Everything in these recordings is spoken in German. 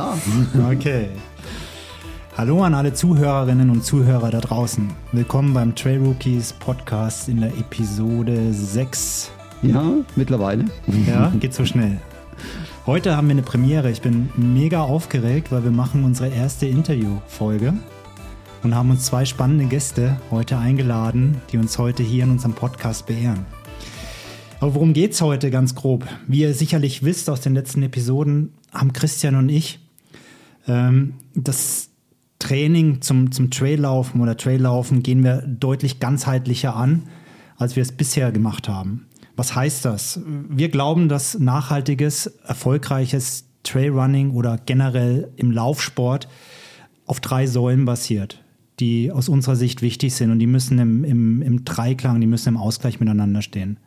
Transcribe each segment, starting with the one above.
klar. Okay. Hallo an alle Zuhörerinnen und Zuhörer da draußen. Willkommen beim Trail Rookies Podcast in der Episode 6. Ja, mittlerweile. Ja, geht so schnell. Heute haben wir eine Premiere. Ich bin mega aufgeregt, weil wir machen unsere erste Interviewfolge und haben uns zwei spannende Gäste heute eingeladen, die uns heute hier in unserem Podcast beehren. Aber worum geht es heute ganz grob? Wie ihr sicherlich wisst aus den letzten Episoden, haben Christian und ich ähm, das Training zum, zum Traillaufen oder Traillaufen gehen wir deutlich ganzheitlicher an, als wir es bisher gemacht haben. Was heißt das? Wir glauben, dass nachhaltiges, erfolgreiches Trailrunning oder generell im Laufsport auf drei Säulen basiert, die aus unserer Sicht wichtig sind und die müssen im, im, im Dreiklang, die müssen im Ausgleich miteinander stehen.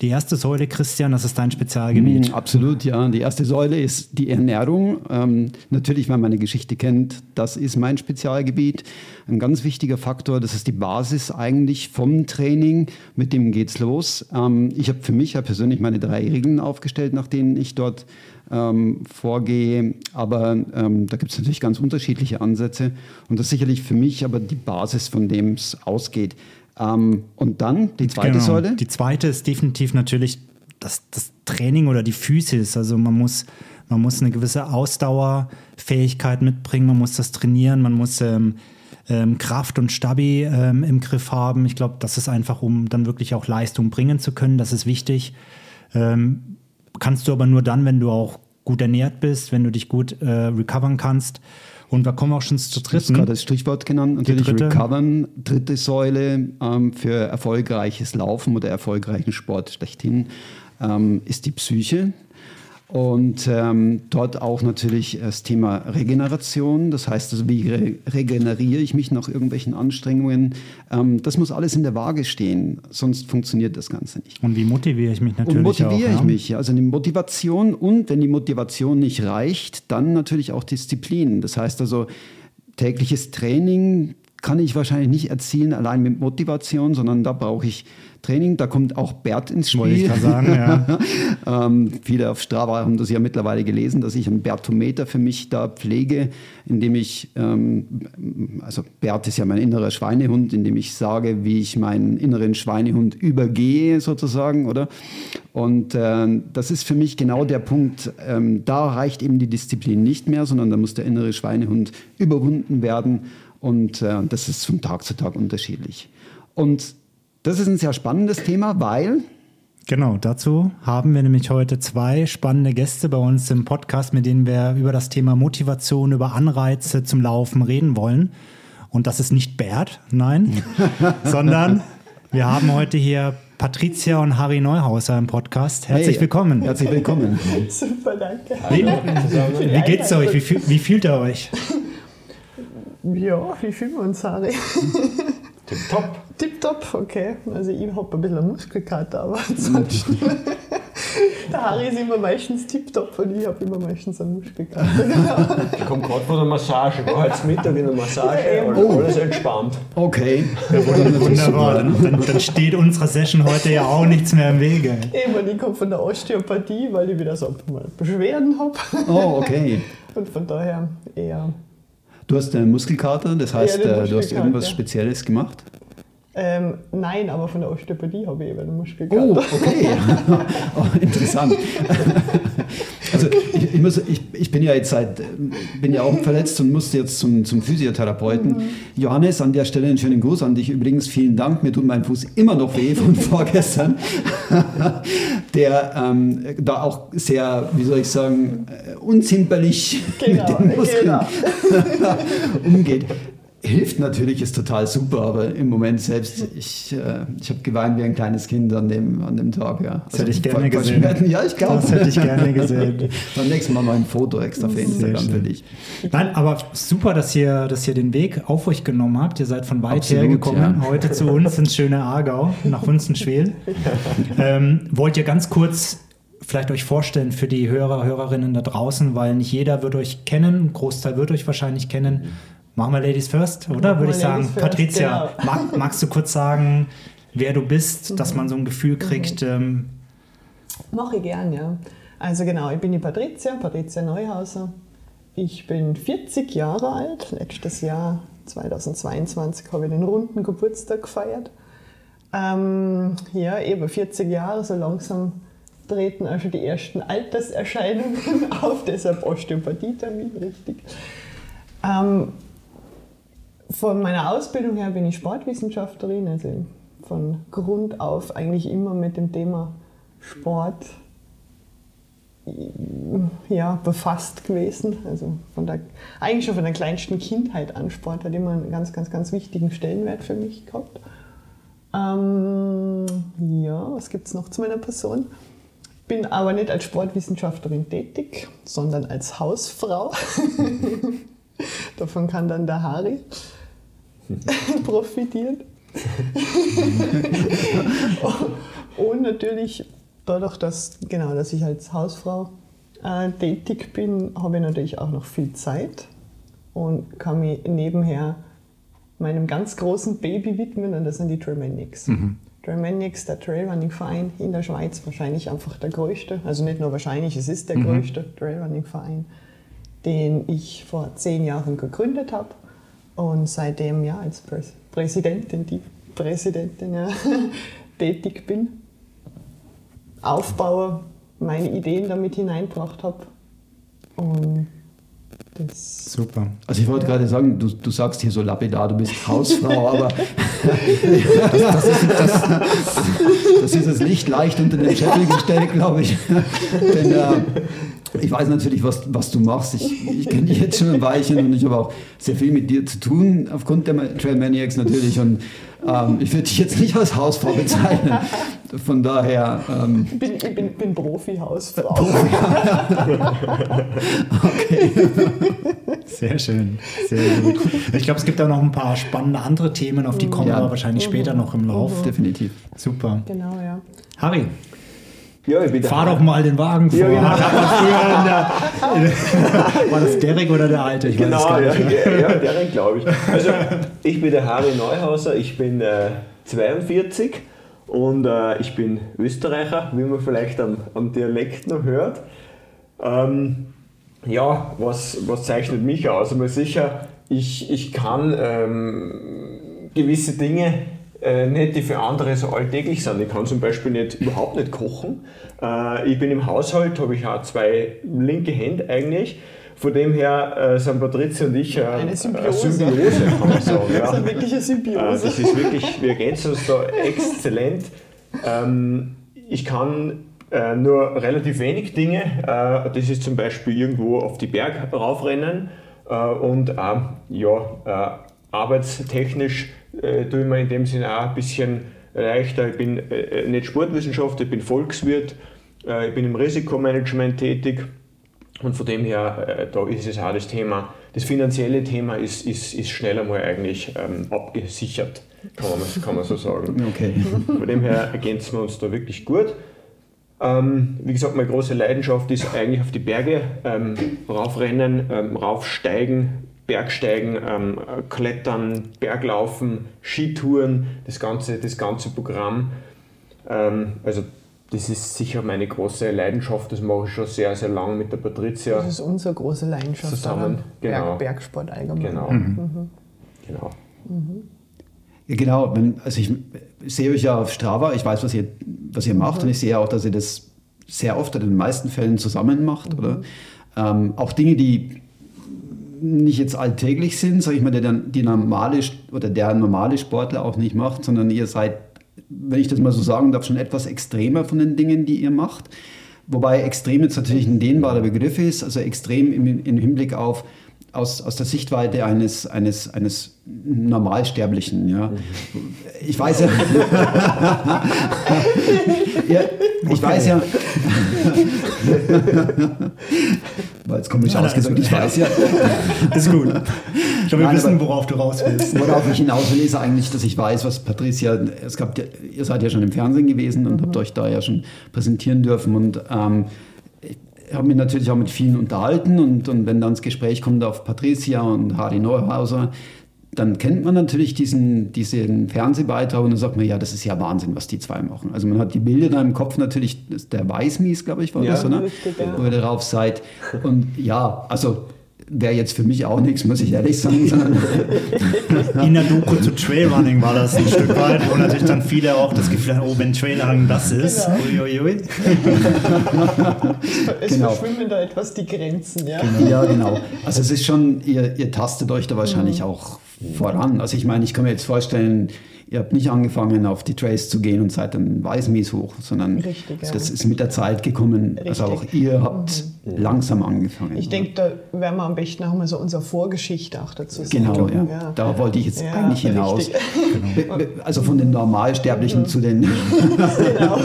Die erste Säule, Christian, das ist dein Spezialgebiet. Mm, absolut, ja. Die erste Säule ist die Ernährung. Ähm, natürlich, wenn man meine Geschichte kennt, das ist mein Spezialgebiet. Ein ganz wichtiger Faktor, das ist die Basis eigentlich vom Training. Mit dem geht's los. Ähm, ich habe für mich ja persönlich meine drei Regeln aufgestellt, nach denen ich dort ähm, vorgehe. Aber ähm, da gibt es natürlich ganz unterschiedliche Ansätze. Und das ist sicherlich für mich aber die Basis, von dem es ausgeht. Ähm, und dann die zweite genau. Säule? Die zweite ist definitiv natürlich das, das Training oder die Physis. Also man muss, man muss eine gewisse Ausdauerfähigkeit mitbringen, man muss das trainieren, man muss ähm, ähm, Kraft und Stabi ähm, im Griff haben. Ich glaube, das ist einfach, um dann wirklich auch Leistung bringen zu können. Das ist wichtig. Ähm, kannst du aber nur dann, wenn du auch gut ernährt bist, wenn du dich gut äh, recovern kannst. Und wir kommen auch schon zur dritten. Du hast gerade das Stichwort genannt, natürlich dritte. Recovern, dritte Säule ähm, für erfolgreiches Laufen oder erfolgreichen Sport schlechthin ähm, ist die Psyche. Und ähm, dort auch natürlich das Thema Regeneration. Das heißt also, wie re regeneriere ich mich nach irgendwelchen Anstrengungen? Ähm, das muss alles in der Waage stehen, sonst funktioniert das Ganze nicht. Und wie motiviere ich mich natürlich? Und motiviere auch, ich ja? mich? Also eine Motivation und wenn die Motivation nicht reicht, dann natürlich auch Disziplin. Das heißt also, tägliches Training kann ich wahrscheinlich nicht erzielen allein mit Motivation, sondern da brauche ich Training. Da kommt auch Bert ins Spiel. Wollte ich da sagen, ja. ähm, viele auf Strava haben das ja mittlerweile gelesen, dass ich einen Bertometer für mich da pflege, indem ich, ähm, also Bert ist ja mein innerer Schweinehund, indem ich sage, wie ich meinen inneren Schweinehund übergehe sozusagen, oder? Und äh, das ist für mich genau der Punkt, ähm, da reicht eben die Disziplin nicht mehr, sondern da muss der innere Schweinehund überwunden werden. Und äh, das ist von Tag zu Tag unterschiedlich. Und das ist ein sehr spannendes Thema, weil. Genau, dazu haben wir nämlich heute zwei spannende Gäste bei uns im Podcast, mit denen wir über das Thema Motivation, über Anreize zum Laufen reden wollen. Und das ist nicht Bert, nein, sondern wir haben heute hier Patricia und Harry Neuhauser im Podcast. Herzlich hey, willkommen. Herzlich willkommen. Super, danke. Wie, wie geht's euch? Wie, wie fühlt ihr euch? Ja, wie fühlen wir uns, Harry? Tipptopp. Tipptopp, okay. Also ich habe ein bisschen Muskelkater, aber ansonsten. der Harry ist immer meistens tipptopp und ich habe immer meistens eine Muskelkater. Genau. Ich komme gerade von der Massage, war heute Mittag in der Massage, ja, oh. alles entspannt. Okay. Ja, wunderbar. Dann, dann, dann, steht unserer Session heute ja auch nichts mehr im Wege. Eben, ich komme von der Osteopathie, weil ich wieder so mal Beschwerden habe. Oh, okay. Und von daher eher Du hast eine Muskelkater, das heißt, ja, äh, du hast irgendwas Spezielles gemacht? Ähm, nein, aber von der Osteopathie habe ich eben eine Muskelkater. Oh, okay. oh, interessant. Also ich, ich, muss, ich, ich, bin ja jetzt seit, bin ja auch verletzt und musste jetzt zum, zum Physiotherapeuten. Mhm. Johannes, an der Stelle einen schönen Gruß an dich. Übrigens, vielen Dank. Mir tut mein Fuß immer noch weh von vorgestern. der ähm, da auch sehr, wie soll ich sagen, äh, unzimperlich genau, mit den Muskeln genau. umgeht hilft natürlich, ist total super, aber im Moment selbst, ich, äh, ich habe geweint wie ein kleines Kind an dem, an dem Tag. Ja. Das hätte ich also gerne gesehen. Ja, ich glaube. Das hätte ich gerne gesehen. Beim nächsten Mal mal ein Foto extra für Instagram für dich. Nein, aber super, dass ihr, dass ihr den Weg auf euch genommen habt. Ihr seid von weit Absolut, her gekommen, ja. heute zu uns ins schöne Aargau, nach Unzenschwel. ähm, wollt ihr ganz kurz vielleicht euch vorstellen für die Hörer, Hörerinnen da draußen, weil nicht jeder wird euch kennen, ein Großteil wird euch wahrscheinlich kennen. Machen wir Ladies First, oder? Würde ich sagen. First, Patricia, genau. mag, magst du kurz sagen, wer du bist, dass man so ein Gefühl kriegt? Mhm. Ähm, Mache ich gern, ja. Also genau, ich bin die Patricia, Patricia Neuhauser. ich bin 40 Jahre alt. Letztes Jahr, 2022, habe ich den runden Geburtstag gefeiert. Ähm, ja, eben 40 Jahre, so langsam treten also die ersten Alterserscheinungen auf, deshalb Osteopathie-Termin, richtig. Ähm, von meiner Ausbildung her bin ich Sportwissenschaftlerin, also von Grund auf eigentlich immer mit dem Thema Sport ja, befasst gewesen. Also von der, eigentlich schon von der kleinsten Kindheit an. Sport hat immer einen ganz, ganz, ganz wichtigen Stellenwert für mich gehabt. Ähm, ja, was gibt es noch zu meiner Person? Bin aber nicht als Sportwissenschaftlerin tätig, sondern als Hausfrau. Davon kann dann der Harry profitieren. Und natürlich dadurch, dass, genau, dass ich als Hausfrau äh, tätig bin, habe ich natürlich auch noch viel Zeit und kann mich nebenher meinem ganz großen Baby widmen und das sind die Trailmaniacs. Mhm. Trailmaniacs, der Trailrunning-Verein in der Schweiz, wahrscheinlich einfach der größte, also nicht nur wahrscheinlich, es ist der mhm. größte Trailrunning-Verein, den ich vor zehn Jahren gegründet habe und seitdem ja als Prä Präsidentin, die Präsidentin ja, tätig bin aufbaue, meine Ideen damit hineingebracht habe. Und das Super. Also ich wollte ja. gerade sagen, du, du sagst hier so lapidar, du bist Hausfrau, aber das, das, ist, das, das, ist das Licht leicht unter den Scheffel gestellt, glaube ich. Denn äh, ich weiß natürlich, was, was du machst. Ich, ich kenne dich jetzt schon ein Weilchen und ich habe auch sehr viel mit dir zu tun, aufgrund der Trail Maniacs natürlich. Und ähm, ich würde dich jetzt nicht als Hausfrau bezeichnen. Von daher. Ähm, ich bin, ich bin, bin Profi-Hausfrau. Profi okay. Sehr schön. Sehr gut. Ich glaube, es gibt auch noch ein paar spannende andere Themen, auf die kommen ja. wir wahrscheinlich später noch im Lauf. Definitiv. Super. Genau, ja. Harry, ja, ich bin Fahr doch mal den Wagen vor. Ja, genau. War das Derek oder der Alte? Ich genau, ja, ja, Derek glaube ich. Also, ich bin der Harry Neuhauser, ich bin äh, 42 und äh, ich bin Österreicher, wie man vielleicht am, am Dialekt noch hört. Ähm, ja, was, was zeichnet mich aus? Aber sicher, ich, ich kann ähm, gewisse Dinge äh, nicht, die für andere so alltäglich sind. Ich kann zum Beispiel nicht, überhaupt nicht kochen. Äh, ich bin im Haushalt, habe ich auch zwei linke Hände eigentlich. Von dem her äh, sind Patricia und ich äh, eine Symbiose. Symbiose, kann man sagen. Ja. Das ist wirklich eine Symbiose. Äh, das ist wirklich, wir ergänzen uns da exzellent. Ähm, ich kann äh, nur relativ wenig Dinge. Äh, das ist zum Beispiel irgendwo auf die Berg raufrennen äh, und ja, arbeitstechnisch äh, tue ich mir in dem Sinne auch ein bisschen leichter. Ich bin äh, nicht Sportwissenschaftler, ich bin Volkswirt, äh, ich bin im Risikomanagement tätig und von dem her, äh, da ist es auch das Thema, das finanzielle Thema ist, ist, ist schnell einmal eigentlich ähm, abgesichert, kann man, kann man so sagen. Okay. Von dem her ergänzen wir uns da wirklich gut. Ähm, wie gesagt, meine große Leidenschaft ist eigentlich auf die Berge ähm, raufrennen, ähm, raufsteigen, Bergsteigen, ähm, Klettern, Berglaufen, Skitouren, das ganze, das ganze Programm. Ähm, also das ist sicher meine große Leidenschaft, das mache ich schon sehr, sehr lange mit der Patricia. Das ist unsere große Leidenschaft zusammen. Genau. Berg, Bergsport allgemein. Genau. Mhm. Mhm. genau. Mhm. Ja, genau, also ich sehe euch ja auf Strava, ich weiß, was ihr, was ihr macht mhm. und ich sehe auch, dass ihr das sehr oft oder in den meisten Fällen zusammen macht. Oder? Mhm. Ähm, auch Dinge, die nicht jetzt alltäglich sind, sage ich mal, der die normale oder der normale Sportler auch nicht macht, sondern ihr seid, wenn ich das mal so sagen darf, schon etwas extremer von den Dingen, die ihr macht. Wobei extrem jetzt natürlich ein dehnbarer Begriff ist, also extrem im, im Hinblick auf aus, aus der Sichtweite eines, eines, eines Normalsterblichen. Ja. Ich weiß ja, ja ich weiß ja, weil es komisch ausgedrückt, ich weiß ja. ist gut. Ich glaube, wir Nein, wissen, worauf du raus willst. Worauf ich hinaus will, ist eigentlich, dass ich weiß, was Patricia, es gab, ihr seid ja schon im Fernsehen gewesen und mhm. habt euch da ja schon präsentieren dürfen und ähm, ich habe mich natürlich auch mit vielen unterhalten und, und wenn dann das Gespräch kommt auf Patricia und Hardy Neuhauser, dann kennt man natürlich diesen, diesen Fernsehbeitrag und dann sagt man, ja, das ist ja Wahnsinn, was die zwei machen. Also man hat die Bilder da im Kopf natürlich, der Weißmies, glaube ich, war ja, das, oder? Richtig, ja. Wo ihr darauf seid. Und ja, also wäre jetzt für mich auch nichts, muss ich ehrlich sagen. In der Doku zu Trailrunning war das ein Stück weit, wo natürlich dann viele auch das Gefühl haben, oh, wenn Trailrunning das ist, Genau. uiuiui. Es Genau. verschwimmen da etwas die Grenzen, ja. Ja, genau. Also es ist schon, ihr, ihr tastet euch da wahrscheinlich Mhm. auch voran. Also ich meine, ich kann mir jetzt vorstellen, ihr habt nicht angefangen, auf die Trails zu gehen und seid dann Weißmies hoch, sondern Richtig, ja. das ist mit der Zeit gekommen. Also auch Richtig. ihr habt langsam angefangen. Ich denke, da werden wir am besten auch mal so unsere Vorgeschichte auch dazu sagen. Genau, ja. Da wollte ich jetzt Ja, eigentlich hinaus. richtig. Be- Also von den Normalsterblichen zu den. genau.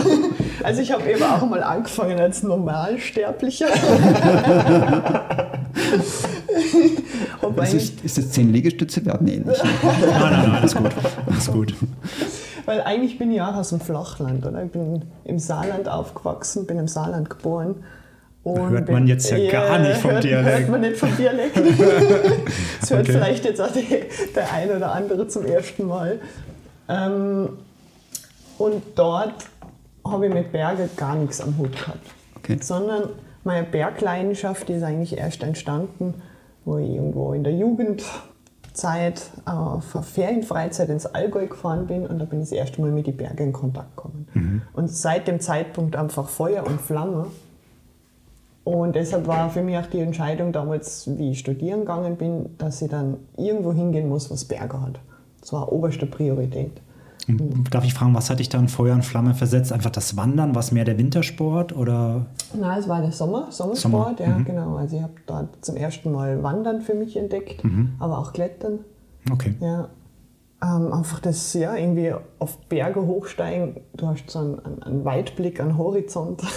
Also ich habe eben auch mal angefangen als Normalsterblicher. Das eigentlich- ist, ist das 10 Liegestütze werden ähnlich. Nein, nein, nein, alles gut. Alles gut. Weil eigentlich bin ich auch aus dem Flachland, oder? Ich bin im Saarland aufgewachsen, bin im Saarland geboren. Und Hört man jetzt ja gar nicht vom hört, Dialekt. Hört man nicht vom Dialekt. das hört Okay. vielleicht jetzt auch die, der eine oder andere zum ersten Mal. Ähm, und dort habe ich mit Berge gar nichts am Hut gehabt. Okay. Sondern meine Bergleidenschaft ist eigentlich erst entstanden, wo ich irgendwo in der Jugendzeit auf eine Ferienfreizeit ins Allgäu gefahren bin und da bin ich das erste Mal mit den Bergen in Kontakt gekommen. Und seit dem Zeitpunkt einfach Feuer und Flamme. Und deshalb war für mich auch die Entscheidung damals, wie ich studieren gegangen bin, dass ich dann irgendwo hingehen muss, was Berge hat. Das war oberste Priorität. Darf ich fragen, was hat dich da in Feuer und Flamme versetzt? Einfach das Wandern, was mehr der Wintersport oder? Nein, es war der Sommer, Sommersport, Sommer, ja, genau. Also ich habe dort zum ersten Mal Wandern für mich entdeckt, aber auch Klettern. Okay. Ja. Ähm, einfach das, ja, irgendwie auf Berge hochsteigen, du hast so einen, einen, einen Weitblick, einen Horizont.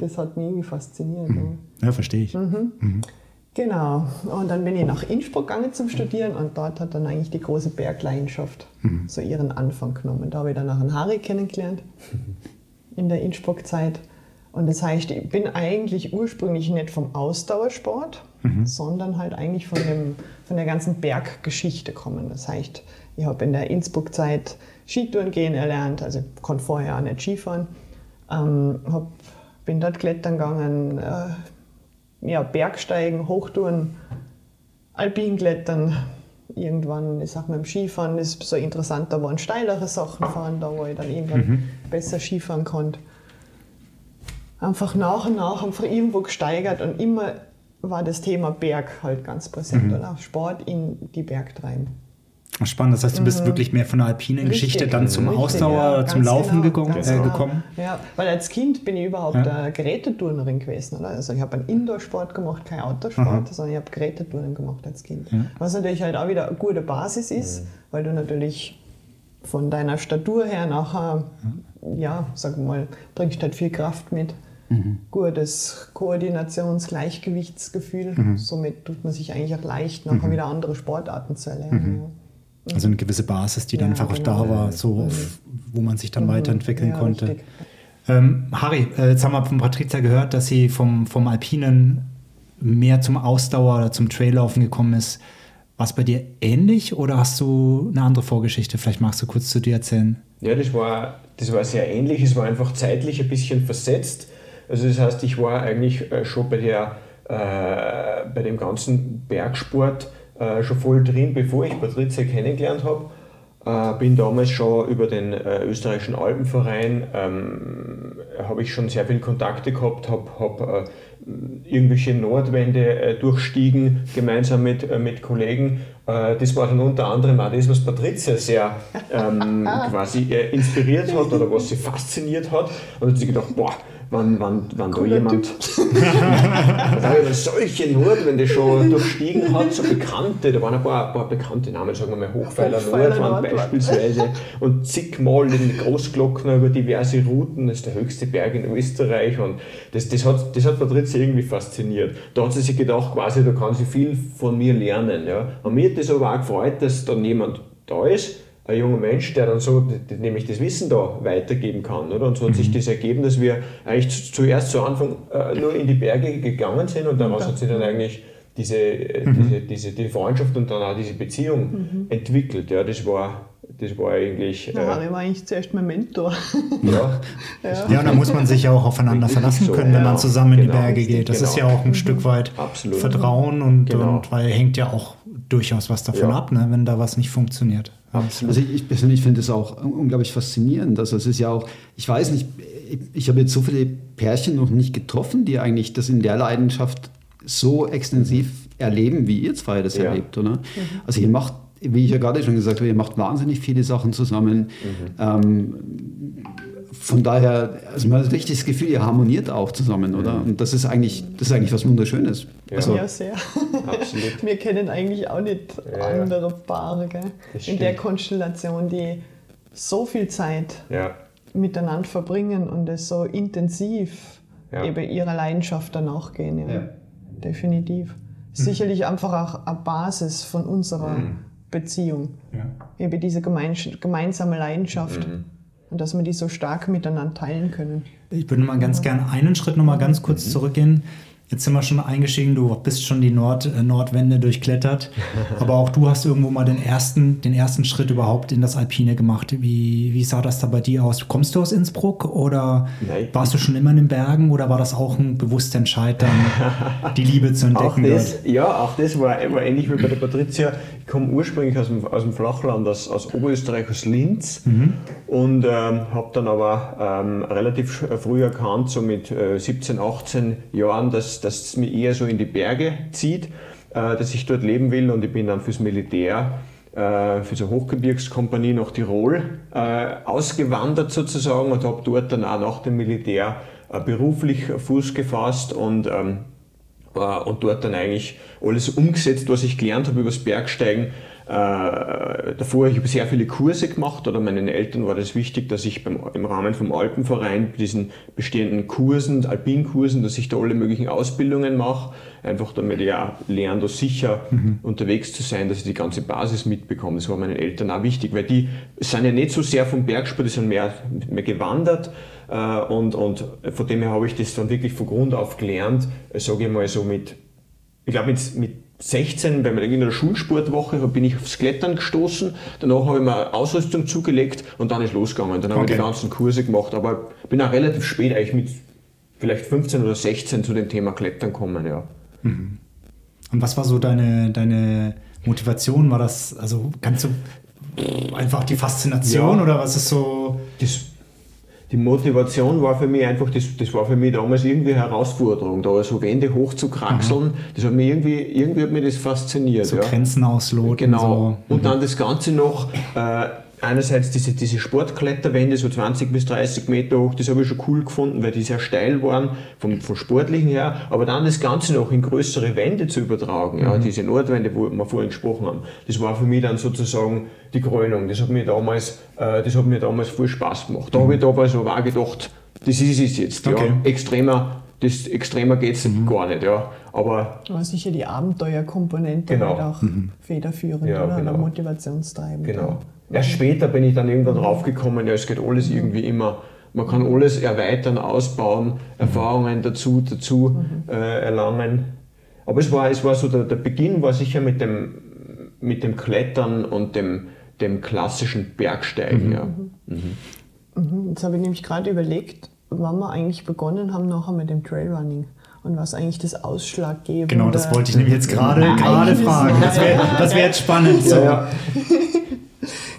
Das hat mich irgendwie fasziniert. Ja. Ja, verstehe ich. Genau. Und dann bin ich nach Innsbruck gegangen zum Studieren und dort hat dann eigentlich die große Bergleidenschaft so ihren Anfang genommen. Da habe ich dann auch einen Harry kennengelernt in der Innsbruck-Zeit. Und das heißt, ich bin eigentlich ursprünglich nicht vom Ausdauersport, sondern halt eigentlich von, dem, von der ganzen Berggeschichte kommen. Das heißt, ich habe in der Innsbruck-Zeit Skitouren gehen erlernt, also ich konnte vorher auch nicht Skifahren. Ähm, hab, bin dort klettern gegangen, äh, ja, Bergsteigen, Hochtouren, Alpinklettern. Irgendwann, ich sag mal, im Skifahren ist so interessant, da waren steilere Sachen fahren, da wo ich dann irgendwann besser Skifahren konnte. Einfach nach und nach einfach irgendwo gesteigert und immer war das Thema Berg halt ganz präsent, oder? Sport in die Berg treiben. Spannend, das heißt, du bist wirklich mehr von der alpinen Geschichte Richtig, dann zum richtig, Ausdauer, ja, zum Laufen genau, gekommen, äh, genau. gekommen. Ja, weil als Kind bin ich überhaupt Ja. äh, Geräteturnerin gewesen. Oder? Also ich habe einen Indoor-Sport gemacht, kein Outdoor-Sport, Aha. sondern ich habe Geräteturnen gemacht als Kind. Was natürlich halt auch wieder eine gute Basis ist, weil du natürlich von deiner Statur her nachher, ja, sag mal, bringst halt viel Kraft mit. Gutes Koordinations-, Gleichgewichtsgefühl. Somit tut man sich eigentlich auch leicht, nachher wieder andere Sportarten zu erlernen. Also eine gewisse Basis, die dann Ja, einfach auch genau. da war, so auf, wo man sich dann weiterentwickeln Ja, konnte. Ähm, Harry, äh, jetzt haben wir von Patricia gehört, dass sie vom, vom Alpinen mehr zum Ausdauer oder zum Traillaufen gekommen ist. War es bei dir ähnlich oder hast du eine andere Vorgeschichte? Vielleicht magst du kurz zu dir erzählen. Ja, das war, das war sehr ähnlich. Es war einfach zeitlich ein bisschen versetzt. Also das heißt, ich war eigentlich äh, schon bei, der, äh, bei dem ganzen Bergsport äh, schon voll drin, bevor ich Patricia kennengelernt habe. Äh, bin damals schon über den äh, österreichischen Alpenverein, ähm, habe ich schon sehr viele Kontakte gehabt, habe hab, äh, irgendwelche Nordwände äh, durchstiegen, gemeinsam mit, äh, mit Kollegen. Das war dann unter anderem auch das, was Patricia sehr ähm, quasi inspiriert hat oder was sie fasziniert hat. Und hat sie gedacht, boah, wenn, wenn, wenn da jemand da jemand solche Nordwände schon durchstiegen hat, so bekannte, da waren ein paar, ein paar bekannte Namen, sagen wir mal Hochpfeiler Hochpfeiler Nordwand Nordwand. beispielsweise und zigmal in Großglockner über diverse Routen, das ist der höchste Berg in Österreich und das, das, hat, das hat Patricia irgendwie fasziniert. Da hat sie sich gedacht, quasi, da kann sie viel von mir lernen. Ja. Und mir hat das aber auch gefreut, dass dann jemand da ist, ein junger Mensch, der dann so nämlich das Wissen da weitergeben kann. Oder? Und so hat sich das ergeben, dass wir eigentlich zu- zuerst zu Anfang äh, nur in die Berge gegangen sind und daraus hat sich dann eigentlich diese, äh, diese, diese die Freundschaft und dann auch diese Beziehung entwickelt. Ja, das war das war eigentlich. Ja, Harry war eigentlich zuerst mein Mentor. ja. ja. ja, und da muss man sich ja auch aufeinander verlassen so, können, wenn man zusammen in genau, die Berge geht. Das genau. ist ja auch ein mhm. Stück weit Absolut. Vertrauen und, genau. und weil hängt ja auch durchaus was davon ab, ne, wenn da was nicht funktioniert. Absolut. Also ich persönlich finde es auch unglaublich faszinierend. Also es ist ja auch, ich weiß nicht, ich, ich habe jetzt so viele Pärchen noch nicht getroffen, die eigentlich das in der Leidenschaft so extensiv erleben, wie ihr zwei das ja. erlebt, oder? Mhm. Also ihr macht wie ich ja gerade schon gesagt habe, ihr macht wahnsinnig viele Sachen zusammen. Mhm. Ähm, von daher, also man hat richtig das Gefühl, ihr harmoniert auch zusammen, oder? Und das ist eigentlich, das ist eigentlich was Wunderschönes. Ja, also, ja sehr. Absolut. Wir kennen eigentlich auch nicht ja, andere Paare gell? in der Konstellation, die so viel Zeit ja. miteinander verbringen und es so intensiv eben ihrer Leidenschaft danach gehen. Ja. Definitiv. Mhm. Sicherlich einfach auch eine Basis von unserer mhm. Beziehung. Ja. Eben diese gemeinsame Leidenschaft. Mhm. Und dass wir die so stark miteinander teilen können. Ich würde mal ganz gerne einen Schritt noch mal ganz kurz mhm. zurückgehen. Jetzt sind wir schon eingestiegen, du bist schon die Nord, äh, Nordwände durchklettert. Aber auch du hast irgendwo mal den ersten, den ersten Schritt überhaupt in das Alpine gemacht. Wie, wie sah das da bei dir aus? Kommst du aus Innsbruck oder Nein. warst du schon immer in den Bergen oder war das auch ein bewusster Entscheid, dann die Liebe zu entdecken? Auch das, ja, auch das war, war ähnlich wie bei der Patricia. Ich komme ursprünglich aus dem, aus dem Flachland, aus, aus Oberösterreich, aus Linz mhm. und ähm, habe dann aber ähm, relativ früh erkannt, so mit äh, 17, 18 Jahren, dass dass, es mich eher so in die Berge zieht, äh, dass ich dort leben will. Und ich bin dann fürs Militär äh, für so Hochgebirgskompanie nach Tirol äh, ausgewandert sozusagen und habe dort dann auch nach dem Militär beruflich Fuß gefasst und ähm, äh, und dort dann eigentlich alles umgesetzt, was ich gelernt habe über das Bergsteigen, äh, davor, ich habe sehr viele Kurse gemacht oder meinen Eltern war das wichtig, dass ich beim, im Rahmen vom Alpenverein diesen bestehenden Kursen, Alpinkursen, dass ich da alle möglichen Ausbildungen mache, einfach damit ich auch lerne, da sicher mhm. unterwegs zu sein, dass ich die ganze Basis mitbekomme. Das war meinen Eltern auch wichtig, weil die sind ja nicht so sehr vom Bergsport, die sind mehr, mehr gewandert äh, und, und von dem her habe ich das dann wirklich von Grund auf gelernt, sage ich mal so mit, ich glaube mit, mit 16 bei meiner Schulsportwoche bin ich aufs Klettern gestoßen. Danach habe ich mir Ausrüstung zugelegt und dann ist losgegangen. Dann habe okay. ich die ganzen Kurse gemacht. Aber bin auch relativ spät, eigentlich mit vielleicht 15 oder 16 zu dem Thema Klettern gekommen, ja. Mhm. Und was war so deine, deine Motivation? War das, also kannst du einfach die Faszination ja, oder was ist so? Das die Motivation war für mich einfach, das, das war für mich damals irgendwie eine Herausforderung, da so Wände hochzukraxeln, mhm. das hat mich irgendwie, irgendwie hat mich das fasziniert. So ja. Grenzen ausloten. Genau. So. Und mhm. dann das Ganze noch äh, einerseits diese, diese Sportkletterwände, so 20 bis 30 Meter hoch, das habe ich schon cool gefunden, weil die sehr steil waren, vom, vom Sportlichen her, aber dann das Ganze noch in größere Wände zu übertragen, mhm. ja, diese Nordwände, wo wir vorhin gesprochen haben, das war für mich dann sozusagen die Krönung. Das hat mir damals, äh, das hat mir damals viel Spaß gemacht. Da mhm. habe ich damals aber auch gedacht, das ist es jetzt, okay. ja, extremer, das extremer geht es mhm. gar nicht, ja. Aber, aber sicher die Abenteuerkomponente genau. halt auch mhm. federführend ja, oder genau. motivationstreibend. Genau. Erst später bin ich dann irgendwann draufgekommen, ja, es geht alles mhm. irgendwie immer. Man kann alles erweitern, ausbauen, Erfahrungen dazu, dazu mhm. äh, erlangen. Aber es war, es war so, der, der Beginn war sicher mit dem, mit dem Klettern und dem, dem klassischen Bergsteigen. Mhm. Ja. Mhm. mhm. Jetzt habe ich nämlich gerade überlegt, wann wir eigentlich begonnen haben, nachher mit dem Trailrunning und was eigentlich das Ausschlaggebende Genau, das wollte ich nämlich jetzt gerade gerade fragen. Das wäre das wär jetzt spannend. So. Ja, ja.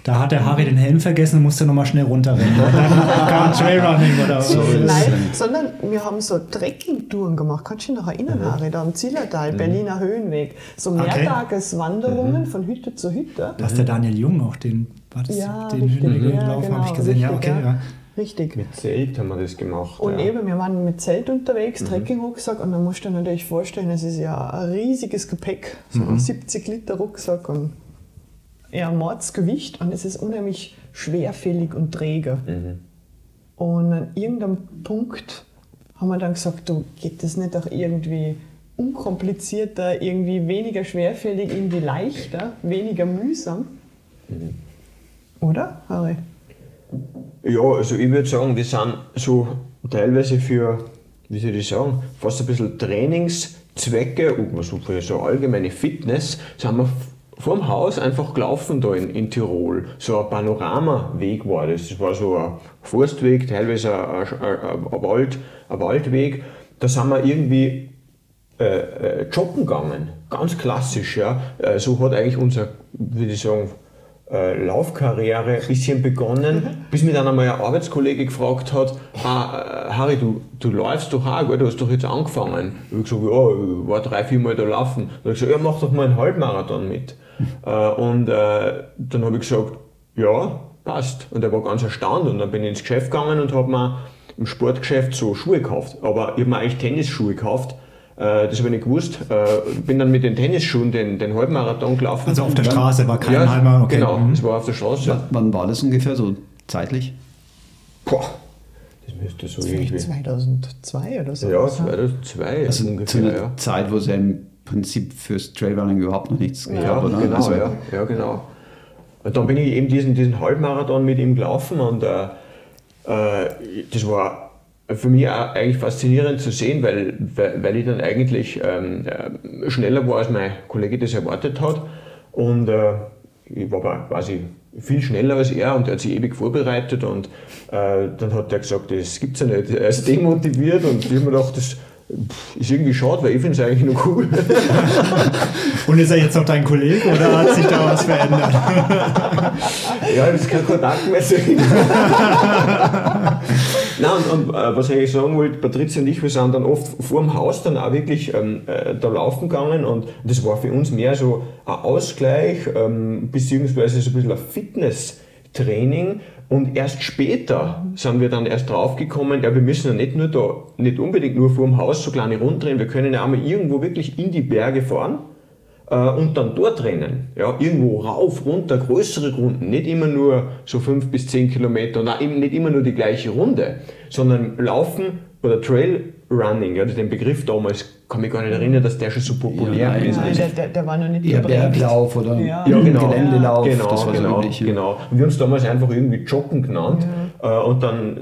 Da hat der Harry den Helm vergessen und musste nochmal schnell runterrennen. Und dann kam Trailrunning oder so. Nein, sondern wir haben so Trekking-Touren gemacht. Kannst du dich noch erinnern, mhm. Harry? Da am Zillertal, mhm. Berliner Höhenweg. So Mehrtageswanderungen mhm. von Hütte zu Hütte. Da ist der Daniel Jung noch, den, war das, ja, den Höhenweg ja, genau, habe ich gesehen. Richtig, ja, okay, ja. Richtig. Mit Zelt haben wir das gemacht. Und ja. eben, wir waren mit Zelt unterwegs, mhm. Trekking-Rucksack, und dann musst du dir natürlich vorstellen, es ist ja ein riesiges Gepäck, so mhm. ein 70 Liter Rucksack und ja, Mordsgewicht und es ist unheimlich schwerfällig und träge. Mhm. Und an irgendeinem Punkt haben wir dann gesagt, du, geht das nicht auch irgendwie unkomplizierter, irgendwie weniger schwerfällig, irgendwie leichter, weniger mühsam? Mhm. Oder, Harry? Ja, also ich würde sagen, wir sind so teilweise für, wie soll ich sagen, fast ein bisschen Trainingszwecke, so für so allgemeine Fitness, sind wir vorm Haus einfach gelaufen da in, in Tirol. So ein Panoramaweg war das. Das war so ein Forstweg, teilweise ein, ein, ein, Wald, ein Waldweg. Da sind wir irgendwie äh, äh, joggen gegangen. Ganz klassisch, ja. Äh, so hat eigentlich unser, würde ich sagen, äh, Laufkarriere ein bisschen begonnen, bis mir dann einmal ein Arbeitskollege gefragt hat, ah, äh, Harry, du, du läufst doch auch, du hast doch jetzt angefangen. Ich habe gesagt, ja, ich war drei, vier Mal da laufen. Dann habe ich gesagt, ja, mach doch mal einen Halbmarathon mit. Äh, und äh, dann habe ich gesagt, ja, passt. Und er war ganz erstaunt und dann bin ich ins Geschäft gegangen und habe mir im Sportgeschäft so Schuhe gekauft. Aber ich habe mir eigentlich Tennisschuhe gekauft äh, das habe ich nicht gewusst. Äh, bin dann mit den Tennisschuhen den, den Halbmarathon gelaufen. Also auf der Straße war kein ja, Halbmarathon? Okay. Genau, es war auf der Straße. W wann war das ungefähr so zeitlich? Boah, das müsste so irgendwie... 2002 oder so. Ja, 2002 also ungefähr, zu einer ja. Zeit, wo es ja im Prinzip fürs Trailrunning überhaupt noch nichts ja, gab, oder? Genau, also, ja, ja, genau. Und dann bin ich eben diesen, diesen Halbmarathon mit ihm gelaufen und äh, äh das war für mich auch eigentlich faszinierend zu sehen, weil, weil ich dann eigentlich ähm, äh, schneller war, als mein Kollege das erwartet hat. Und äh, ich war quasi viel schneller als er und er hat sich ewig vorbereitet und äh, dann hat er gesagt, das gibt es ja nicht. Er ist demotiviert und ich habe mir gedacht, das ist irgendwie schade, weil ich finde es eigentlich noch cool. Und ist er jetzt noch dein Kollege oder hat sich da was verändert? ja, das ist kein Kontakt mehr zu ihm. Nein, und, und äh, was ich eigentlich sagen wollte, Patricia und ich, wir sind dann oft vor dem Haus dann auch wirklich ähm, äh, da laufen gegangen und das war für uns mehr so ein Ausgleich, ähm, beziehungsweise so ein bisschen ein Fitness-Training, und erst später sind wir dann erst draufgekommen, ja, wir müssen ja nicht nur da, nicht unbedingt nur vor dem Haus so kleine Runden wir können ja auch mal irgendwo wirklich in die Berge fahren äh, und dann dort rennen. Ja, irgendwo rauf, runter, größere Runden, nicht immer nur so fünf bis zehn Kilometer und eben nicht immer nur die gleiche Runde, sondern laufen oder Trail Running, ja, den Begriff damals, kann mich gar nicht erinnern, dass der schon so populär ja, ist. Nein, der, der, der, war noch nicht Berglauf oder ja. ja genau. Geländelauf, genau, das war genau, so üblich, genau. Und wir haben es damals einfach irgendwie Joggen genannt ja. Äh, und dann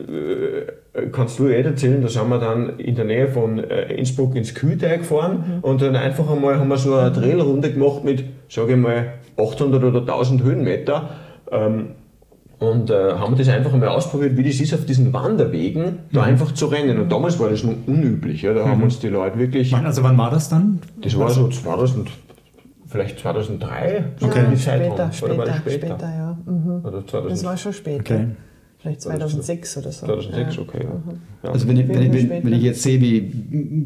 äh, kannst du eh erzählen, da sind wir dann in der Nähe von äh, Innsbruck ins Kühlteil gefahren mhm. und dann einfach einmal haben wir so eine Trailrunde gemacht mit, sage ich mal, 800 oder 1000 Höhenmeter. Ähm, und äh, haben das einfach einmal ausprobiert, wie das ist, auf diesen Wanderwegen mhm. da einfach zu rennen. Und damals war das noch unüblich. Ja, da mhm. haben uns die Leute wirklich. Also wann war das dann? Das war so 2000, vielleicht 2003. Okay. Ja, später, später, oder später, später, ja. Mhm. Oder 2000. Das war schon später. Okay. Vielleicht 2006 oder so. 2006, okay. Ja. Mhm. Ja. Also wenn ich, wenn, ich, wenn ich, jetzt sehe, wie,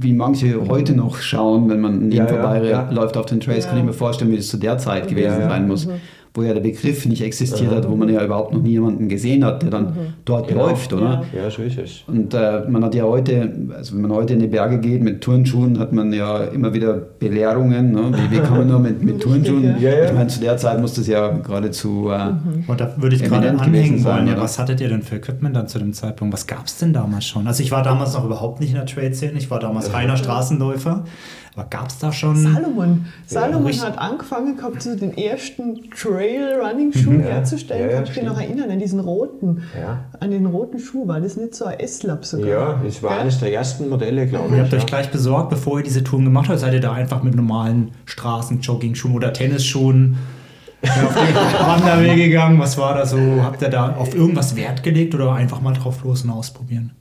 wie manche heute noch schauen, wenn man neben ja, vorbei läuft auf den Trails, kann ich mir vorstellen, wie das zu der Zeit gewesen sein muss. Wo ja der Begriff nicht existiert mhm. hat, wo man ja überhaupt noch nie jemanden gesehen hat, der dann mhm. dort genau. läuft, oder? Ja, so ist es. Und äh, man hat ja heute, also wenn man heute in die Berge geht mit Turnschuhen, hat man ja immer wieder Belehrungen. Ne? Wie, wie, kann man nur mit, mit Turnschuhen? Ja, ja. Ich meine, zu der Zeit muss das ja geradezu. Äh, mhm. Und da würde ich gerade anhängen wollen. Ja, was hattet ihr denn für Equipment dann zu dem Zeitpunkt? Was gab es denn damals schon? Also ich war damals noch überhaupt nicht in der Trail-Szene, ich war damals reiner Straßenläufer. Aber gab es da schon. Salomon. Salomon ja, hat angefangen gehabt, so den ersten Trail-Running-Schuh mhm, herzustellen. Ja, Kannst du dich noch erinnern, an diesen roten, an den roten Schuh? War das nicht so ein S-Lab sogar? Ja, das war eines der ersten Modelle, glaube ich. Ihr habt euch gleich besorgt, bevor ihr diese Touren gemacht habt, seid ihr da einfach mit normalen Straßen-Jogging-Schuhen oder Tennisschuhen auf die Wanderwege gegangen? Was war da so? Habt ihr da auf irgendwas Wert gelegt oder einfach mal drauf los und ausprobieren?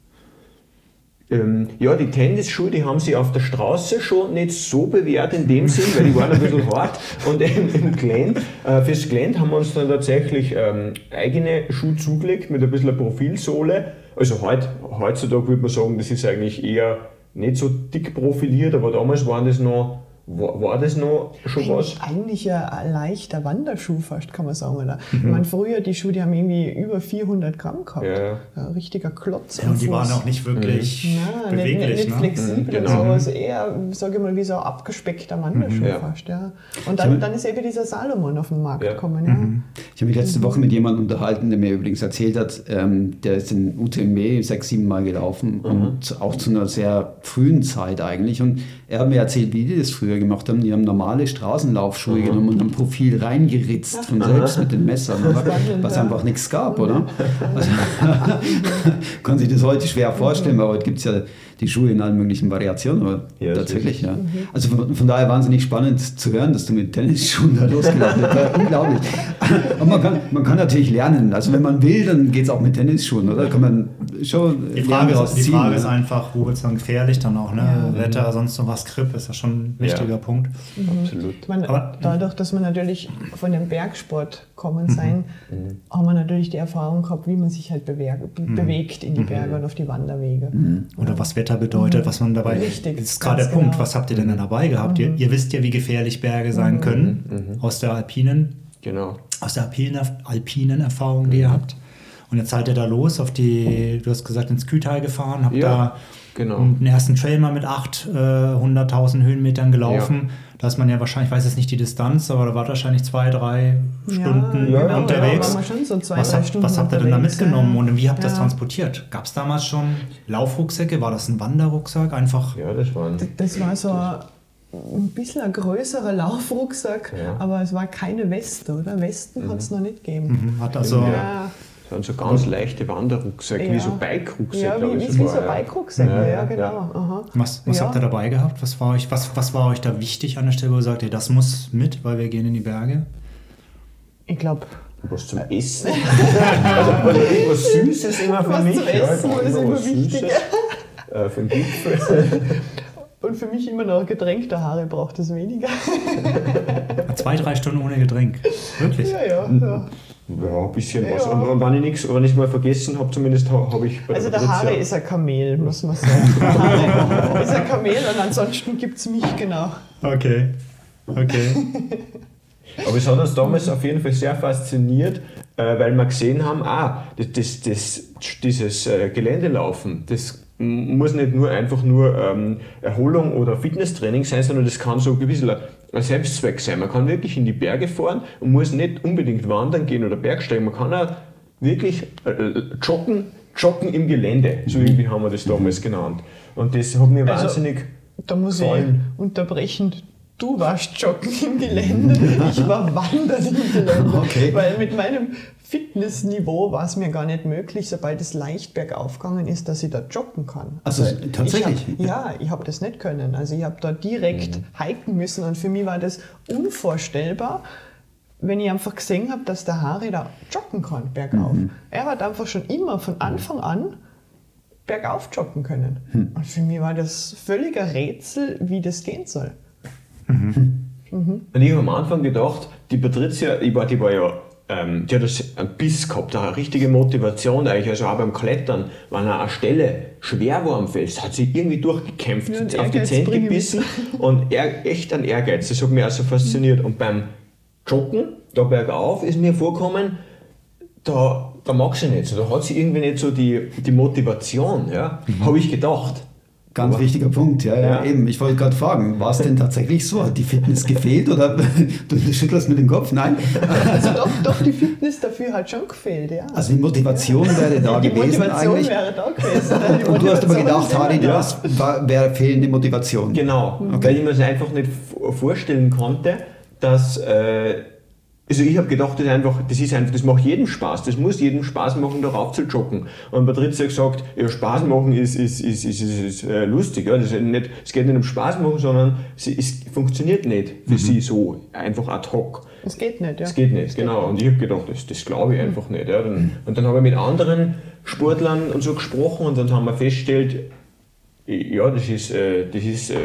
Ähm, ja, die Tennisschuhe, die haben sich auf der Straße schon nicht so bewährt in dem Sinn, weil die waren ein bisschen hart. Und im, im Glen, äh, fürs Glen haben wir uns dann tatsächlich ähm, eigene Schuhe zugelegt mit ein bisschen Profilsohle. Also heut, heutzutage würde man sagen, das ist eigentlich eher nicht so dick profiliert, aber damals waren das noch war, war, das noch schon was? Eigentlich ein leichter Wanderschuh fast, kann man sagen. Oder? Mhm. Ich meine, früher die Schuhe, die haben irgendwie über 400 Gramm gehabt. Ja. Ein richtiger Klotz. Ja, und die waren auch nicht wirklich mhm. beweglich. Nicht, nicht ne? flexibel mhm, genau. so. Also eher, sage ich mal, wie so ein abgespeckter Wanderschuh mhm. fast. Ja. Und dann, dann ist eben dieser Salomon auf den Markt ja. gekommen. Ja. Mhm. Ich habe mich letzte Woche mit jemandem unterhalten, der mir übrigens erzählt hat, ähm, der ist in UTMB sechs, sieben Mal gelaufen mhm. und auch zu einer sehr frühen Zeit eigentlich. Und er hat mir erzählt, wie die das früher gemacht haben. Die haben normale Straßenlaufschuhe mhm. genommen und ein Profil reingeritzt von selbst mit den Messern, oder? was einfach nichts gab, oder? Also, kann sich das heute schwer vorstellen, weil heute gibt es ja die Schuhe in allen möglichen Variationen, aber Ja, tatsächlich, ja. Also von, von daher wahnsinnig spannend zu hören, dass du mit Tennisschuhen da losgelaufen bist. Ja, unglaublich. Und man kann, man kann natürlich lernen. Also wenn man will, dann geht es auch mit Tennisschuhen, oder? Kann man schon Die Frage, ist, die Frage ja. ist einfach, wo wird es dann gefährlich dann auch, ne? Wetter, sonst noch was, Grip, ist ja schon ein wichtiger Ja. Punkt. Absolut. Ich meine, Aber- dadurch, dass wir natürlich von dem Bergsport kommen sein, haben wir natürlich die Erfahrung gehabt, wie man sich halt be bewegt in die Berge und auf die Wanderwege. Oder was Wetter bedeutet, was man dabei. Richtig, Das ist gerade der ganz Punkt. genau. Was habt ihr denn da dabei gehabt? Ihr, ihr wisst ja, wie gefährlich Berge sein können aus der alpinen, Genau. aus der alpinen, alpinen Erfahrung, die ihr habt. Und jetzt seid ihr da los auf die, du hast gesagt, ins Kühltal gefahren, habt Ja, da genau. den ersten Trail mal mit 800.000 Höhenmetern gelaufen. Da ist man ja wahrscheinlich, ich weiß jetzt nicht die Distanz, aber da war wahrscheinlich zwei, drei Stunden Ja, genau, unterwegs. ja, so zwei, was, habt, Stunden was habt ihr denn da mitgenommen ja. und wie habt ihr das Ja. transportiert? Gab es damals schon Laufrucksäcke? War das ein Wanderrucksack? Einfach. Ja, das waren. Das war so ein bisschen ein größerer Laufrucksack, Ja. aber es war keine Weste, oder? Westen hat es noch nicht gegeben. Mhm, Hat also. Ja. Waren so ganz leichte Wanderrucksäcke, wie Ja. so Bike-Rucksäcke. ja wie, wie, wie so. Bike-Rucksäcke, ja, Ja, genau. ja. Aha. Was, was Ja. habt ihr dabei gehabt? Was war, euch, was, was war euch da wichtig an der Stelle, wo ihr sagt, ihr, das muss mit, weil wir gehen in die Berge? Ich glaube, Was zum Essen? also, also irgendwas Süßes immer für Was mich. zum Essen ja, ist immer was wichtig. Süßes. Äh, für den Gipfel. und für mich immer noch Getränk der Haare braucht es weniger. Zwei, drei Stunden ohne Getränk. Wirklich. ja, ja, ja. Ja, ein bisschen was. Und, und wenn ich nichts, wenn ich mal vergessen habe, zumindest habe hab ich bei Also der Patricia- Haare ist ein Kamel, muss man sagen. Der Haare ist ein Kamel und ansonsten gibt es mich genau. Okay. Okay. Aber es hat uns damals auf jeden Fall sehr fasziniert, äh, weil wir gesehen haben, ah, das, das, das, dieses äh, Geländelaufen, das muss nicht nur einfach nur ähm, Erholung oder Fitnesstraining sein, sondern das kann so ein bisschen ein Selbstzweck sein. Man kann wirklich in die Berge fahren und muss nicht unbedingt wandern gehen oder Bergsteigen. Man kann auch wirklich äh, äh, joggen, joggen im Gelände. So irgendwie haben wir das damals genannt. Und das hat mir Also- wahnsinnig Da muss Voll. ich unterbrechen. Du warst joggen im Gelände, ich war wandern im Gelände. Okay. Weil mit meinem Fitnessniveau war es mir gar nicht möglich, sobald es leicht bergauf gegangen ist, dass ich da joggen kann. Also, tatsächlich? Ich hab, ja, ich habe das nicht können. Also ich habe da direkt hiken müssen und für mich war das unvorstellbar, wenn ich einfach gesehen habe, dass der Harry da joggen kann bergauf. Er hat einfach schon immer von Anfang an bergauf joggen können. Und für mich war das völliger Rätsel, wie das gehen soll. Und ich habe am Anfang gedacht, die Patricia, ich war, die war ja, ähm, die hat das einen Biss gehabt, eine richtige Motivation eigentlich. Also auch beim Klettern, wenn er eine Stelle schwer war am Fels, hat sie irgendwie durchgekämpft, Ja, auf die Zähne gebissen und er, echt ein Ehrgeiz. Das hat mich also fasziniert. Und beim Joggen, da bergauf, ist mir vorgekommen, da, da mag sie nicht so, da hat sie irgendwie nicht so die, die Motivation, ja, habe ich gedacht. Ganz Aber- wichtiger Punkt, ja, ja, Ja. eben. Ich wollte gerade fragen, war es denn tatsächlich so? Hat die Fitness gefehlt oder du schüttelst mit dem Kopf? Nein. Also doch, doch, die Fitness dafür hat schon gefehlt, ja. Also die Motivation wäre da die gewesen Motivation eigentlich. wäre da gewesen. Die Und du hast aber gedacht, da. das war- wäre fehlende Motivation. Genau, weil ich mir das einfach nicht vorstellen konnte, dass. Äh, also ich habe gedacht, das, ist einfach, das, ist einfach, das macht jedem Spaß, das muss jedem Spaß machen, darauf zu joggen. Und Patricia hat gesagt, ja, Spaß machen ist, ist, ist, ist, ist, ist äh, lustig. Ja? Das ist nicht, es geht nicht um Spaß machen, sondern sie, es funktioniert nicht für sie so, einfach ad hoc. Es geht nicht, ja. Das geht nicht, genau. Und ich habe gedacht, das, das glaube ich einfach nicht. Ja. Dann, und dann habe ich mit anderen Sportlern und so gesprochen und dann haben wir festgestellt, ja, das ist, äh, das ist äh,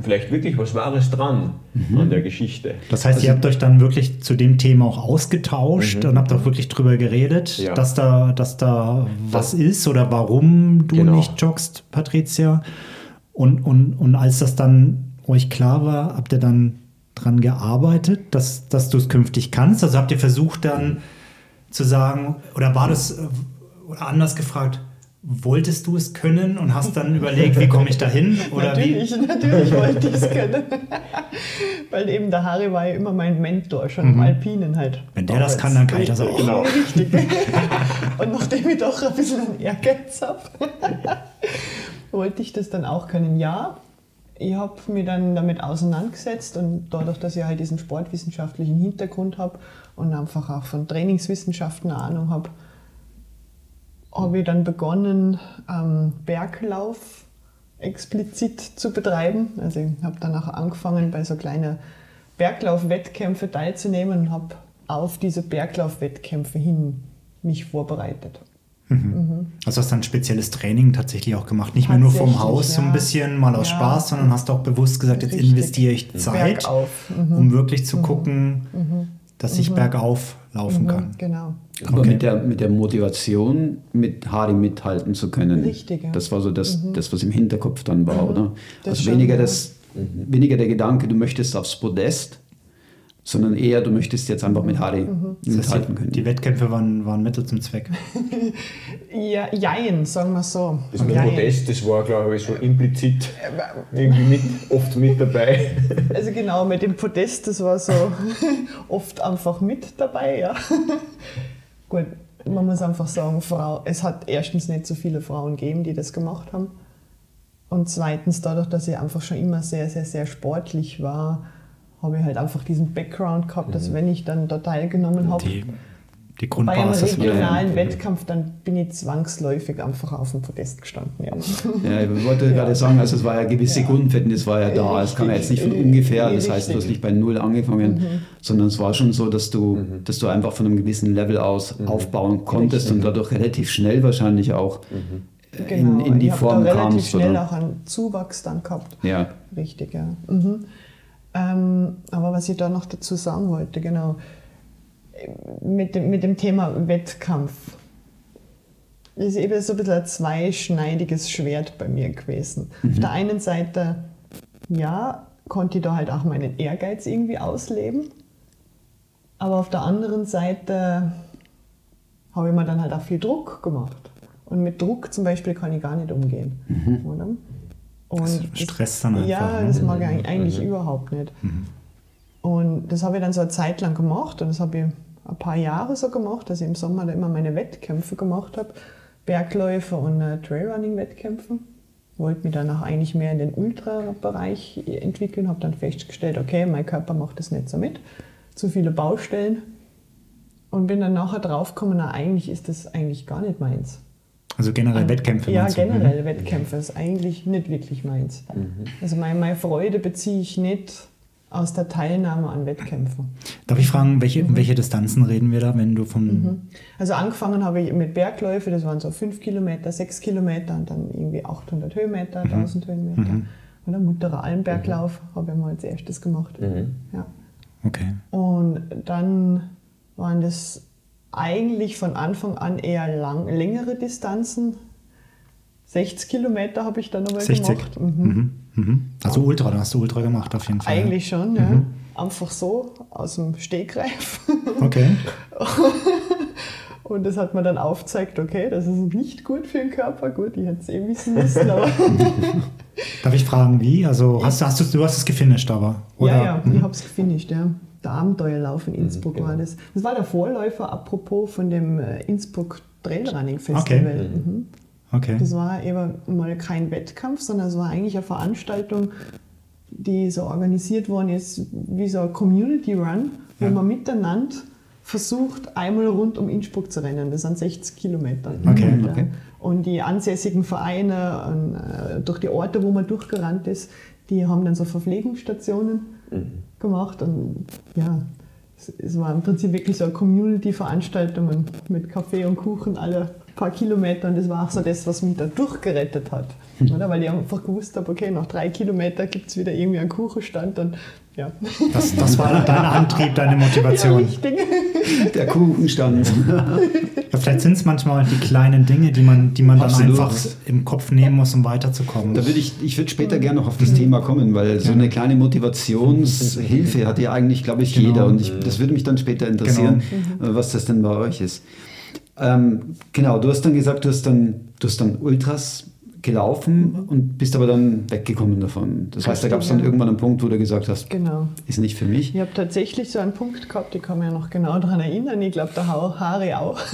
vielleicht wirklich was Wahres dran an der Geschichte. Das heißt, ihr habt euch dann wirklich zu dem Thema auch ausgetauscht und habt auch wirklich drüber geredet, Ja. dass da, dass da was ist oder warum du Genau. nicht joggst, Patricia. Und, und, und als das dann euch klar war, habt ihr dann dran gearbeitet, dass, dass du es künftig kannst? Also habt ihr versucht dann zu sagen, oder war das, äh, oder anders gefragt, wolltest du es können und hast dann überlegt, wie komme ich da hin? Oder wie? natürlich, natürlich wollte ich es können. Weil eben der Harry war ja immer mein Mentor, schon im Alpinen halt. Wenn der das kann, dann kann ich das auch. Genau. Richtig. Und nachdem ich doch ein bisschen Ehrgeiz habe, wollte ich das dann auch können. Ja, ich habe mich dann damit auseinandergesetzt und dadurch, dass ich halt diesen sportwissenschaftlichen Hintergrund habe und einfach auch von Trainingswissenschaften eine Ahnung habe, habe ich dann begonnen, ähm, Berglauf explizit zu betreiben. Also ich habe dann auch angefangen, bei so kleinen Berglaufwettkämpfen teilzunehmen und habe auf diese Berglaufwettkämpfe hin mich vorbereitet. Also hast du ein spezielles Training tatsächlich auch gemacht, nicht mehr nur vom Haus so ein ja. bisschen mal aus Ja. Spaß, sondern hast auch bewusst gesagt, jetzt Richtig. investiere ich Zeit. Mhm. um wirklich zu gucken, dass ich bergauf laufen kann. Genau. Aber Okay. mit, der, mit der Motivation, mit Harry mithalten zu können. Richtig, ja. Mhm. Das war so das, das was im Hinterkopf dann war, oder? Das also schon, weniger, ja. das, weniger der Gedanke, du möchtest aufs Podest, sondern eher, du möchtest jetzt einfach mit Harry Mhm. Das heißt, mithalten können. die Wettkämpfe waren, waren Mittel zum Zweck. Ja, jein, sagen wir so. Das mit Jein. Podest, das war, glaube ich, schon implizit irgendwie mit, oft mit dabei. Also genau, mit dem Podest, das war so oft einfach mit dabei, ja. Gut, man muss einfach sagen, Frau, es hat erstens nicht so viele Frauen gegeben, die das gemacht haben. Und zweitens, dadurch, dass ich einfach schon immer sehr, sehr, sehr sportlich war, habe ich halt einfach diesen Background gehabt, dass wenn ich dann da teilgenommen habe, Die, die bei einem Grundbasis. regionalen Wettkampf, dann bin ich zwangsläufig einfach auf dem Podest gestanden. Ja. Ja, ich wollte gerade sagen, also es war ja gewisse Grundfitness war ja da. Es kam ja jetzt nicht von Richtig, ungefähr, das heißt, du richtig. hast nicht bei Null angefangen, sondern es war schon so, dass du, dass du einfach von einem gewissen Level aus aufbauen konntest und dadurch relativ schnell wahrscheinlich auch äh, in, in die ich habe Form da relativ kamst. schnell Oder? auch einen Zuwachs dann gehabt. Ja. Richtig, ja. Mhm. Ähm, aber was ich da noch dazu sagen wollte, genau, mit dem, mit dem Thema Wettkampf, ist eben so ein bisschen ein zweischneidiges Schwert bei mir gewesen. Auf der einen Seite, ja, konnte ich da halt auch meinen Ehrgeiz irgendwie ausleben, aber auf der anderen Seite habe ich mir dann halt auch viel Druck gemacht. Und mit Druck zum Beispiel kann ich gar nicht umgehen. Oder? Und Das stresst dann einfach, Ja, ne? das mag ich eigentlich, eigentlich überhaupt nicht. Und das habe ich dann so eine Zeit lang gemacht und das habe ich ein paar Jahre so gemacht, dass ich im Sommer da immer meine Wettkämpfe gemacht habe. Bergläufe und äh, Trailrunning-Wettkämpfe. Wollte mich dann auch eigentlich mehr in den Ultra-Bereich entwickeln, habe dann festgestellt, okay, mein Körper macht das nicht so mit. Zu viele Baustellen. Und bin dann nachher draufgekommen, na, eigentlich ist das eigentlich gar nicht meins. Also generell Wettkämpfe. Ja, generell Wettkämpfe ist eigentlich nicht wirklich meins. Also meine, meine Freude beziehe ich nicht aus der Teilnahme an Wettkämpfen. Darf ich fragen, welche, um welche Distanzen reden wir da, wenn du vom. Also angefangen habe ich mit Bergläufe, das waren so 5 Kilometer, 6 Kilometer und dann irgendwie 800 Höhenmeter, 1000 Höhenmeter. Oder Mutterer Almberglauf habe ich mal als erstes gemacht. Ja. Okay. Und dann waren das eigentlich von Anfang an eher lang, längere Distanzen. 60 Kilometer habe ich dann nochmal 60. gemacht. Mhm. Mhm. Mhm. Also Ultra, da hast du Ultra gemacht auf jeden Fall. Eigentlich schon, ja. Einfach so, aus dem Stegreif. Okay. Und das hat mir dann aufgezeigt, okay, das ist nicht gut für den Körper. Gut, ich hätte es eh wissen müssen, aber Darf ich fragen, wie? Also hast, du- hast du, du hast es gefinisht, aber? Oder? ja, ja, ich habe es gefinisht, ja. Der Abenteuerlauf in Innsbruck war das. Das war der Vorläufer, apropos, von dem äh, Innsbruck Trailrunning Festival. Mhm. Okay. Das war eben mal kein Wettkampf, sondern es war eigentlich eine Veranstaltung, die so organisiert worden ist wie so ein Community Run, wo Ja. man miteinander versucht, einmal rund um Innsbruck zu rennen. Das sind 60 Kilometer. Okay, Ja. okay. Und die ansässigen Vereine und, äh, durch die Orte, wo man durchgerannt ist, die haben dann so Verpflegungsstationen gemacht. Und ja, es, es war im Prinzip wirklich so eine Community-Veranstaltung mit Kaffee und Kuchen alle paar Kilometer. Und das war auch so das, was mich da durchgerettet hat. Oder? Weil ich einfach gewusst habe, okay, nach drei Kilometern gibt es wieder irgendwie einen Kuchenstand. Und ja, Das, das war dein Antrieb, deine Motivation. ja richtig. Der Kuchenstand. Ja, vielleicht sind es manchmal die kleinen Dinge, die man, die man dann einfach im Kopf nehmen muss, um weiterzukommen. Da würde ich, ich würde später gerne noch auf das Thema kommen, weil so eine kleine Motivationshilfe hat ja eigentlich, glaube ich, Genau. jeder. Und ich, das würde mich dann später interessieren, äh, was das denn bei euch ist. Ähm, genau, du hast dann gesagt, du hast dann, du hast dann Ultras gelaufen und bist aber dann weggekommen davon. Das heißt, da gab es dann irgendwann einen Punkt, wo du gesagt hast, Genau. ist nicht für mich. Ich habe tatsächlich so einen Punkt gehabt, ich kann mich ja noch genau daran erinnern, ich glaube, der Harry auch.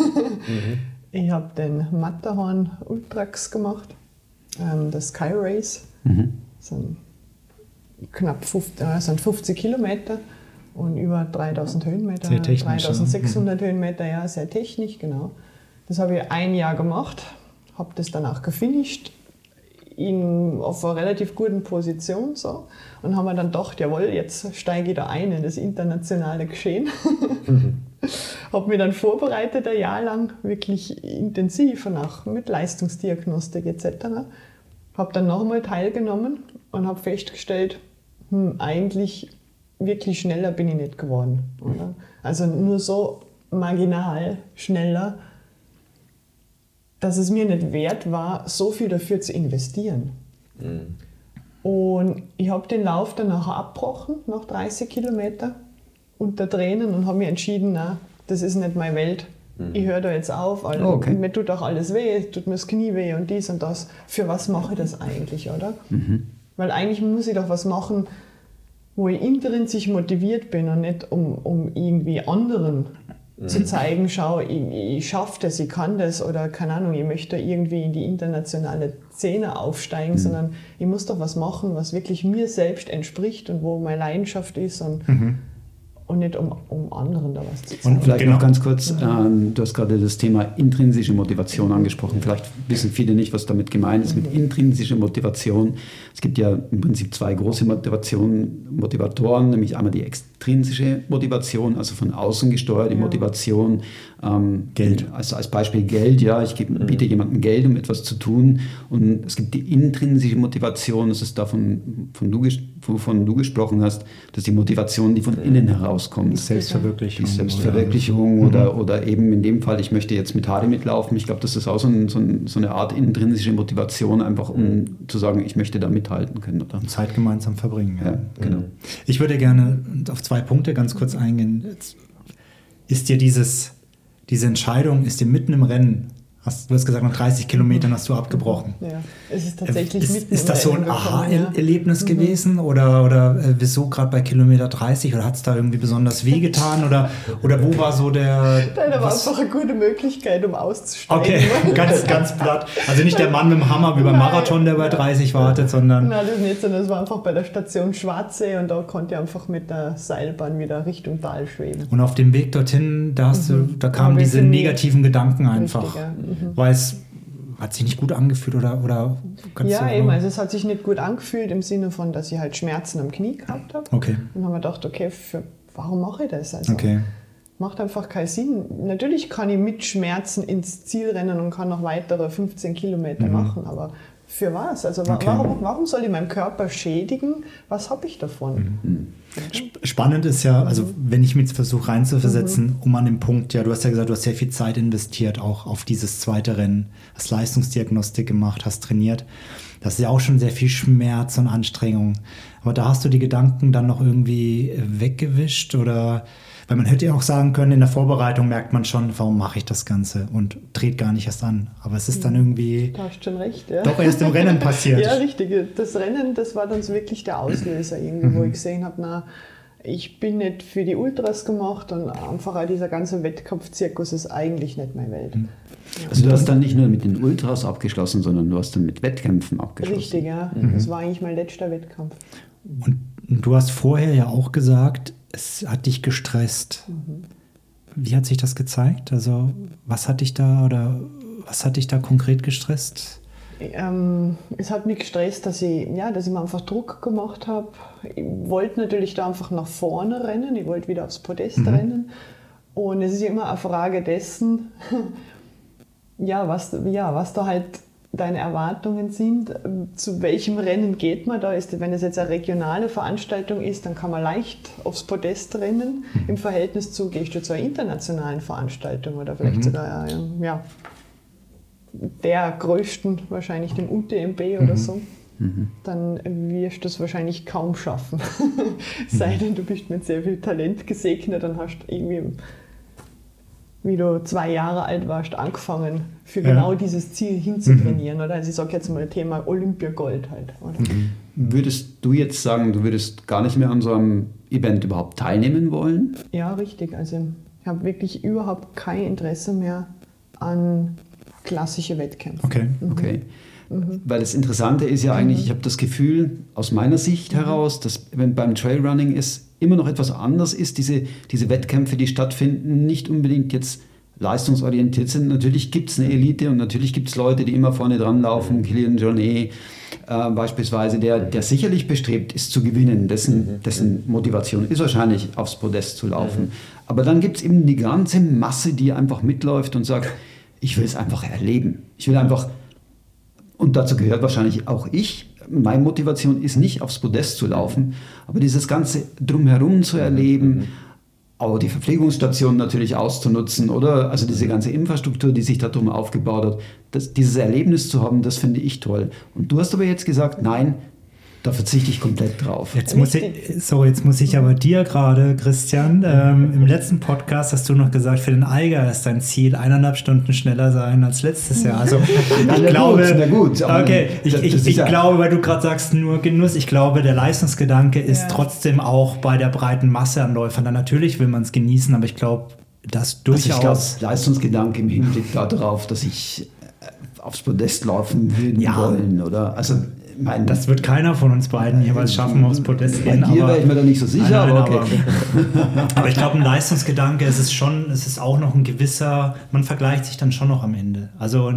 Ich habe den Matterhorn Ultrax gemacht, ähm, das Sky Race. Das sind knapp 50, äh, sind 50 Kilometer und über 3000 Höhenmeter. Sehr technisch, ja. 3600 Höhenmeter, ja, sehr technisch, genau. Das habe ich ein Jahr gemacht, habe das dann auch gefinisht. in, auf einer relativ guten Position so und haben wir dann gedacht, jawohl, jetzt steige ich da ein in das internationale Geschehen. Mhm. habe mich dann vorbereitet ein Jahr lang, wirklich intensiv und auch mit Leistungsdiagnostik etc. Habe dann nochmal teilgenommen und habe festgestellt, hm, eigentlich wirklich schneller bin ich nicht geworden. Oder? Also nur so marginal schneller, dass es mir nicht wert war, so viel dafür zu investieren. Mhm. Und ich habe den Lauf dann nachher abgebrochen, nach 30 Kilometern, unter Tränen und habe mich entschieden, na, das ist nicht meine Welt. Mhm. Ich höre da jetzt auf, also, okay. mir tut auch alles weh, tut mir das Knie weh und dies und das. Für was mache ich das eigentlich, oder? Mhm. Weil eigentlich muss ich doch was machen, wo ich intrinsisch motiviert bin und nicht um, um irgendwie anderen mhm. zu zeigen, schau, ich, ich schaffe das, ich kann das oder keine Ahnung, ich möchte irgendwie in die internationale Szene aufsteigen, mhm. sondern ich muss doch was machen, was wirklich mir selbst entspricht und wo meine Leidenschaft ist und mhm und nicht um, um anderen da was zu zeigen. Und vielleicht genau. noch ganz kurz, ähm, du hast gerade das Thema intrinsische Motivation angesprochen. Vielleicht wissen viele nicht, was damit gemeint ist mit mhm. intrinsischer Motivation. Es gibt ja im Prinzip zwei große Motivation, Motivatoren, nämlich einmal die extrinsische Motivation, also von außen gesteuerte ja. Motivation. Ähm, Geld. Also als Beispiel Geld, ja, ich gebe, mhm. biete jemandem Geld, um etwas zu tun. Und es gibt die intrinsische Motivation, das ist davon, von du, wovon du gesprochen hast, das ist die Motivation, die von innen herauskommt. Selbstverwirklichung. Die Selbstverwirklichung oder, oder, mhm. oder, eben in dem Fall, ich möchte jetzt mit Hardy mitlaufen. Ich glaube, das ist auch so, ein, so, ein, so, eine Art intrinsische Motivation, einfach um mhm. zu sagen, ich möchte da mithalten können. Oder? Zeit gemeinsam verbringen. Ja, ja genau. Mhm. Ich würde gerne auf zwei Punkte ganz kurz eingehen. Ist dir dieses, diese Entscheidung, ist dir mitten im Rennen Hast, du hast gesagt, nach 30 Kilometern hast du abgebrochen. Ja, es ist tatsächlich Ist, ist das so ein Aha-Erlebnis. Mhm. gewesen? Oder, oder äh, wieso gerade bei Kilometer 30? Oder hat es da irgendwie besonders wehgetan? Oder, oder wo war so der. Nein, da war einfach eine gute Möglichkeit, um auszusteigen. Okay, ganz, ganz platt. Also nicht der Mann mit dem Hammer wie beim Marathon, der bei 30 wartet, sondern. Nein, das nicht, sondern es war einfach bei der Station Schwarzsee und da konnte ich einfach mit der Seilbahn wieder Richtung Tal schweben. Und auf dem Weg dorthin, da, hast mhm. du, da kamen diese negativen Gedanken einfach. Richtig, ja. Mhm. Weil es hat sich nicht gut angefühlt oder, oder Ja, eben, also es hat sich nicht gut angefühlt im Sinne von, dass ich halt Schmerzen am Knie gehabt habe. Okay. Und dann haben wir gedacht, okay, für, warum mache ich das? Also, okay. Macht einfach keinen Sinn. Natürlich kann ich mit Schmerzen ins Ziel rennen und kann noch weitere 15 Kilometer mhm. machen, aber für was? Also okay. warum, warum soll ich meinem Körper schädigen? Was habe ich davon? Mhm. Spannend ist ja, also wenn ich mich versuche reinzuversetzen, mhm. um an den Punkt, ja, du hast ja gesagt, du hast sehr viel Zeit investiert, auch auf dieses zweite Rennen, hast Leistungsdiagnostik gemacht, hast trainiert. Das ist ja auch schon sehr viel Schmerz und Anstrengung. Aber da hast du die Gedanken dann noch irgendwie weggewischt oder weil man hätte ja auch sagen können, in der Vorbereitung merkt man schon, warum mache ich das Ganze und dreht gar nicht erst an. Aber es ist dann irgendwie da hast schon recht, ja. doch erst im Rennen passiert. ja, richtig. Das Rennen, das war dann so wirklich der Auslöser irgendwie, mhm. wo ich gesehen habe, na, ich bin nicht für die Ultras gemacht und einfach auch dieser ganze Wettkampfzirkus ist eigentlich nicht meine Welt. Mhm. Also du hast dann nicht nur mit den Ultras abgeschlossen, sondern du hast dann mit Wettkämpfen abgeschlossen. Richtig, ja. Mhm. Das war eigentlich mein letzter Wettkampf. Und du hast vorher ja auch gesagt, es hat dich gestresst. Mhm. Wie hat sich das gezeigt? Also, was hat dich da oder was hat dich da konkret gestresst? Ähm, es hat mich gestresst, dass ich, ja, dass ich mir einfach Druck gemacht habe. Ich wollte natürlich da einfach nach vorne rennen, ich wollte wieder aufs Podest mhm. rennen. Und es ist immer eine Frage dessen, ja, was, ja, was da halt deine Erwartungen sind, zu welchem Rennen geht man da? Ist, wenn es jetzt eine regionale Veranstaltung ist, dann kann man leicht aufs Podest rennen. Mhm. Im Verhältnis zu, gehst du zu einer internationalen Veranstaltung oder vielleicht mhm. sogar ja, der größten, wahrscheinlich dem UTMB oder mhm. so. Mhm. Dann wirst du es wahrscheinlich kaum schaffen. Sei denn, du bist mit sehr viel Talent gesegnet, dann hast irgendwie wie du zwei Jahre alt warst, angefangen, für genau ja. dieses Ziel hinzutrainieren. Mhm. Oder? Also ich sage jetzt mal Thema Olympiagold halt. Mhm. Würdest du jetzt sagen, du würdest gar nicht mehr an so einem Event überhaupt teilnehmen wollen? Ja, richtig. Also ich habe wirklich überhaupt kein Interesse mehr an klassische Wettkämpfe. Okay, mhm. okay. Mhm. Weil das Interessante ist ja eigentlich, mhm. ich habe das Gefühl, aus meiner Sicht mhm. heraus, dass wenn beim Trailrunning ist, immer noch etwas anders ist. Diese, diese Wettkämpfe, die stattfinden, nicht unbedingt jetzt leistungsorientiert sind. Natürlich gibt es eine Elite und natürlich gibt es Leute, die immer vorne dran laufen, Kilian Jornet äh, beispielsweise, der, der sicherlich bestrebt ist zu gewinnen, dessen, dessen Motivation ist wahrscheinlich aufs Podest zu laufen. Aber dann gibt es eben die ganze Masse, die einfach mitläuft und sagt, ich will es einfach erleben. Ich will einfach, und dazu gehört wahrscheinlich auch ich, meine Motivation ist nicht aufs Podest zu laufen, aber dieses ganze drumherum zu erleben, auch die Verpflegungsstation natürlich auszunutzen, oder? Also diese ganze Infrastruktur, die sich darum aufgebaut hat, das, dieses Erlebnis zu haben, das finde ich toll. Und du hast aber jetzt gesagt, nein, da verzichte ich komplett drauf. Jetzt muss ich, sorry, jetzt muss ich aber dir gerade, Christian, ähm, im letzten Podcast hast du noch gesagt, für den Eiger ist dein Ziel eineinhalb Stunden schneller sein als letztes Jahr. Also ich na glaube, gut, na gut, okay, ich, ich, ich glaube, weil du gerade sagst, nur Genuss, ich glaube, der Leistungsgedanke ist Ja. trotzdem auch bei der breiten Masse an Läufern. Dann natürlich will man es genießen, aber ich glaube, das Also ich glaube, durchaus. Leistungsgedanke im Hinblick darauf, dass ich äh, aufs Podest laufen würden Ja. wollen, oder? Also, mein, das wird keiner von uns beiden jeweils schaffen, aufs Podest bei gehen. dir aber- wäre ich mir da nicht so sicher, Nein, nein, aber okay. aber, aber ich glaube, ein Leistungsgedanke es ist schon, es ist auch noch ein gewisser, man vergleicht sich dann schon noch am Ende. Also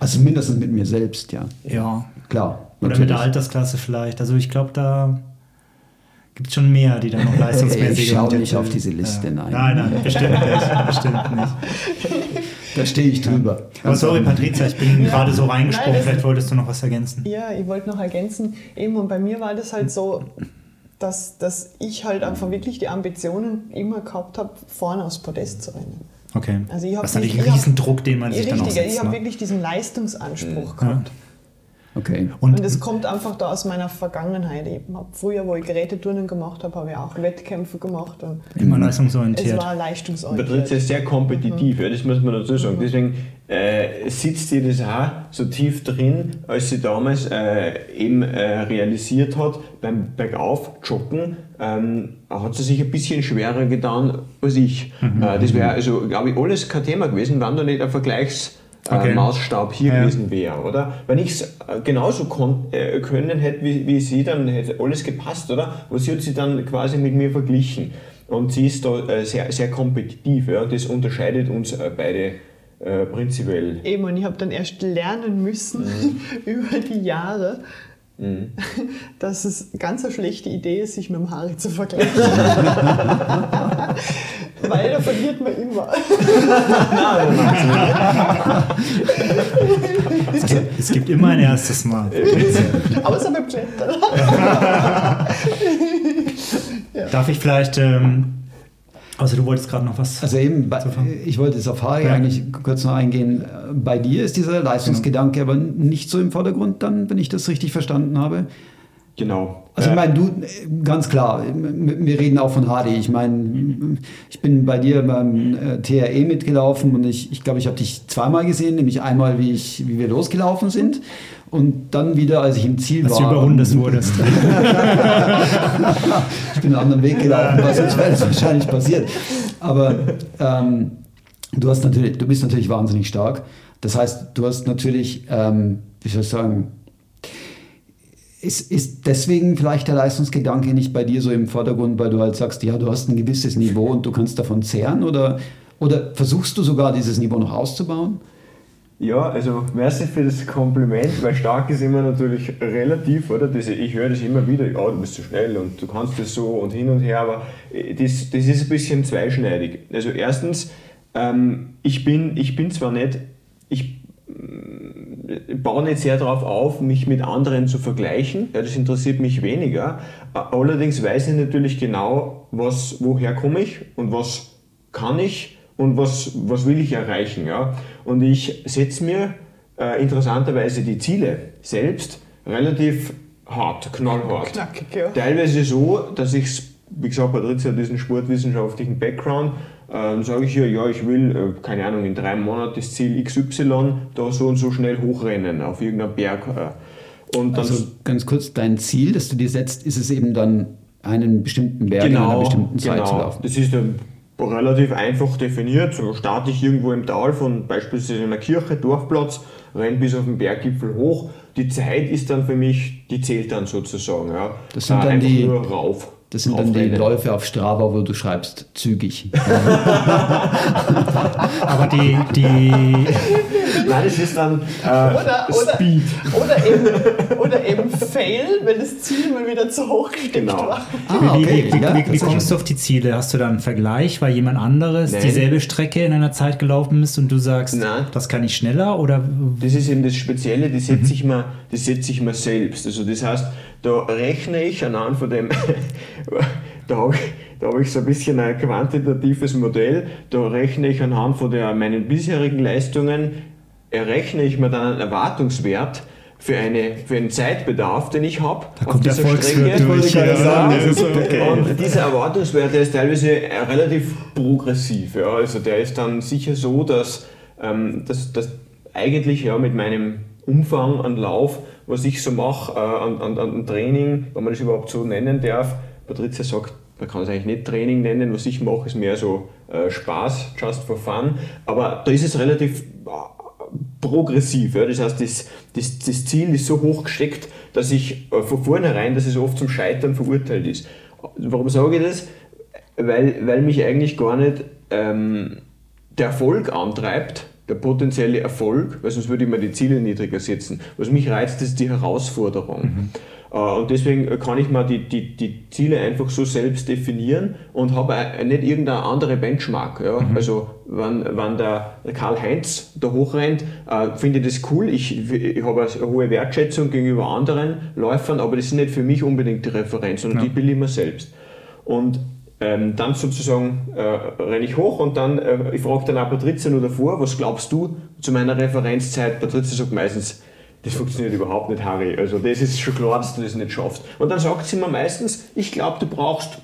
Also mindestens mit mir selbst, ja. ja, Klar. oder mit natürlich. der Altersklasse vielleicht. Also ich glaube, da gibt es schon mehr, die dann noch leistungsmäßig Ich schau sind. nicht auf diese Liste, ja. nein. Nein, nein, bestimmt nicht. bestimmt nicht. Da stehe ich drüber. Aber sorry, Patricia, ich bin Ja. gerade so reingesprungen. Nein, Vielleicht wolltest du noch was ergänzen. Ja, ich wollte noch ergänzen, eben und bei mir war das halt so, dass, dass ich halt einfach wirklich die Ambitionen immer gehabt habe, vorne aufs Podest zu rennen. Okay. Also ich das ist natürlich nicht- ein Riesendruck, den man sich dann auch Richtig, ich habe Ne? wirklich diesen Leistungsanspruch gehabt. Okay. Und, Und es kommt einfach da aus meiner Vergangenheit. Ich hab früher, wo ich Geräteturnen gemacht habe, habe ich auch Wettkämpfe gemacht. Und immer es leistungsorientiert. war Patricia leistungsorientiert. ist sehr kompetitiv, ja, das muss man dazu sagen. Deswegen äh, sitzt ihr das auch so tief drin, als sie damals äh, eben äh, realisiert hat, beim Bergauf joggen, ähm, hat sie sich ein bisschen schwerer getan als ich. Äh, das wäre also, glaube ich, alles kein Thema gewesen, wenn da nicht ein Vergleichs Okay. Maßstab hier Ja. gewesen wäre, oder? Wenn ich es genauso kon äh, können hätte wie, wie sie, dann hätte alles gepasst, oder? Aber sie hat sich dann quasi mit mir verglichen. Und sie ist da äh, sehr, sehr kompetitiv, ja? und das unterscheidet uns äh, beide äh, prinzipiell. Eben, und ich habe dann erst lernen müssen über die Jahre, dass es ganz eine schlechte Idee ist, sich mit dem Harry zu vergleichen. Weil da verliert man immer. Es gibt, es gibt immer ein erstes Mal. Außer beim Klettern. Darf ich vielleicht, ähm, also du wolltest gerade noch was. Also eben, bei, ich wollte Safari Ja. eigentlich kurz noch eingehen. Bei dir ist dieser Leistungsgedanke aber nicht so im Vordergrund dann, wenn ich das richtig verstanden habe. Genau. Also ich meine, du, ganz klar, wir reden auch von HD. Ich meine, ich bin bei dir beim äh, TRE mitgelaufen und ich, ich glaube, ich habe dich zweimal gesehen, nämlich einmal, wie, ich, wie wir losgelaufen sind und dann wieder, als ich im Ziel Als du war. überrundet Und- wurdest. ich bin einen anderen Weg gelaufen, was sonst wäre wahrscheinlich passiert. Aber ähm, du, hast natürlich, du bist natürlich wahnsinnig stark. Das heißt, du hast natürlich, ähm, wie soll ich sagen, ist, ist deswegen vielleicht der Leistungsgedanke nicht bei dir so im Vordergrund, weil du halt sagst, ja, du hast ein gewisses Niveau und du kannst davon zehren oder, oder versuchst du sogar dieses Niveau noch auszubauen? Ja, also merci für das Kompliment, weil stark ist immer natürlich relativ, oder? Das, ich höre das immer wieder, ja, du bist zu schnell und du kannst das so und hin und her, aber äh, das, das ist ein bisschen zweischneidig. Also erstens, ähm, ich, bin, ich bin zwar nicht, ich äh, baue nicht sehr darauf auf, mich mit anderen zu vergleichen, ja, das interessiert mich weniger. Allerdings weiß ich natürlich genau, was, woher komme ich und was kann ich und was, was will ich erreichen. Ja? Und ich setze mir äh, interessanterweise die Ziele selbst relativ hart, knallhart. Knackig, ja. Teilweise so, dass ich, wie gesagt, Patricia hat diesen sportwissenschaftlichen Background, ähm, sage ich ja, ja, ich will, äh, keine Ahnung, in drei Monaten das Ziel XY da so und so schnell hochrennen auf irgendeinem Berg. Äh. Und dann Also ganz kurz, dein Ziel, das du dir setzt, ist es eben dann, einen bestimmten Berg in einer bestimmten Zeit zu laufen. Das ist dann relativ einfach definiert. So starte ich irgendwo im Tal von beispielsweise einer Kirche, Dorfplatz, renne bis auf den Berggipfel hoch. Die Zeit ist dann für mich, die zählt dann sozusagen. Ja. Das sind Äh, dann die- nur rauf. Das sind dann die. Läufe auf Strava, wo du schreibst, zügig. Aber die, die, Nein, das ist dann äh, Oder, oder, Speed. oder, eben, oder eben Fail, wenn das Ziel mal wieder zu hoch gesteckt Genau. war. Ah, Wie, okay. wie, wie, Ja, wie, wie kommst du auf die Ziele? Hast du da einen Vergleich, weil jemand anderes Nein. dieselbe Strecke in einer Zeit gelaufen ist und du sagst, Nein. das kann ich schneller? Oder Das ist eben das Spezielle, die setze ich mir, das setze ich mir selbst. Also das heißt, da rechne ich anhand von dem, da habe ich, da hab ich so ein bisschen ein quantitatives Modell, da rechne ich anhand von der, meinen bisherigen Leistungen, errechne ich mir dann einen Erwartungswert für, eine, für einen Zeitbedarf, den ich habe. Da kommt der Volkswirt wollte durch. Ja, sagen. okay. Und dieser Erwartungswert, der ist teilweise äh, relativ progressiv. Ja. Also der ist dann sicher so, dass, ähm, dass, dass eigentlich ja, mit meinem Umfang an Lauf, was ich so mache, äh, an, an, an Training, wenn man das überhaupt so nennen darf, Patricia sagt, man kann es eigentlich nicht Training nennen, was ich mache, ist mehr so äh, Spaß, just for fun. Aber da ist es relativ progressiv. Ja? Das heißt, das, das, das Ziel ist so hoch gesteckt, dass ich äh, von vornherein, dass es oft zum Scheitern verurteilt ist. Warum sage ich das? Weil, weil mich eigentlich gar nicht ähm, der Erfolg antreibt, der potenzielle Erfolg, weil sonst würde ich mir die Ziele niedriger setzen. Was mich reizt, ist die Herausforderung. Äh, Und deswegen kann ich mir die, die, die Ziele einfach so selbst definieren und habe nicht irgendeine andere Benchmark. Ja? Also, wenn, wenn der Karl-Heinz da hochrennt, äh, finde ich das cool. Ich, ich habe eine hohe Wertschätzung gegenüber anderen Läufern, aber das ist nicht für mich unbedingt die Referenz, sondern Ja. die bilde ich mir selbst. Und ähm, dann sozusagen äh, renne ich hoch und dann, äh, ich frage dann auch Patrizia nur davor, was glaubst du zu meiner Referenzzeit? Patrizia sagt meistens, das funktioniert überhaupt nicht, Harry. Also das ist schon klar, dass du das nicht schaffst. Und dann sagt sie mir meistens, ich glaube, du brauchst,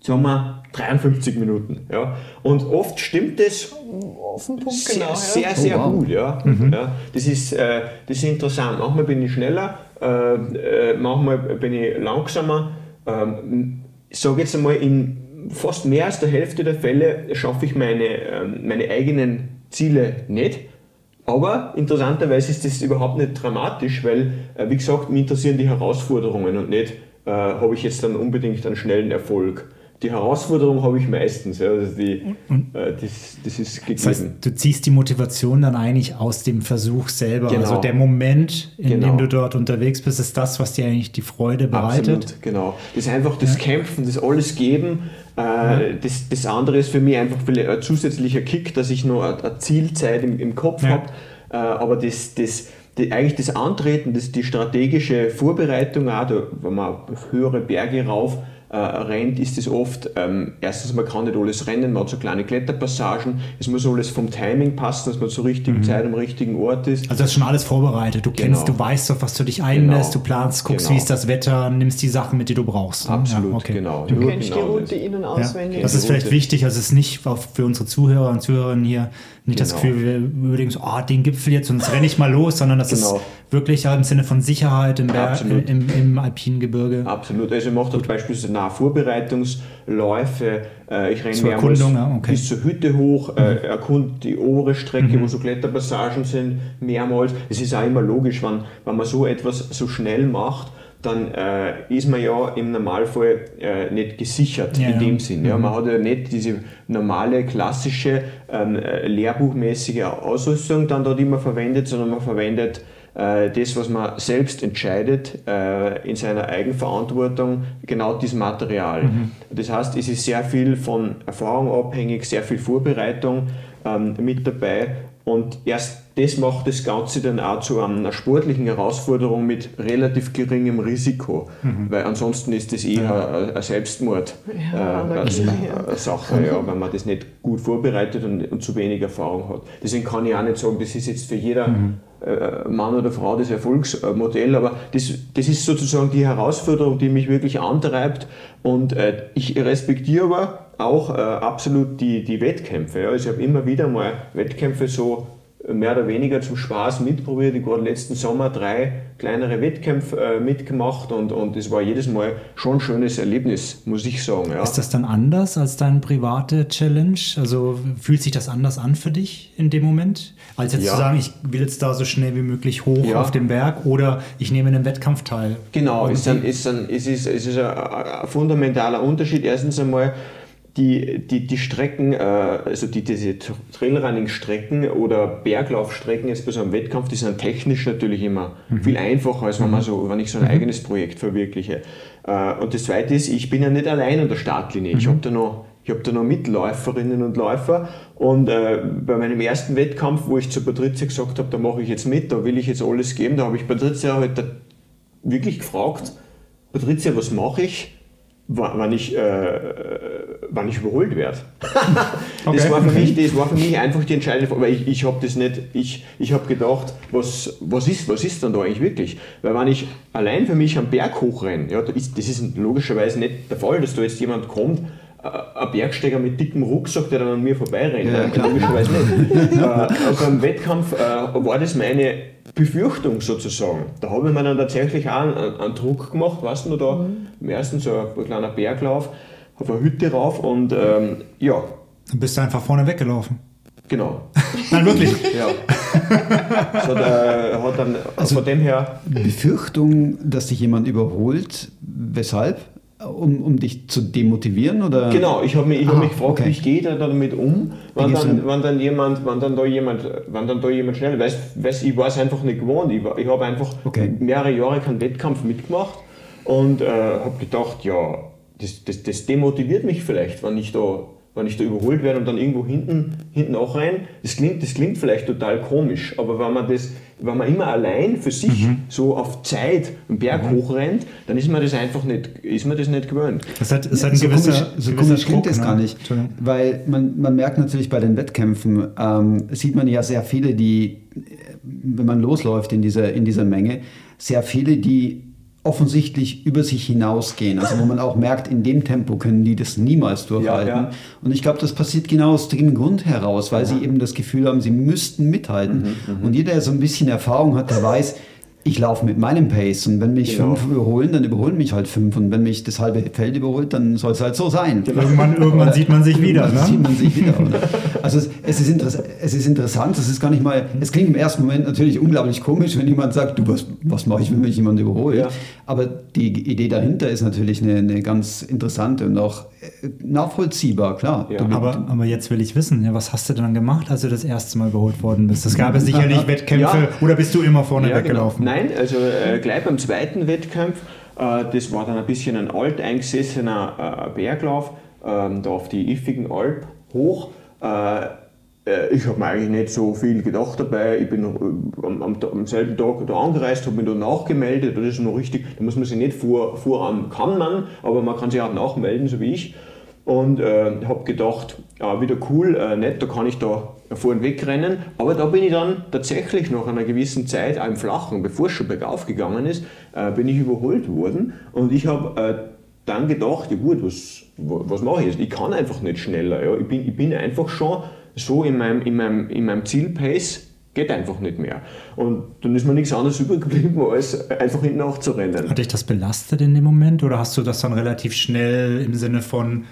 sagen wir, 53 Minuten. Ja? Und oft stimmt das Auf den Punkt sehr, genau. sehr, ja. sehr Oh, wow. gut. Ja? Ja, das, ist, äh, das ist interessant. Manchmal bin ich schneller, äh, äh, manchmal bin ich langsamer. Ähm, ich sage jetzt einmal, in fast mehr als der Hälfte der Fälle schaffe ich meine, ähm, meine eigenen Ziele nicht. Aber interessanterweise ist das überhaupt nicht dramatisch, weil, äh, wie gesagt, mich interessieren die Herausforderungen und nicht, äh, habe ich jetzt dann unbedingt einen schnellen Erfolg. Die Herausforderung habe ich meistens, ja, also die, äh, das, das ist gegeben. Das heißt, du ziehst die Motivation dann eigentlich aus dem Versuch selber. Genau. Also der Moment, in Genau. dem du dort unterwegs bist, ist das, was dir eigentlich die Freude bereitet. Absolut, genau. Das ist einfach das Kämpfen, das alles geben. Äh, das, das andere ist für mich einfach ein zusätzlicher Kick, dass ich noch eine Zielzeit im, im Kopf Ja. habe. Äh, aber das, das, die, eigentlich das Antreten, das, die strategische Vorbereitung, auch, da, wenn man auf höhere Berge rauf äh, rennt, ist es oft, ähm, erstens, man kann nicht alles rennen, man hat so kleine Kletterpassagen, es muss alles vom Timing passen, dass man zur richtigen Zeit am richtigen Ort ist. Also das ist schon alles vorbereitet. Du kennst, Genau. du weißt, auf was du dich einlässt, Genau. du planst, guckst, Genau. wie ist das Wetter, nimmst die Sachen mit, die du brauchst. ne? Absolut, Ja, okay. genau. Du Nur kennst genau die das. Route innen Ja, auswendig. das ist vielleicht wichtig, also es ist nicht für unsere Zuhörer und Zuhörerinnen hier nicht das Genau. Gefühl, wir überlegen so, oh, den Gipfel jetzt und jetzt renne ich mal los, sondern das Genau. ist wirklich halt im Sinne von Sicherheit im, Berg, Absolut. im, im alpinen Gebirge. Absolut. Also ich mache dort beispielsweise nach Vorbereitungsläufe. Äh, ich renne Zur mehrmals ja, okay. Mhm. bis zur Hütte hoch, äh, erkunde die obere Strecke, wo so Kletterpassagen sind, mehrmals. Es ist auch immer logisch, wenn, wenn man so etwas so schnell macht, dann äh, ist man ja im Normalfall äh, nicht gesichert Ja, in ja. dem Sinn. Ja. Mhm. Man hat ja nicht diese normale, klassische, ähm, äh, lehrbuchmäßige Ausrüstung dann dort immer verwendet, sondern man verwendet äh, das, was man selbst entscheidet, äh, in seiner Eigenverantwortung, genau dieses Material. Mhm. Das heißt, es ist sehr viel von Erfahrung abhängig, sehr viel Vorbereitung ähm, mit dabei und erst das macht das Ganze dann auch zu einer sportlichen Herausforderung mit relativ geringem Risiko, weil ansonsten ist das eher ein- ein Selbstmord. Ja, äh, also eine Sache, ja, wenn man das nicht gut vorbereitet und, und zu wenig Erfahrung hat. Deswegen kann ich auch nicht sagen, das ist jetzt für jeder äh, Mann oder Frau das Erfolgsmodell, aber das, das ist sozusagen die Herausforderung, die mich wirklich antreibt. Und äh, ich respektiere aber auch äh, absolut die, die Wettkämpfe. Ja. Also ich habe immer wieder mal Wettkämpfe so mehr oder weniger zum Spaß mitprobiert. Ich habe letzten Sommer drei kleinere Wettkämpfe äh, mitgemacht und, und das war jedes Mal schon ein schönes Erlebnis, muss ich sagen. Ja. Ist das dann anders als deine private Challenge? Also fühlt sich das anders an für dich in dem Moment? Als jetzt Ja. zu sagen, ich will jetzt da so schnell wie möglich hoch Ja. auf den Berg oder ich nehme in einem Wettkampf teil. Genau, ist ein, ist ein, es ist, es ist ein, ein fundamentaler Unterschied. Erstens einmal, die, die, die Strecken, äh, also die, diese Trailrunning-Strecken oder Berglaufstrecken jetzt bei so einem Wettkampf, die sind technisch natürlich immer mhm. viel einfacher, als wenn, man so, wenn ich so ein mhm. eigenes Projekt verwirkliche. Äh, und das Zweite ist, ich bin ja nicht allein an der Startlinie. Ich mhm. habe da noch ich habe da noch Mitläuferinnen und Läufer und äh, bei meinem ersten Wettkampf, wo ich zu Patricia gesagt habe, da mache ich jetzt mit, da will ich jetzt alles geben, da habe ich Patricia halt wirklich gefragt, Patricia, was mache ich? Wann ich, äh, wann ich überholt werde. okay. das, war für mich, das war für mich einfach die entscheidende Frage, weil ich, ich habe das nicht, ich, ich habe gedacht, was, was, ist, was ist dann da eigentlich wirklich? Weil wenn ich allein für mich am Berg hochrenne, ja, das ist, das ist logischerweise nicht der Fall, dass da jetzt jemand kommt, ein Bergsteiger mit dickem Rucksack, der dann an mir vorbeirennt. Ja, klar. Logischerweise nicht. äh, also beim Wettkampf äh, war das meine Befürchtung sozusagen. Da habe ich mir dann tatsächlich auch einen, einen Druck gemacht, weißt du, da mhm. im ersten so ein kleiner Berglauf auf eine Hütte rauf und ähm, ja. Dann bist du einfach vorne weggelaufen. Genau. Nein, wirklich? ja. So, der hat dann also von dem her. Befürchtung, dass dich jemand überholt. Weshalb? Um, um dich zu demotivieren? Oder? Genau, ich habe mich, hab ah, mich gefragt, okay. wie geht er damit um, wenn dann, wenn dann jemand, wenn dann da jemand, wenn dann da jemand schnell, weiß, weiß, ich war es einfach nicht gewohnt. Ich, ich habe einfach okay. mehrere Jahre keinen Wettkampf mitgemacht und äh, habe gedacht, ja, das, das, das demotiviert mich vielleicht, wenn ich da wenn ich da überholt werde und dann irgendwo hinten, hinten auch rein. Das klingt, das klingt vielleicht total komisch, aber wenn man, das, wenn man immer allein für sich mhm. so auf Zeit einen Berg mhm. hochrennt, dann ist man das einfach nicht, ist man das nicht gewöhnt. Das hat, das hat ein so gewisser, komisch, so gewisser komisch klingt das ne? gar nicht, weil man, man merkt natürlich bei den Wettkämpfen, ähm, sieht man ja sehr viele, die, wenn man losläuft in dieser, in dieser Menge, sehr viele, die offensichtlich über sich hinausgehen. Also wo man auch merkt, in dem Tempo können die das niemals durchhalten. Ja, ja. Und ich glaube, das passiert genau aus dem Grund heraus, weil ja. sie eben das Gefühl haben, sie müssten mithalten. Mhm, mhm, und jeder, der so ein bisschen Erfahrung hat, der weiß, ich laufe mit meinem Pace und wenn mich genau. fünf überholen, dann überholen mich halt fünf und wenn mich das halbe Feld überholt, dann soll es halt so sein. Irgendwann, irgendwann sieht man sich wieder. Ne? Sieht man sich wieder. Also es, es, ist es ist interessant, es ist gar nicht mal, es klingt im ersten Moment natürlich unglaublich komisch, wenn jemand sagt, du, was, was mache ich, wenn mich jemand überholt? Ja. Aber die Idee dahinter ist natürlich eine, eine ganz interessante und auch nachvollziehbar, klar. Ja. Aber, aber jetzt will ich wissen, ja, was hast du dann gemacht, als du das erste Mal überholt worden bist? Es gab ja sicherlich Wettkämpfe ja. oder bist du immer vorne genau. weggelaufen? Genau. Nein, also äh, gleich beim zweiten Wettkampf, äh, das war dann ein bisschen ein alteingesessener äh, Berglauf, ähm, da auf die Iffigen Alp hoch. Äh, ich habe mir eigentlich nicht so viel gedacht dabei. Ich bin äh, am, am, am selben Tag da angereist, habe mich da nachgemeldet. Das ist noch richtig, da muss man sich nicht vor, voran, kann man, aber man kann sich auch nachmelden, so wie ich. Und äh, habe gedacht, ja, wieder cool, äh, nett, da kann ich da vorhin wegrennen. Aber da bin ich dann tatsächlich nach einer gewissen Zeit, auch Flachen, bevor es schon bergauf gegangen ist, äh, bin ich überholt worden. Und ich habe äh, dann gedacht, ja gut, was, was mache ich jetzt? Ich kann einfach nicht schneller. Ja? Ich, bin, ich bin einfach schon so in meinem, in meinem, in meinem Zielpace geht einfach nicht mehr. Und dann ist mir nichts anderes übrig geblieben, als einfach hinten nachzurennen. Hat dich das belastet in dem Moment oder hast du das dann relativ schnell im Sinne von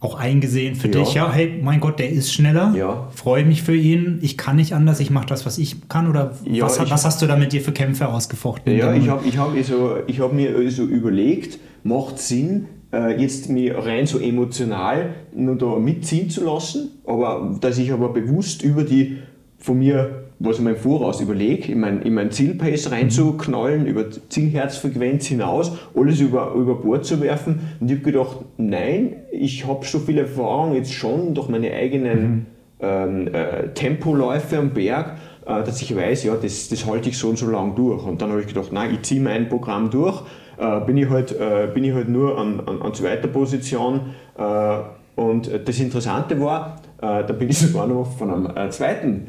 auch eingesehen für ja. dich? Ja, hey, mein Gott, der ist schneller. Ja. Freue mich für ihn. Ich kann nicht anders. Ich mache das, was ich kann. Oder ja, was, was, hast du da mit dir für Kämpfe ausgefochten? Ja, ich habe ich hab, also, hab mir so überlegt, macht Sinn, jetzt mich rein so emotional nur da mitziehen zu lassen, aber dass ich aber bewusst über die von mir, was ich mir im Voraus überlege, in mein, in mein Zielpace reinzuknallen, über Zielherzfrequenz hinaus, alles über, über Bord zu werfen. Und ich habe gedacht, nein, ich habe so viel Erfahrung jetzt schon durch meine eigenen mhm. ähm, äh, Tempoläufe am Berg, äh, dass ich weiß, ja, das, das halte ich so und so lang durch. Und dann habe ich gedacht, nein, ich ziehe mein Programm durch äh, bin, ich halt, äh, bin ich halt nur an, an, an zweiter Position. Äh, und das Interessante war, da bin ich sogar noch von einem zweiten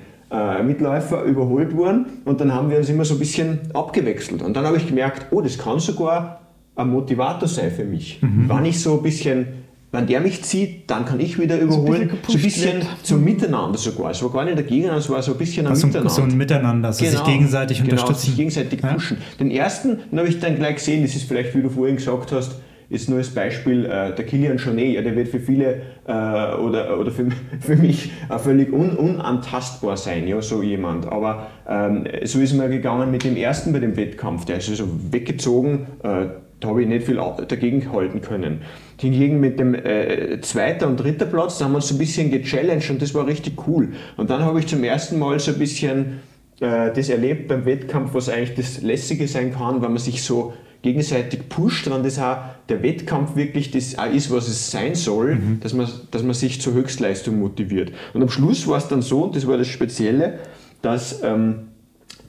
Mitläufer überholt worden und dann haben wir uns immer so ein bisschen abgewechselt. Und dann habe ich gemerkt, oh, das kann sogar ein Motivator sein für mich. Mhm. Wenn ich so ein bisschen wenn der mich zieht, dann kann ich wieder überholen. So ein bisschen, zum Miteinander sogar. Es war gar nicht dagegen, es war so ein bisschen ein also Miteinander. So ein Miteinander, also genau, sich gegenseitig genau, unterstützen. Sich gegenseitig pushen. Ja. Den ersten, den habe ich dann gleich gesehen, das ist vielleicht, wie du vorhin gesagt hast, ist nur als Beispiel äh, der Kilian Jornet, ja, der wird für viele äh, oder, oder für, für mich äh, völlig un, unantastbar sein, ja, so jemand. Aber ähm, so ist mir gegangen mit dem ersten bei dem Wettkampf, der ist also weggezogen, äh, da habe ich nicht viel dagegen halten können. Hingegen mit dem äh, zweiten und dritten Platz, da haben wir uns so ein bisschen gechallenged und das war richtig cool. Und dann habe ich zum ersten Mal so ein bisschen äh, das erlebt beim Wettkampf, was eigentlich das Lässige sein kann, wenn man sich so gegenseitig pusht, wenn das auch der Wettkampf wirklich das auch ist, was es sein soll, mhm. dass, man, dass man sich zur Höchstleistung motiviert. Und am Schluss war es dann so, und das war das Spezielle, dass ähm,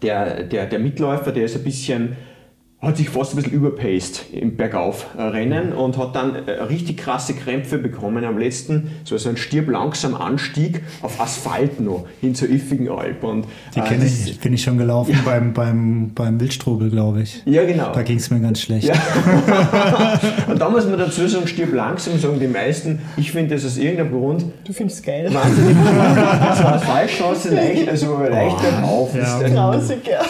der, der, der Mitläufer, der ist ein bisschen hat sich fast ein bisschen überpaced im Bergaufrennen und hat dann äh, richtig krasse Krämpfe bekommen am letzten, so ein stirb langsam Anstieg auf Asphalt noch hin zur Iffigen Alp. Und, Die äh, kenne ich, bin ich schon gelaufen ja. beim, beim, beim Wildstrubel, glaube ich. Ja, genau. Da ging es mir ganz schlecht. Ja. und da muss man dazu sagen, stirb langsam, sagen die meisten. Ich finde das aus irgendeinem Grund. Du findest es geil. Wahnsinnig cool. so Asphaltstraße leicht, also leicht oh, auf. Ja. Grausig, ja.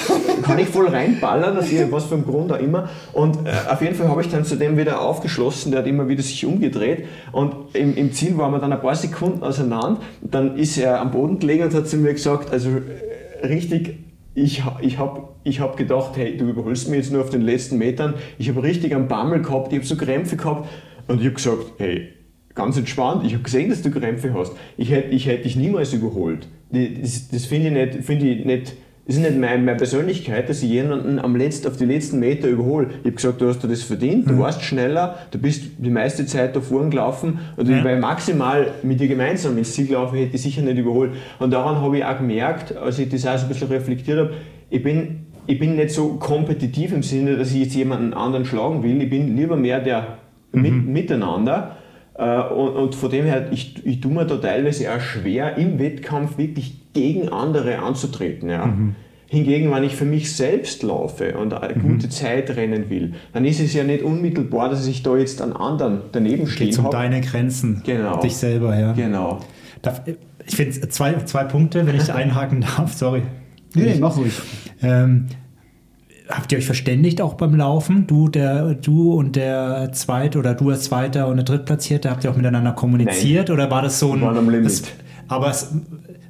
Kann ich voll reinballern, dass ich was für einen Grund Grund auch immer. Und äh, auf jeden Fall habe ich dann zu dem wieder aufgeschlossen, der hat immer wieder sich umgedreht und im, im Ziel waren wir dann ein paar Sekunden auseinander. Dann ist er am Boden gelegen und hat zu mir gesagt, also äh, richtig ich, ich habe ich hab gedacht, hey, du überholst mich jetzt nur auf den letzten Metern. Ich habe richtig einen Bammel gehabt, ich habe so Krämpfe gehabt und ich habe gesagt, hey, ganz entspannt, ich habe gesehen, dass du Krämpfe hast. Ich hätte ich hätt dich niemals überholt. Das, das finde ich, nicht, find ich nicht ist nicht meine, meine Persönlichkeit, dass ich jemanden am letzten, auf die letzten Meter überhole. Ich habe gesagt, du hast dir das verdient, du mhm. warst schneller, du bist die meiste Zeit da vorne gelaufen und ja. ich wäre maximal mit dir gemeinsam ins Ziel gelaufen, hätte ich sicher nicht überholt. Und daran habe ich auch gemerkt, als ich das auch so ein bisschen reflektiert habe, ich bin, ich bin nicht so kompetitiv im Sinne, dass ich jetzt jemanden anderen schlagen will. Ich bin lieber mehr der mhm. mit, Miteinander. Äh, und, und, von dem her, ich, ich tue mir da teilweise auch schwer, im Wettkampf wirklich gegen andere anzutreten. Ja. Mhm. Hingegen, wenn ich für mich selbst laufe und eine mhm. gute Zeit rennen will, dann ist es ja nicht unmittelbar, dass ich da jetzt an anderen daneben stehe. Geht um deine Grenzen. Genau. Dich selber, ja. Genau. Ich finde zwei, zwei Punkte, wenn ich einhaken darf, sorry. Nee, nee, mach ruhig. Ähm, habt ihr euch verständigt auch beim Laufen? Du, der, du und der Zweite oder du als Zweiter und der Drittplatzierte, habt ihr auch miteinander kommuniziert Nein. oder war das so ein. Waren am Limit. Das, aber es,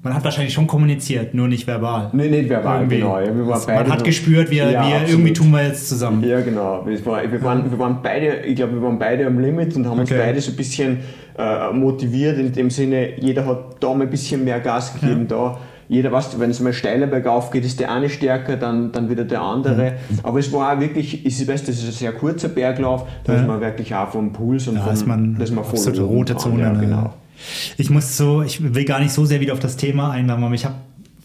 man hat wahrscheinlich schon kommuniziert, nur nicht verbal. Nee, nicht verbal, irgendwie. genau. Ja, man hat gespürt, wir, ja, wir irgendwie tun wir jetzt zusammen. Ja, genau. Wir, war, wir, waren, wir waren beide, ich glaube, wir waren beide am Limit und haben okay. uns beide so ein bisschen äh, motiviert, in dem Sinne, jeder hat da mal ein bisschen mehr Gas gegeben, ja. da jeder, weißt wenn es mal steiler bergauf geht, ist der eine stärker, dann, dann wieder der andere. Mhm. Aber es war auch wirklich, ich weiß, das ist ein sehr kurzer Berglauf, da ja. ist man wirklich auch vom Puls und da vom, ist man, das man voll rote Zone. Ja, genau. Ich muss so, ich will gar nicht so sehr wieder auf das Thema eingehen, aber ich habe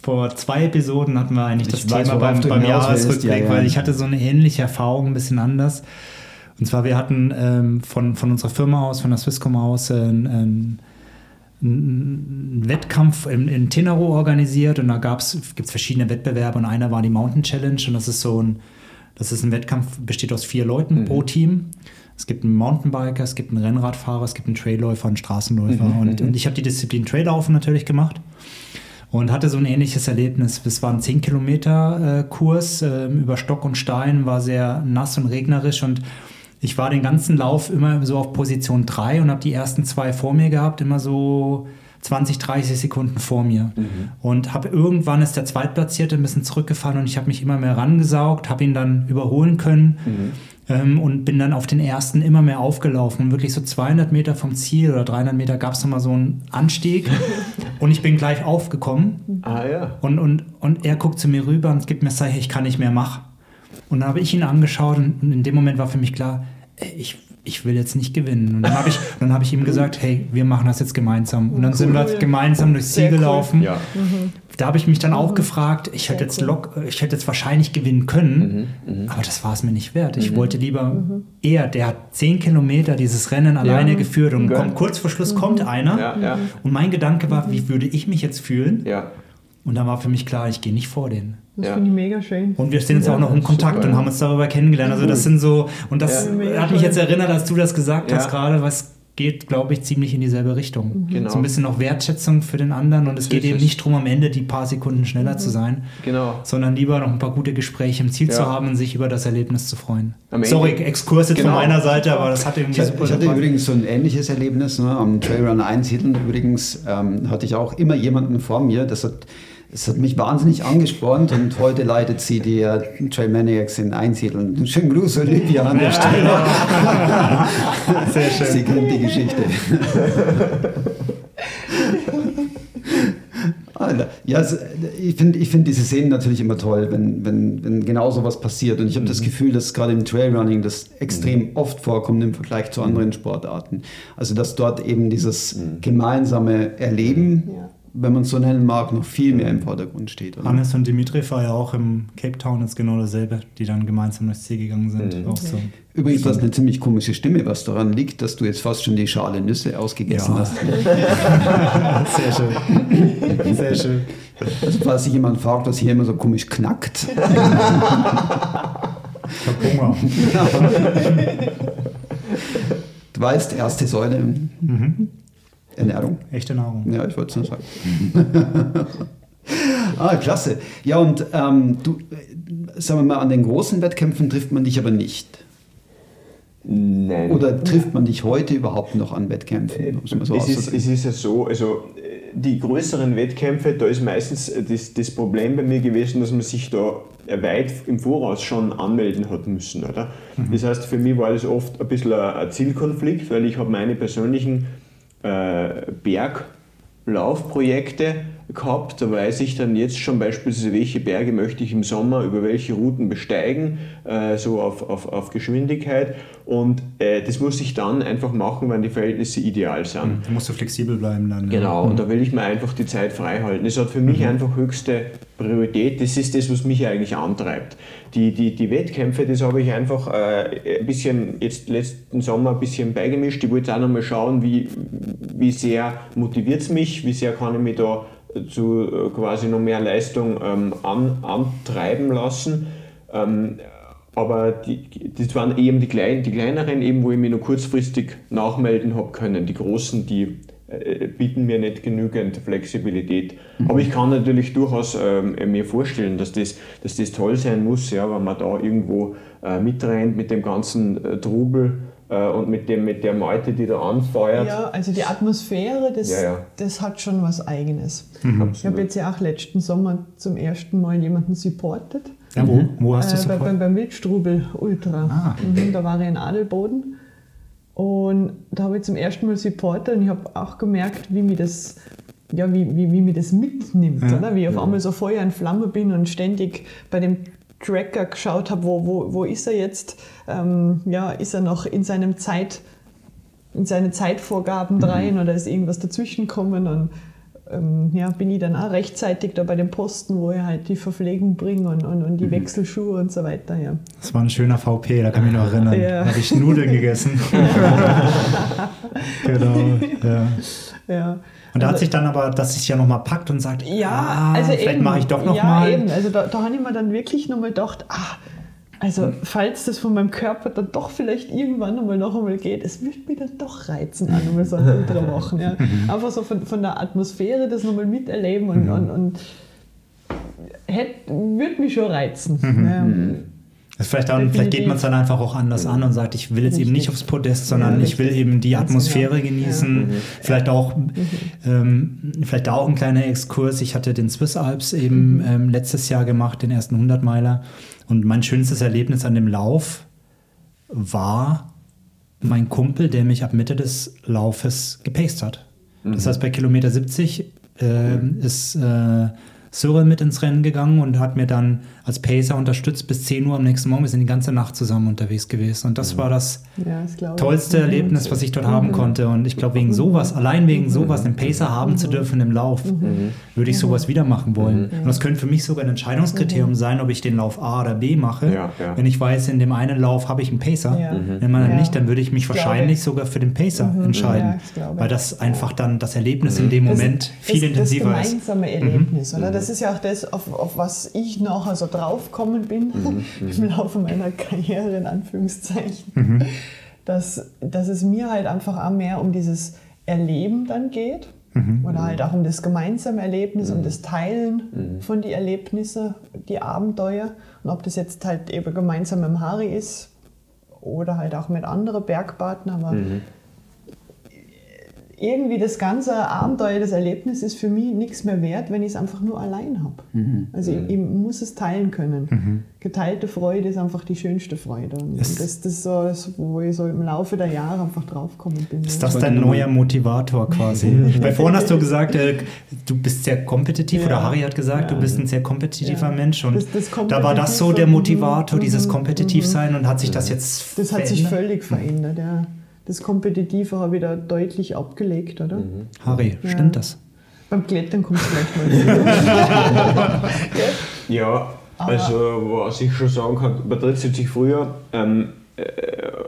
vor zwei Episoden hatten wir eigentlich das ich Thema weiß, beim, beim Jahresrückblick, ja, ja. weil ich hatte so eine ähnliche Erfahrung, ein bisschen anders. Und zwar, wir hatten ähm, von, von unserer Firma aus, von der Swisscom aus, äh, einen Wettkampf in, in Tinaro organisiert und da gibt es verschiedene Wettbewerbe und einer war die Mountain Challenge und das ist so ein, das ist ein Wettkampf, besteht aus vier Leuten mhm. pro Team. Es gibt einen Mountainbiker, es gibt einen Rennradfahrer, es gibt einen Trailläufer, einen Straßenläufer. Mhm, und, mhm. und ich habe die Disziplin Traillaufen natürlich gemacht und hatte so ein ähnliches Erlebnis. Es war ein 10 Kilometer äh, Kurs äh, über Stock und Stein, war sehr nass und regnerisch und ich war den ganzen Lauf immer so auf Position 3 und habe die ersten zwei vor mir gehabt, immer so 20, 30 Sekunden vor mir. Mhm. Und habe irgendwann ist der Zweitplatzierte ein bisschen zurückgefahren und ich habe mich immer mehr rangesaugt, habe ihn dann überholen können. Mhm ähm, und bin dann auf den ersten immer mehr aufgelaufen. Und wirklich so 200 Meter vom Ziel oder 300 Meter gab es nochmal so einen Anstieg und ich bin gleich aufgekommen. Ah ja. Und, und, und er guckt zu mir rüber und gibt mir das ich kann nicht mehr machen. Und dann habe ich ihn angeschaut und in dem Moment war für mich klar, ich, ich will jetzt nicht gewinnen. Und dann habe ich, hab ich ihm gesagt, hey, wir machen das jetzt gemeinsam. Und dann cool. sind wir gemeinsam durchs Ziel gelaufen. Cool. Ja. Mhm. Da habe ich mich dann auch mhm. gefragt, ich hätte, jetzt lock, ich hätte jetzt wahrscheinlich gewinnen können, mhm. Mhm. aber das war es mir nicht wert. Ich mhm. wollte lieber mhm. eher, der hat zehn Kilometer dieses Rennen alleine geführt und kommt, kurz vor Schluss kommt einer. Ja, ja. Und mein Gedanke war, wie würde ich mich jetzt fühlen? Und dann war für mich klar, ich gehe nicht vor denen. Das ja. finde ich mega schön. Und wir stehen jetzt ja, auch noch in Kontakt super, und haben uns darüber kennengelernt. Also das sind so, und das ja. hat mich jetzt erinnert, als du das gesagt hast gerade, was geht, glaube ich, ziemlich in dieselbe Richtung. Mhm. Genau. So ein bisschen noch Wertschätzung für den anderen und es geht eben nicht darum, am Ende die paar Sekunden schneller mhm. zu sein, genau. sondern lieber noch ein paar gute Gespräche im Ziel ja. zu haben und sich über das Erlebnis zu freuen. Sorry, Exkurs jetzt genau. von meiner Seite, aber das hat irgendwie ich, super Ich hatte gefallen. übrigens so ein ähnliches Erlebnis ne, am Trailrun 1 Hidden. Übrigens ähm, hatte ich auch immer jemanden vor mir, das hat es hat mich wahnsinnig angespornt und heute leitet sie die äh, Trail Maniacs in Einsiedeln. Schönen Gruß, Olivia, an der Stelle. Sehr schön. Sie kennt die Geschichte. Ja, ich finde ich find diese Szenen natürlich immer toll, wenn, wenn, wenn genau so was passiert. Und ich habe mhm. das Gefühl, dass gerade im Trailrunning das extrem mhm. oft vorkommt im Vergleich zu anderen Sportarten. Also dass dort eben dieses mhm. gemeinsame Erleben ja wenn man es so nennen mag, noch viel mehr im Vordergrund steht. Oder? Hannes und Dimitri war ja auch im Cape Town ist genau dasselbe, die dann gemeinsam durchs Ziel gegangen sind. Mhm. So. Übrigens, du hast eine ziemlich komische Stimme, was daran liegt, dass du jetzt fast schon die Schale Nüsse ausgegessen ja. hast. Sehr schön. Sehr schön. Also, falls sich jemand fragt, was hier immer so komisch knackt. ich hab Hunger. Du weißt, erste Säule. Mhm. Ernährung. Echte Nahrung. Ja, ich wollte es nur sagen. ah, klasse. Ja, und ähm, du, äh, sagen wir mal, an den großen Wettkämpfen trifft man dich aber nicht. Nein. Oder trifft man dich heute überhaupt noch an Wettkämpfen? So es, ist, es ist ja so, also die größeren Wettkämpfe, da ist meistens das, das Problem bei mir gewesen, dass man sich da weit im Voraus schon anmelden hat müssen. Oder? Mhm. Das heißt, für mich war das oft ein bisschen ein Zielkonflikt, weil ich habe meine persönlichen äh, Berglaufprojekte gehabt. Da weiß ich dann jetzt schon beispielsweise, welche Berge möchte ich im Sommer über welche Routen besteigen, äh, so auf, auf, auf Geschwindigkeit. Und äh, das muss ich dann einfach machen, wenn die Verhältnisse ideal sind. Mhm, da musst du flexibel bleiben dann. Genau, mhm. und da will ich mir einfach die Zeit frei halten. Das hat für mich mhm. einfach höchste Priorität. Das ist das, was mich eigentlich antreibt. Die, die, die Wettkämpfe, das habe ich einfach äh, ein bisschen, jetzt letzten Sommer ein bisschen beigemischt. Ich wollte auch nochmal schauen, wie, wie sehr motiviert es mich, wie sehr kann ich mich da zu äh, quasi noch mehr Leistung ähm, an, antreiben lassen. Ähm, aber die, das waren eben die, kleinen, die kleineren, eben, wo ich mich nur kurzfristig nachmelden habe können. Die großen, die äh, bieten mir nicht genügend Flexibilität. Mhm. Aber ich kann natürlich durchaus ähm, mir vorstellen, dass das, dass das toll sein muss, ja, wenn man da irgendwo äh, mitrennt mit dem ganzen äh, Trubel und mit, dem, mit der Meute, die da anfeuert. Ja, also die Atmosphäre, das, ja, ja. das hat schon was Eigenes. Mhm. Ich habe jetzt ja auch letzten Sommer zum ersten Mal jemanden supportet. Ja, wo? Wo hast du äh, supportet? Beim, beim Wildstrubel Ultra. Ah. Mhm, da war ich in Adelboden. Und da habe ich zum ersten Mal supportet und ich habe auch gemerkt, wie mir das ja, wie, wie, wie mir das mitnimmt, ja. oder? wie ich auf einmal so Feuer in Flamme bin und ständig bei dem Tracker geschaut habe, wo, wo, wo ist er jetzt? Ähm, ja, ist er noch in seinem Zeit, in seine Zeitvorgaben mhm. rein oder ist irgendwas dazwischen gekommen? Und ähm, ja, bin ich dann auch rechtzeitig da bei dem Posten, wo ich halt die Verpflegung bringe und, und, und die mhm. Wechselschuhe und so weiter. Ja. Das war ein schöner VP, da kann ich mich noch erinnern. Ja. Da habe ich Nudeln gegessen. genau, ja. ja. Und da hat also sich dann aber, dass sich ja nochmal packt und sagt, ja, ah, also vielleicht mache ich doch nochmal. Ja, mal. eben. Also da, da habe ich mir dann wirklich nochmal gedacht, ah, also falls das von meinem Körper dann doch vielleicht irgendwann nochmal noch einmal geht, es wird mich dann doch reizen, auch nochmal so ein Ultra machen. Ja. Einfach so von, von der Atmosphäre das nochmal miterleben und, mhm. und, und hätte, würde mich schon reizen. Mhm. Ja. Mhm. Vielleicht, auch, vielleicht, geht man es dann einfach auch anders an und sagt, ich will jetzt eben nicht aufs Podest, sondern ja, ich will eben die Atmosphäre genießen. Ja. Vielleicht auch, mhm. ähm, vielleicht auch ein kleiner Exkurs. Ich hatte den Swiss Alps eben mhm. ähm, letztes Jahr gemacht, den ersten 100 Meiler. Und mein schönstes Erlebnis an dem Lauf war mein Kumpel, der mich ab Mitte des Laufes gepaced hat. Mhm. Das heißt, bei Kilometer 70 äh, ist äh, Cyril mit ins Rennen gegangen und hat mir dann als Pacer unterstützt bis 10 Uhr am nächsten Morgen. Wir sind die ganze Nacht zusammen unterwegs gewesen. Und das war das ja, das tollste ich. Erlebnis, was ich dort mhm. haben konnte. Und ich glaube, wegen sowas, allein wegen mhm. sowas, einen Pacer haben zu dürfen im Lauf, mhm. würde ich sowas wieder machen wollen. Und das könnte für mich sogar ein Entscheidungskriterium sein, ob ich den Lauf A oder B mache. Ja, ja. Wenn ich weiß, in dem einen Lauf habe ich einen Pacer. Wenn man dann nicht, dann würde ich mich wahrscheinlich sogar für den Pacer entscheiden. weil das einfach dann das Erlebnis in dem Moment das, viel das, intensiver ist. Das gemeinsame Erlebnis, oder? Das ist ja auch das, auf, auf was ich nachher so draufkommen bin mhm, im mhm. Laufe meiner Karriere, in Anführungszeichen, mhm. dass, dass es mir halt einfach auch mehr um dieses Erleben dann geht. Mhm. Oder halt auch um das gemeinsame Erlebnis, um mhm. das Teilen mhm. von den Erlebnissen, die Abenteuer. Und ob das jetzt halt eben gemeinsam mit dem Harry ist oder halt auch mit anderen Bergpartnern. Aber irgendwie das ganze Abenteuer, das Erlebnis ist für mich nichts mehr wert, wenn ich es einfach nur allein habe. Mhm. Also ich, ich, muss es teilen können. Geteilte Freude ist einfach die schönste Freude. Und Es- das, das ist so, das, wo ich so im Laufe der Jahre einfach draufgekommen bin. Ist das dein neuer Motivator quasi? Weil vorhin hast du gesagt, äh, du bist sehr kompetitiv, Ja. oder Harry hat gesagt, Ja. du bist ein sehr kompetitiver Ja. Mensch. Und Das- das da war das so der Motivator, mhm, dieses mhm, Kompetitivsein und hat sich das jetzt Das hat sich verändert? völlig verändert, ja. Das Kompetitive habe ich da deutlich abgelegt, oder? Harry, Ja. stimmt das? Beim Klettern kommt es gleich mal. Ja, also was ich schon sagen kann, Patricia hat sich früher, ähm, äh,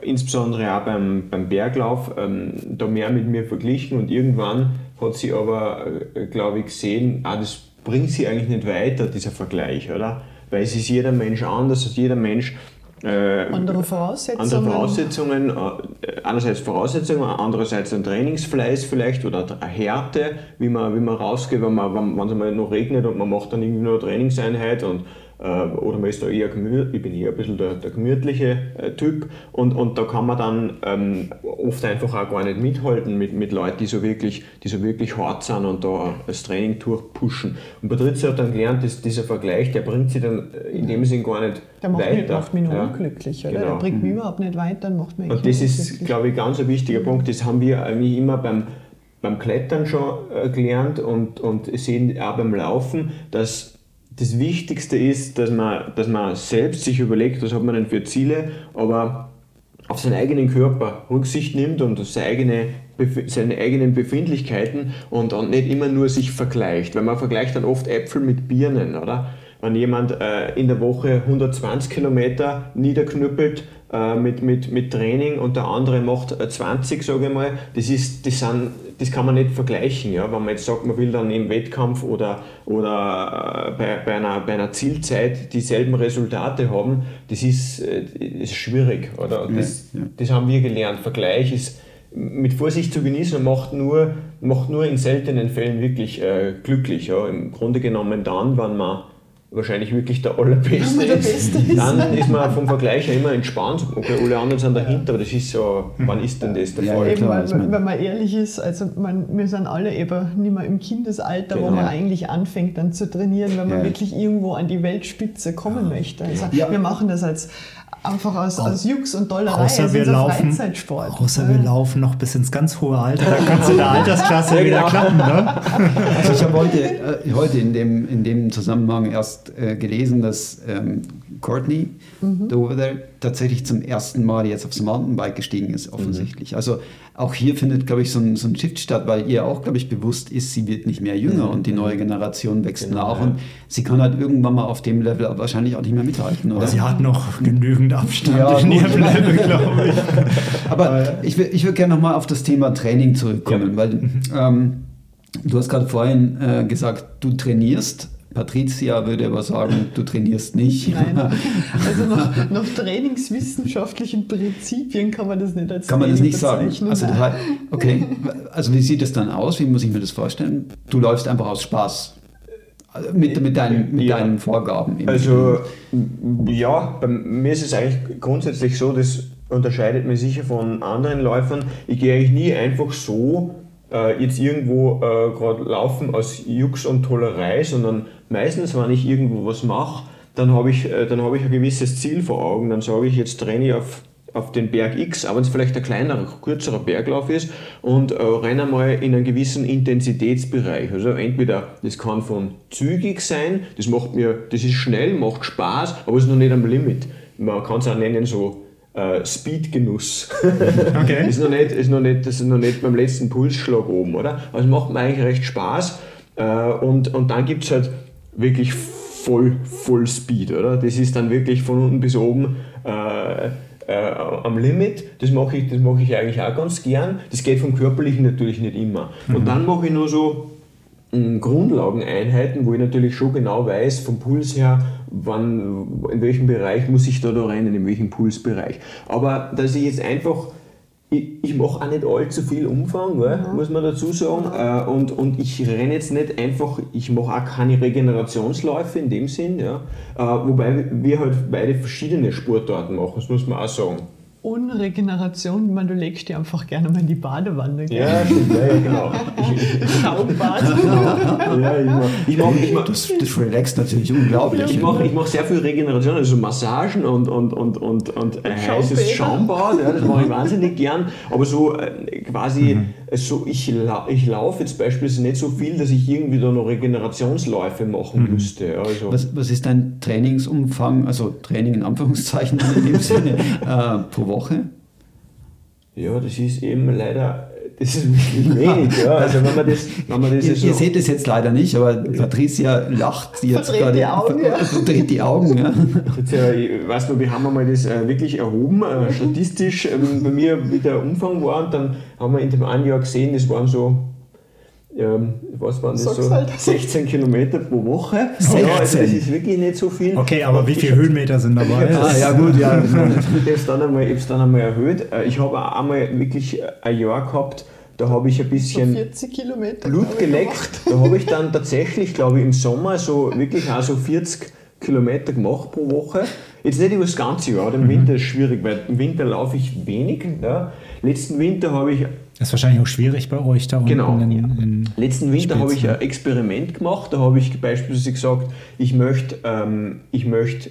insbesondere auch beim, beim Berglauf, ähm, da mehr mit mir verglichen und irgendwann hat sie aber, äh, glaube ich, gesehen, ah, das bringt sie eigentlich nicht weiter, dieser Vergleich, oder? Weil es ist jeder Mensch anders, also jeder Mensch äh, Andere Voraussetzungen. andere Voraussetzungen, äh, einerseits Voraussetzungen, andererseits ein Trainingsfleiß vielleicht oder eine Härte, wie man, wie man rausgeht, wenn man, wenn wenn es mal noch regnet und man macht dann irgendwie nur eine Trainingseinheit und oder man ist da eher gemütlich, ich bin eher ein bisschen der, der gemütliche äh, Typ und, und da kann man dann ähm, oft einfach auch gar nicht mithalten mit, mit Leuten, die so wirklich, die so wirklich hart sind und da das Training durchpushen. Und Patricia hat dann gelernt, dass dieser Vergleich, der bringt sie dann in dem Sinn gar nicht Der macht weiter. mich, macht mich nur Ja. unglücklich, oder? Genau. Der bringt mich überhaupt nicht weiter und macht mich Und das ist, glaube ich, ganz ein wichtiger Punkt. Das haben wir eigentlich immer beim, beim Klettern schon äh, gelernt und, und sehen auch beim Laufen, dass das Wichtigste ist, dass man, dass man selbst sich überlegt, was hat man denn für Ziele, aber auf seinen eigenen Körper Rücksicht nimmt und seine, eigene, seine eigenen Befindlichkeiten und, und nicht immer nur sich vergleicht. Weil man vergleicht dann oft Äpfel mit Birnen, oder? Wenn jemand äh, in der Woche 120 Kilometer niederknüppelt mit, mit, mit Training und der andere macht äh, 20, sage ich mal, das, ist, das, sind, das kann man nicht vergleichen. Ja? Wenn man jetzt sagt, man will dann im Wettkampf oder, oder äh, bei, bei, einer, bei einer Zielzeit dieselben Resultate haben, das ist, äh, das ist schwierig. Oder? Das, Ja, ja. das haben wir gelernt. Vergleich ist mit Vorsicht zu genießen und macht nur, macht nur in seltenen Fällen wirklich äh, glücklich. Ja? Im Grunde genommen dann, wenn man wahrscheinlich wirklich der Allerbeste der ist, Beste ist. dann ist man vom Vergleich her immer entspannt. Okay, alle anderen sind dahinter, aber das ist so, wann ist denn das der Ja, Fall? ja, Eben, klar, man- wenn man ehrlich ist, also man, wir sind alle eben nicht mehr im Kindesalter, wo Genau. man eigentlich anfängt dann zu trainieren, wenn man Ja. wirklich irgendwo an die Weltspitze kommen möchte. Also Ja. wir machen das als einfach aus, aus Jux und Dollerei, Außer also wir laufen, Freizeitsport. außer Ja. wir laufen noch bis ins ganz hohe Alter, da kannst du in der Altersklasse Ja, wieder genau. klappen, ne? Also ich habe heute, äh, heute in, dem, in dem Zusammenhang erst äh, gelesen, dass ähm, Courtney Dover tatsächlich zum ersten Mal jetzt aufs Mountainbike gestiegen ist, offensichtlich. Also auch hier findet, glaube ich, so ein, so ein Shift statt, weil ihr auch, glaube ich, bewusst ist, sie wird nicht mehr jünger und die neue Generation wächst Genau, nach ja. und sie kann halt irgendwann mal auf dem Level wahrscheinlich auch nicht mehr mithalten, oder? Sie hat noch genügend Abstand Ja, in ihrem Level, glaube ich. Aber ich, will- ich würde gerne nochmal auf das Thema Training zurückkommen, Ja. weil ähm, du hast gerade vorhin äh, gesagt, du trainierst. Patricia würde aber sagen, du trainierst nicht. Nein, also nach, nach trainingswissenschaftlichen Prinzipien kann man das nicht als Kann man das Training nicht sagen. Also, das heißt, okay, also wie sieht es dann aus? Wie muss ich mir das vorstellen? Du läufst einfach aus Spaß. Mit, mit, deinen, mit Ja. deinen Vorgaben. Also, ja, bei mir ist es eigentlich grundsätzlich so, das unterscheidet mich sicher von anderen Läufern. Ich gehe eigentlich nie einfach so äh, jetzt irgendwo äh, gerade laufen aus Jux und Tollerei, sondern meistens, wenn ich irgendwo was mache, dann habe ich, äh, dann habe ich ein gewisses Ziel vor Augen. Dann sage ich, jetzt traine ich auf, auf den Berg X, auch wenn es vielleicht ein kleinerer, kürzerer Berglauf ist und äh, renne mal in einen gewissen Intensitätsbereich. Also entweder, das kann von zügig sein, das macht mir, das ist schnell, macht Spaß, aber es ist noch nicht am Limit. Man kann es auch nennen so äh, Speedgenuss. Okay. ist noch nicht, ist noch nicht, das ist noch nicht beim letzten Pulsschlag oben, oder? Also es macht mir eigentlich recht Spaß. Äh, und, und dann gibt es halt wirklich voll, voll Speed, oder? Das ist dann wirklich von unten bis oben äh, äh, am Limit. Das mache ich, das mache ich eigentlich auch ganz gern. Das geht vom Körperlichen natürlich nicht immer. Und dann mache ich nur so mm, Grundlageneinheiten, wo ich natürlich schon genau weiß, vom Puls her, wann, in welchem Bereich muss ich da, da rennen, in welchem Pulsbereich. Aber dass ich jetzt einfach, ich, ich mache auch nicht allzu viel Umfang, gell, muss man dazu sagen, äh, und, und ich renne jetzt nicht einfach, ich mache auch keine Regenerationsläufe in dem Sinn, ja, äh, wobei wir halt beide verschiedene Sportarten machen, das muss man auch sagen. Unregeneration, man, du legst dir einfach gerne mal in die Badewanne. Gell? Ja, stimmt, ja, ja, genau. Schaumbad. ja, ich mach, ich mach, ich mach, Das, das relaxt natürlich unglaublich. Ich mache ich mach sehr viel Regeneration, also Massagen und, und, und, und, und ein heißes. Schaumbad, ja, das mache ich wahnsinnig gern. Aber so äh, quasi, so ich, lau- ich laufe jetzt beispielsweise nicht so viel, dass ich irgendwie da noch Regenerationsläufe machen müsste. ja, Also, Was, was ist dein Trainingsumfang, also Training in Anführungszeichen in dem Sinne, äh, pro Woche? ja, das ist eben leider, das ist wirklich wenig. Ja. Also wenn man das, wenn man das Ihr, so, ihr seht es jetzt leider nicht, aber Patricia lacht jetzt Verdreht gerade. die Augen, ja. Verdreht die Augen, ja. Jetzt, äh, ich weiß noch, wir haben einmal das äh, wirklich erhoben, äh, statistisch, ähm, bei mir, wie der Umfang war, und dann haben wir in dem einen Jahr gesehen, das waren so, ähm, was waren das Sag's so, halt. 16 Kilometer pro Woche. Ja, also 16. das ist wirklich nicht so viel. Okay, aber wie viele Höhenmeter sind dabei? Ah, ja gut, ja. Ich habe es dann, einmal- dann einmal erhöht. Äh, Ich habe auch einmal wirklich ein Jahr gehabt, da habe ich ein So bisschen 40 Kilometer. Blut geleckt. Da habe ich dann tatsächlich, glaube ich, im Sommer so wirklich auch so 40 Kilometer gemacht pro Woche. Jetzt nicht über das ganze Jahr, im Winter ist schwierig, weil im Winter laufe ich wenig. Ja. Letzten Winter habe ich Das ist wahrscheinlich auch schwierig bei euch da unten. Genau, in, in, Letzten Winter habe ich ein Experiment gemacht. Da habe ich beispielsweise gesagt, ich möchte, ähm, ich möchte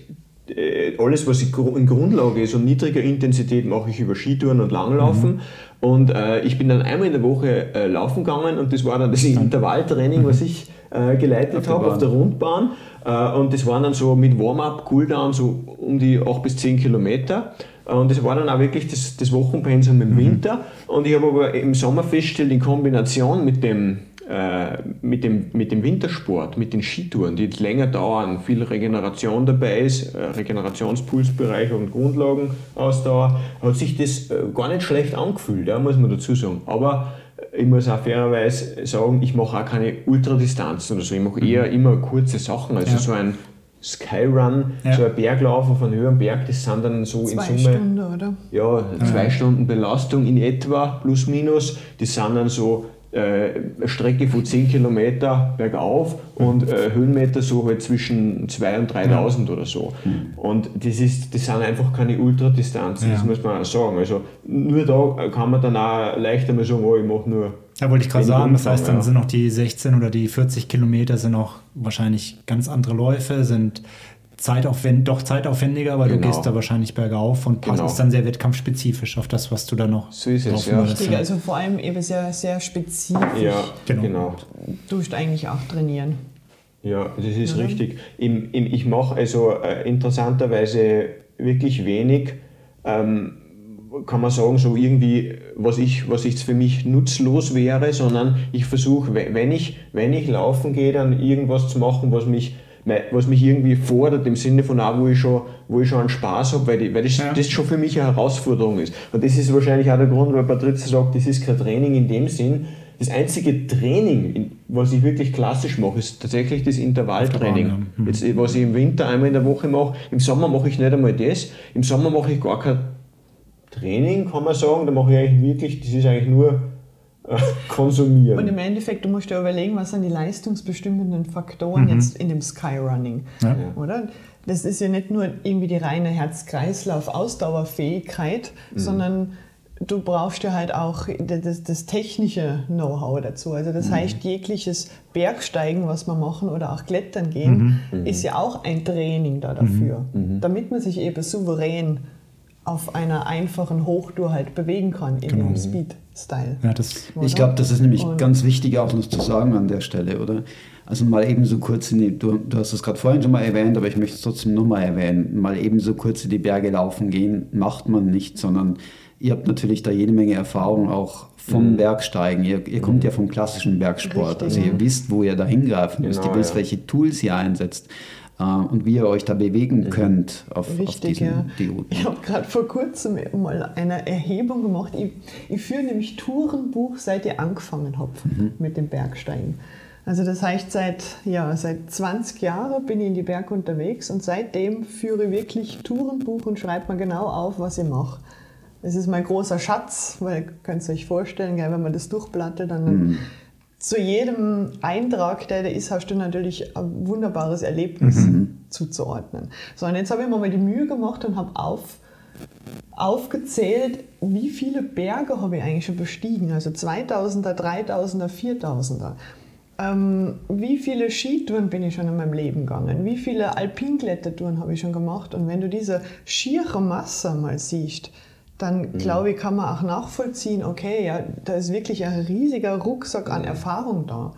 äh, alles, was in Grundlage ist und niedriger Intensität, mache ich über Skitouren und Langlaufen. Mhm. Und äh, ich bin dann einmal in der Woche äh, laufen gegangen und das war dann das Intervalltraining, was ich äh, geleitet habe auf der Rundbahn. Äh, und das waren dann so mit Warm-up, Cooldown so um die 8 bis 10 Kilometer. Und das war dann auch wirklich das, das Wochenpensum Mhm. im Winter. Und ich habe aber im Sommer festgestellt, in Kombination mit dem, äh, mit dem, mit dem Wintersport, mit den Skitouren, die länger dauern, viel Regeneration dabei ist, äh, Regenerationspulsbereich und Grundlagenausdauer, hat sich das äh, gar nicht schlecht angefühlt, ja, muss man dazu sagen. Aber ich muss auch fairerweise sagen, ich mache auch keine Ultradistanzen oder so. Ich mache eher immer kurze Sachen. Also Ja. so ein Skyrun, Ja. so ein Berglauf auf einem höheren Berg, das sind dann so Zwei in Summe Stunden, oder? ja, zwei Stunden Belastung in etwa, plus minus. Das sind dann so äh, eine Strecke von 10 Kilometer bergauf und äh, Höhenmeter so halt zwischen 2 und 3000 oder so. Und das, ist, das sind einfach keine Ultradistanzen, das Ja. muss man auch sagen. Also nur da kann man dann auch leichter mal sagen, oh, ich mache nur. Da wollte ich gerade sagen, das heißt, dann ja. sind auch die 16 oder die 40 Kilometer sind auch wahrscheinlich ganz andere Läufe, sind zeitaufwend, doch zeitaufwendiger, weil du Genau. gehst da wahrscheinlich bergauf und passt Genau. ist dann sehr wettkampfspezifisch auf das, was du da noch So ist ja. Richtig, also vor allem eben sehr, sehr spezifisch. Ja, Genau. genau. Tust eigentlich auch trainieren. Ja, das ist Ja. richtig. Im, im, ich mache also äh, interessanterweise wirklich wenig, ähm, kann man sagen, so irgendwie, was ich, was jetzt für mich nutzlos wäre, sondern ich versuche, we- wenn ich, wenn ich laufen gehe, dann irgendwas zu machen, was mich, was mich irgendwie fordert, im Sinne von auch, wo ich schon, wo ich schon einen Spaß habe, weil, die, weil das, Ja. das schon für mich eine Herausforderung ist. Und das ist wahrscheinlich auch der Grund, weil Patrizia sagt, das ist kein Training in dem Sinn. Das einzige Training, in- was ich wirklich klassisch mache, ist tatsächlich das Intervalltraining. Bahn, ja. Mhm. Jetzt, was ich im Winter einmal in der Woche mache, im Sommer mache ich nicht einmal das. Im Sommer mache ich gar kein Training, kann man sagen. Da mache ich eigentlich wirklich, das ist eigentlich nur äh, konsumieren. Und im Endeffekt, du musst dir überlegen, was sind die leistungsbestimmenden Mhm. Faktoren jetzt in dem Skyrunning, Ja. oder? Das ist ja nicht nur irgendwie die reine Herz-Kreislauf-Ausdauerfähigkeit, Mhm. sondern du brauchst ja halt auch das, das technische Know-how dazu. Also Mhm. das heißt, jegliches Bergsteigen, was wir machen oder auch Klettern gehen, Mhm. ist ja auch ein Training da dafür, damit man sich eben souverän auf einer einfachen Hochtour halt bewegen kann in Genau. dem Speed-Style. Ja, das, Ich glaube, das ist nämlich Und- ganz wichtig auch noch zu sagen an der Stelle, oder? Also mal eben so kurz in die, du, du hast es gerade vorhin schon mal erwähnt, aber ich möchte es trotzdem nochmal erwähnen, mal eben so kurz in die Berge laufen gehen, macht man nicht, sondern ihr habt natürlich da jede Menge Erfahrung auch vom Bergsteigen. Ihr, ihr kommt ja vom klassischen Bergsport, Richtig. also ihr wisst, wo ihr da hingreifen müsst, Genau, ihr wisst, ja. welche Tools ihr einsetzt und wie ihr euch da bewegen könnt auf, auf Richtig, diesen ja. die Routen. Ich habe gerade vor kurzem mal eine Erhebung gemacht. Ich, ich führe nämlich Tourenbuch, seit ich angefangen habe mit dem Bergsteigen. Also das heißt, seit, ja, seit 20 Jahren bin ich in die Berge unterwegs und seitdem führe ich wirklich Tourenbuch und schreibe mir genau auf, was ich mache. Das ist mein großer Schatz, weil ihr könnt es euch vorstellen, gell, wenn man das durchblattet, dann zu jedem Eintrag, der da ist, hast du natürlich ein wunderbares Erlebnis zuzuordnen. So, und jetzt habe ich mir mal die Mühe gemacht und habe auf, aufgezählt, wie viele Berge habe ich eigentlich schon bestiegen. Also 2000er, 3000er, 4000er. Ähm, wie viele Skitouren bin ich schon in meinem Leben gegangen? Wie viele Alpinklettertouren habe ich schon gemacht? Und wenn du diese schiere Masse mal siehst, dann mhm. glaube ich, kann man auch nachvollziehen, okay, ja, da ist wirklich ein riesiger Rucksack an Erfahrung da.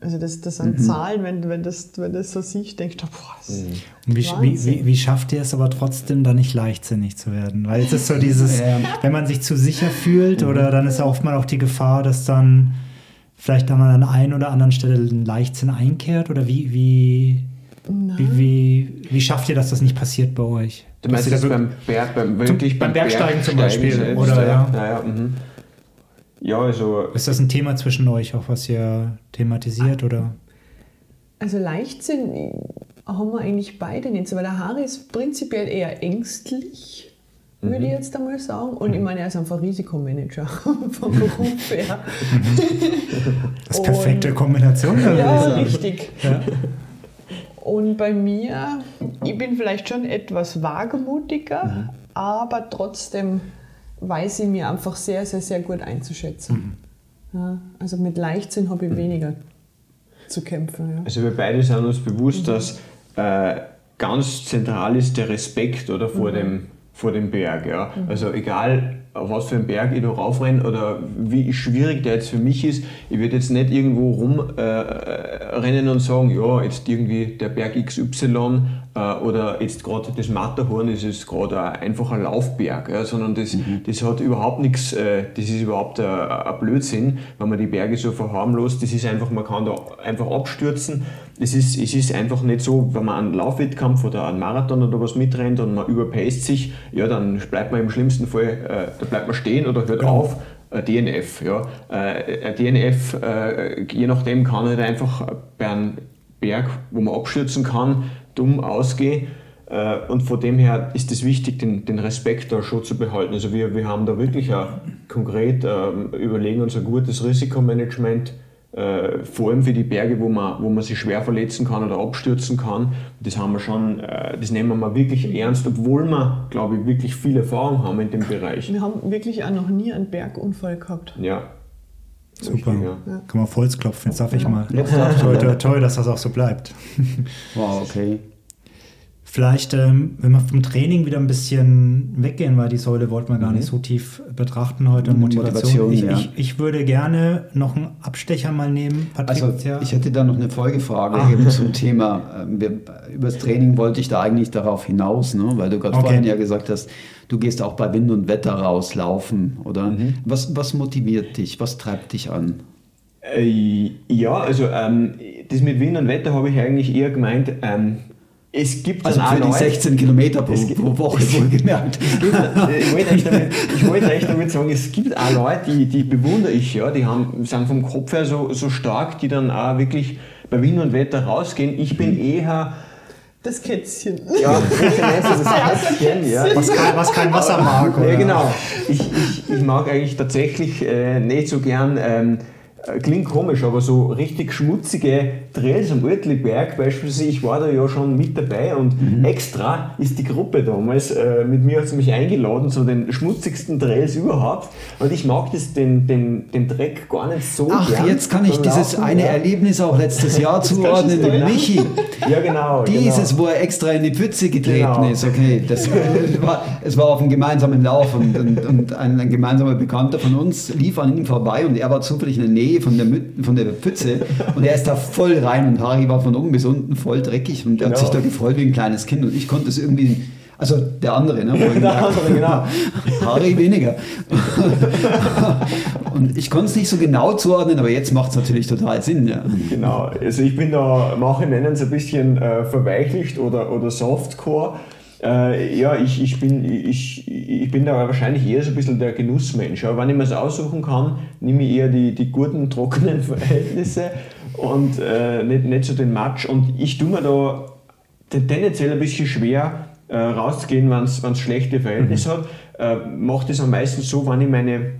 Also das, das sind mhm. Zahlen, wenn, wenn, das, wenn das so siehst, denkst du, boah, das mhm. Und wie, wie, wie, wie, schafft ihr es aber trotzdem da nicht leichtsinnig zu werden? Weil es ist so dieses, ja. wenn man sich zu sicher fühlt mhm. oder dann ist oftmals auch die Gefahr, dass dann vielleicht an einer einen oder anderen Stelle ein Leichtsinn einkehrt? Oder wie, wie, wie, wie, wie, schafft ihr, dass das nicht passiert bei euch? Du meinst das beim, Berg, beim, wirklich beim, beim Bergsteigen zum Beispiel? Selbst, oder, ja. Ja, ja, mhm. ja, also. Ist das ein Thema zwischen euch, auch was ihr thematisiert? Oder? Also Leichtsinn haben wir eigentlich beide nicht weil der Harry ist prinzipiell eher ängstlich würde ich mhm. jetzt einmal sagen. Und ich meine, er ist einfach Risikomanager vom Beruf her. Das ist perfekte Kombination. Ja, richtig. Ja. Und bei mir, ich bin vielleicht schon etwas wagemutiger, mhm. aber trotzdem weiß ich mir einfach sehr, sehr, sehr gut einzuschätzen. Mhm. Ja, also mit Leichtsinn habe ich mhm. weniger zu kämpfen. Ja. Also wir beide sind uns bewusst, mhm. dass äh, ganz zentral ist der Respekt oder vor mhm. dem vor dem Berg. Ja. Mhm. Also egal, was für einen Berg ich da raufrenne oder wie schwierig der jetzt für mich ist, ich würde jetzt nicht irgendwo rumrennen äh, und sagen, ja, jetzt irgendwie der Berg XY äh, oder jetzt gerade das Matterhorn ist es gerade ein einfacher Laufberg, ja, sondern das, mhm. das hat überhaupt nichts, äh, das ist überhaupt ein, ein Blödsinn, wenn man die Berge so verharmlost. Das ist einfach, man kann da einfach abstürzen. Es ist, es ist einfach nicht so, wenn man einen Laufwettkampf oder einen Marathon oder was mitrennt und man überpaced sich, ja, dann bleibt man im schlimmsten Fall, äh, da bleibt man stehen oder hört genau. auf. DNF, ja. Äh, DNF, äh, je nachdem kann halt einfach bei einem Berg, wo man abstürzen kann, dumm ausgehe. Äh, und von dem her ist es wichtig, den, den Respekt da schon zu behalten. Also wir, wir haben da wirklich auch konkret äh, überlegen uns ein gutes Risikomanagement, äh, vor allem für die Berge, wo man, wo man sich schwer verletzen kann oder abstürzen kann. Das haben wir schon, äh, das nehmen wir wirklich ernst, obwohl wir, glaube ich, wirklich viel Erfahrung haben in dem Bereich. Wir haben wirklich auch noch nie einen Bergunfall gehabt. Ja, Super. Ja. Kann man auf Holz klopfen, jetzt darf ich mal. Toll, toll, toll, dass das auch so bleibt. Wow, okay. Vielleicht, ähm, wenn wir vom Training wieder ein bisschen weggehen, weil die Säule wollten wir gar mhm. nicht so tief betrachten heute. Motivation. Motivation ich, ja. ich, ich, würde gerne noch einen Abstecher mal nehmen. Patricia. Also ich hätte da noch eine Folgefrage ah. eben zum Thema. Ähm, wir, über das Training wollte ich da eigentlich darauf hinaus, ne? weil du gerade okay. vorhin ja gesagt hast, du gehst auch bei Wind und Wetter rauslaufen, oder? Mhm. Was, was motiviert dich? Was treibt dich an? Äh, ja, also ähm, das mit Wind und Wetter habe ich eigentlich eher gemeint, ähm, es gibt also für die 16 Kilometer pro, pro Woche wohlgemerkt. ich wollte eigentlich damit, ich wollte eigentlich damit sagen, es gibt auch Leute, die, die bewundere ich, ja, die haben, sind vom Kopf her so, so stark, die dann auch wirklich bei Wind und Wetter rausgehen. Ich bin eher das Kätzchen. Ja, das Kätzchen, ja. Was kein, was kein Wasser mag. Oder? Ja, genau. Ich, ich, ich mag eigentlich tatsächlich äh, nicht so gern ähm, äh, klingt komisch, aber so richtig schmutzige Trails am Oertliberg beispielsweise, ich war da ja schon mit dabei und mhm. extra ist die Gruppe damals, äh, mit mir hat sie mich eingeladen zu den schmutzigsten Trails überhaupt und ich mag das, den, den, den Dreck gar nicht so Ach, gern. jetzt kann ich dieses Laufen, eine ja. Erlebnis auch letztes Jahr zuordnen, dem Michi. Ja, genau. Dieses, genau. wo er extra in die Pfütze getreten genau. ist, okay. Das war, es war auf einem gemeinsamen Lauf und, und, und ein, ein gemeinsamer Bekannter von uns lief an ihm vorbei und er war zufällig in der Nähe von der, von der Pfütze und er ist da voll rein und Harry war von oben bis unten voll dreckig und genau. hat sich da gefreut wie ein kleines Kind und ich konnte es irgendwie, also der andere, ne? der andere, genau. Harry weniger. und ich konnte es nicht so genau zuordnen, aber jetzt macht es natürlich total Sinn. Ja. Genau, also ich bin da, manche nennen es ein bisschen äh, verweichlicht oder, oder Softcore. Äh, ja, ich, ich, bin, ich, ich bin da wahrscheinlich eher so ein bisschen der Genussmensch. Aber wenn ich mir es aussuchen kann, nehme ich eher die, die guten, trockenen Verhältnisse und äh, nicht, nicht so den Matsch. Und ich tue mir da tendenziell ein bisschen schwer, äh, rauszugehen, wenn es schlechte Verhältnisse mhm. hat. Äh, mache das am meisten so, wenn ich meine,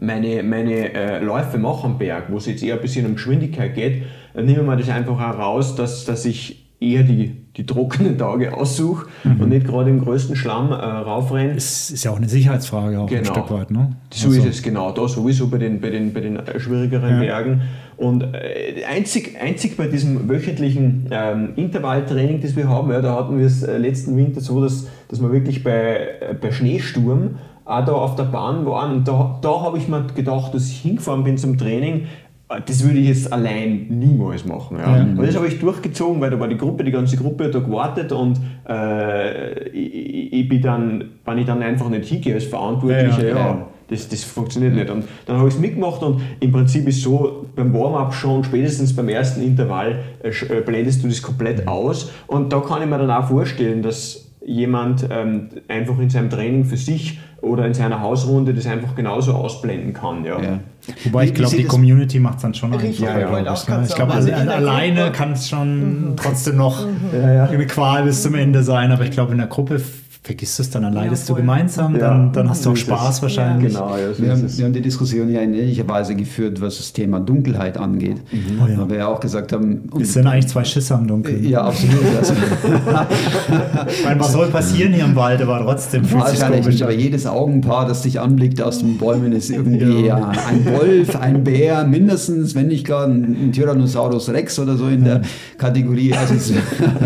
meine, meine äh, Läufe mache am Berg, wo es jetzt eher ein bisschen um Geschwindigkeit geht, dann nehme ich mir das einfach auch raus, dass, dass ich eher die, die trockenen Tage aussuche mhm. und nicht gerade im größten Schlamm äh, raufrenne. Es ist ja auch eine Sicherheitsfrage auch genau. ein Stück weit, ne? So also. ist es, genau. Da sowieso bei den, bei den, bei den schwierigeren ja. Bergen. Und äh, einzig, einzig bei diesem wöchentlichen ähm, Intervalltraining, das wir haben, ja, da hatten wir es äh, letzten Winter so, dass, dass wir wirklich bei, äh, bei Schneesturm auch da auf der Bahn waren. Und da, da habe ich mir gedacht, dass ich hingefahren bin zum Training, das würde ich jetzt allein niemals machen. Ja. ja. Und das habe ich durchgezogen, weil da war die Gruppe, die ganze Gruppe hat da gewartet und äh, ich, ich, bin dann, wenn ich dann einfach nicht hingehe als Verantwortlicher, ja, ja, das, das funktioniert nicht. Und dann habe ich es mitgemacht und im Prinzip ist so, beim Warm-up schon, spätestens beim ersten Intervall, äh, äh blendest du das komplett aus. Und da kann ich mir dann auch vorstellen, dass jemand ähm, einfach in seinem Training für sich oder in seiner Hausrunde das einfach genauso ausblenden kann. Ja. Ja. Wobei ich glaube, die Community macht es dann schon einfach. Ja, ja, ja, ich, ne? ich glaube, also alleine kann es schon mhm. trotzdem noch mhm. eine Qual bis zum Ende sein, aber ich glaube, in der Gruppe vergisst es dann, dann leidest ja, du gemeinsam, ja. dann, dann hast du auch Spaß wahrscheinlich. Genau, ja, wir, haben, wir, haben, die Diskussion ja in ähnlicher Weise geführt, was das Thema Dunkelheit angeht. Mhm. Oh, Weil wir ja auch gesagt haben... Es sind eigentlich zwei Schüsse am Dunkeln. Ja, absolut. Also. meine, was soll passieren hier im Wald, aber trotzdem fühlt sich komisch Aber jedes Augenpaar, das dich anblickt aus den Bäumen, ist irgendwie ein Wolf, ein Bär, mindestens, wenn nicht gar ein Tyrannosaurus Rex oder so in der Kategorie. Also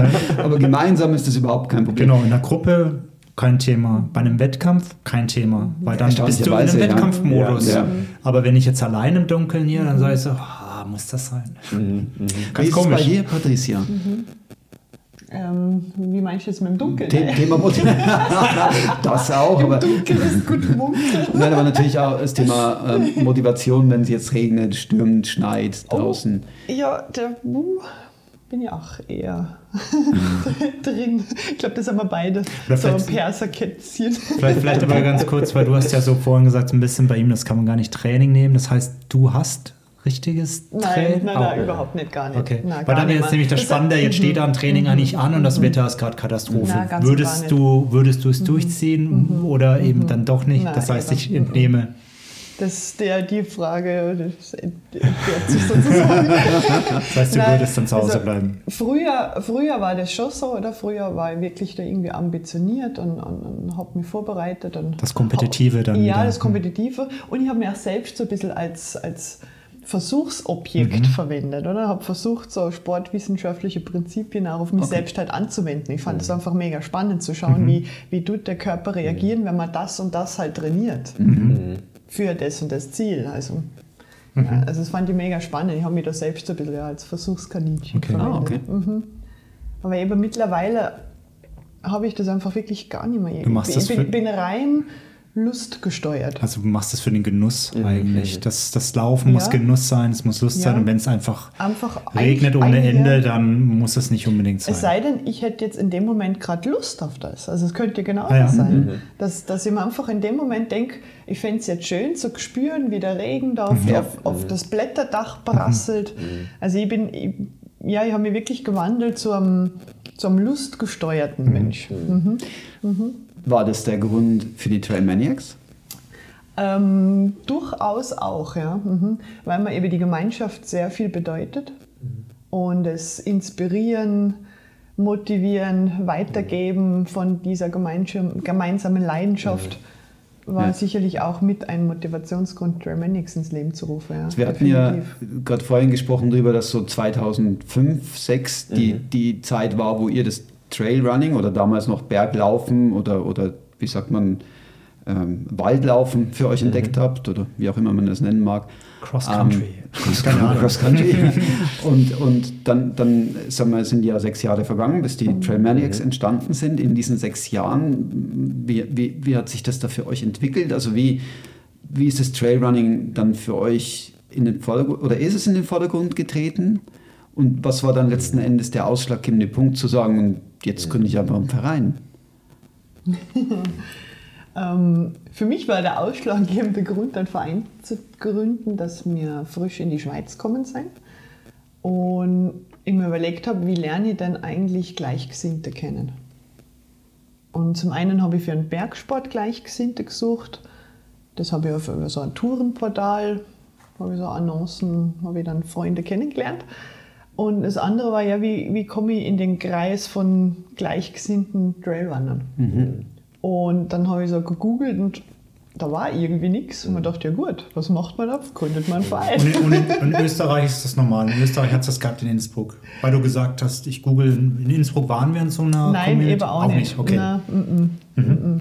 aber gemeinsam ist das überhaupt kein Problem. Genau, in der Gruppe kein Thema. Bei einem Wettkampf kein Thema, weil dann bist du in einem Wettkampfmodus. Ja. Aber wenn ich jetzt allein im Dunkeln hier, dann sage ich so, ah, muss das sein? Mhm. Mhm. Ganz Wie komisch. ist es bei dir, Patricia? Mhm. Ähm, wie meinst du jetzt mit dem Dunkeln? The Thema Motivation. das auch. Im aber, Dunkeln ist gut. Nein, aber natürlich auch das Thema ähm, Motivation, wenn es jetzt regnet, stürmt, schneit draußen. Oh, ja, der, bin ja auch eher drin. Ich glaube, das haben wir beide. Oder so ein Perserkätzchen. Vielleicht, vielleicht aber ganz kurz, weil du hast ja so vorhin gesagt, ein bisschen bei ihm, das kann man gar nicht Training nehmen. Das heißt, du hast richtiges Training? Nein, nein, nein, oh. überhaupt nicht, gar nicht. Okay. Na, Weil dann wäre jetzt nämlich das Spannende, jetzt steht da ein Training mhm. eigentlich an und das mhm. Wetter ist gerade Katastrophe. Würdest, du, würdest du es mhm. durchziehen mhm. oder eben mhm. dann doch nicht? Das heißt, ich entnehme das der die Frage das entbehrt sich sozusagen. das heißt, du Nein, würdest dann zu Hause also bleiben. Früher, früher war das schon so, oder früher war ich wirklich da irgendwie ambitioniert und, und, und habe mich vorbereitet. Und das Kompetitive hab, dann. Ja, wieder. das Kompetitive. Und ich habe mich auch selbst so ein bisschen als, als Versuchsobjekt mhm. verwendet, oder? Habe versucht, so sportwissenschaftliche Prinzipien auch auf mich okay. selbst halt anzuwenden. Ich fand es mhm. einfach mega spannend zu schauen, mhm. wie, wie tut der Körper reagieren, wenn man das und das halt trainiert. Für das und das Ziel. Also, mhm. ja, also das fand ich mega spannend. Ich habe mich da selbst ein bisschen als Versuchskaninchen okay. Ah, okay. Mhm. Aber eben mittlerweile habe ich das einfach wirklich gar nicht mehr. Du machst ich das bin, bin rein lustgesteuert. Also du machst das für den Genuss mhm. eigentlich. Das, das Laufen ja. muss Genuss sein, es muss Lust ja. sein und wenn es einfach, einfach regnet ohne Ende, dann muss es nicht unbedingt sein. Es sei denn, ich hätte jetzt in dem Moment gerade Lust auf das. Also es könnte genau ah, ja. sein, mhm. dass, dass ich mir einfach in dem Moment denke, ich fände es jetzt schön zu spüren, wie der Regen da auf, mhm. auf, auf das Blätterdach prasselt. Mhm. Also ich bin, ich, ja, ich habe mich wirklich gewandelt zu einem, zu einem lustgesteuerten mhm. War das der Grund für die Trail Maniacs? Ähm, durchaus auch, ja. Mhm. Weil mir eben die Gemeinschaft sehr viel bedeutet mhm. und das Inspirieren, Motivieren, Weitergeben von dieser gemeinsamen Leidenschaft mhm. war ja. sicherlich auch mit ein Motivationsgrund, Trail Maniacs ins Leben zu rufen. Ja, Wir hatten ja gerade vorhin gesprochen darüber, dass so 2005, 2006 die, mhm. die Zeit war, wo ihr das Trailrunning oder damals noch Berglaufen oder, oder wie sagt man, ähm, Waldlaufen für euch mhm. entdeckt habt oder wie auch immer man das nennen mag. Cross Country. Ähm, Cross Country. und und dann, dann sagen wir, sind ja sechs Jahre vergangen, bis die mhm. Trailmaniacs mhm. entstanden sind. In diesen sechs Jahren, wie, wie, wie hat sich das da für euch entwickelt? Also wie, wie ist das Trailrunning dann für euch in den Vordergrund oder ist es in den Vordergrund getreten? Und was war dann letzten Endes der ausschlaggebende Punkt zu sagen, jetzt gründe ich aber einen Verein? ähm, für mich war der ausschlaggebende Grund, einen Verein zu gründen, dass wir frisch in die Schweiz kommen sind. Und ich mir überlegt habe, wie lerne ich denn eigentlich Gleichgesinnte kennen? Und zum einen habe ich für einen Bergsport Gleichgesinnte gesucht. Das habe ich auf so ein Tourenportal, habe ich so Annoncen, habe ich dann Freunde kennengelernt. Und das andere war ja, wie, wie komme ich in den Kreis von gleichgesinnten Trailrunnern? Und dann habe ich so gegoogelt und da war irgendwie nichts. Und man dachte, ja gut, was macht man da? Gründet man einen Verein. Und in, und in, in Österreich ist das normal. In Österreich hat es das gehabt in Innsbruck. Weil du gesagt hast, ich google, in Innsbruck waren wir in so einer Nein, Community? eben auch, nicht. Okay. Nein, mm, mm.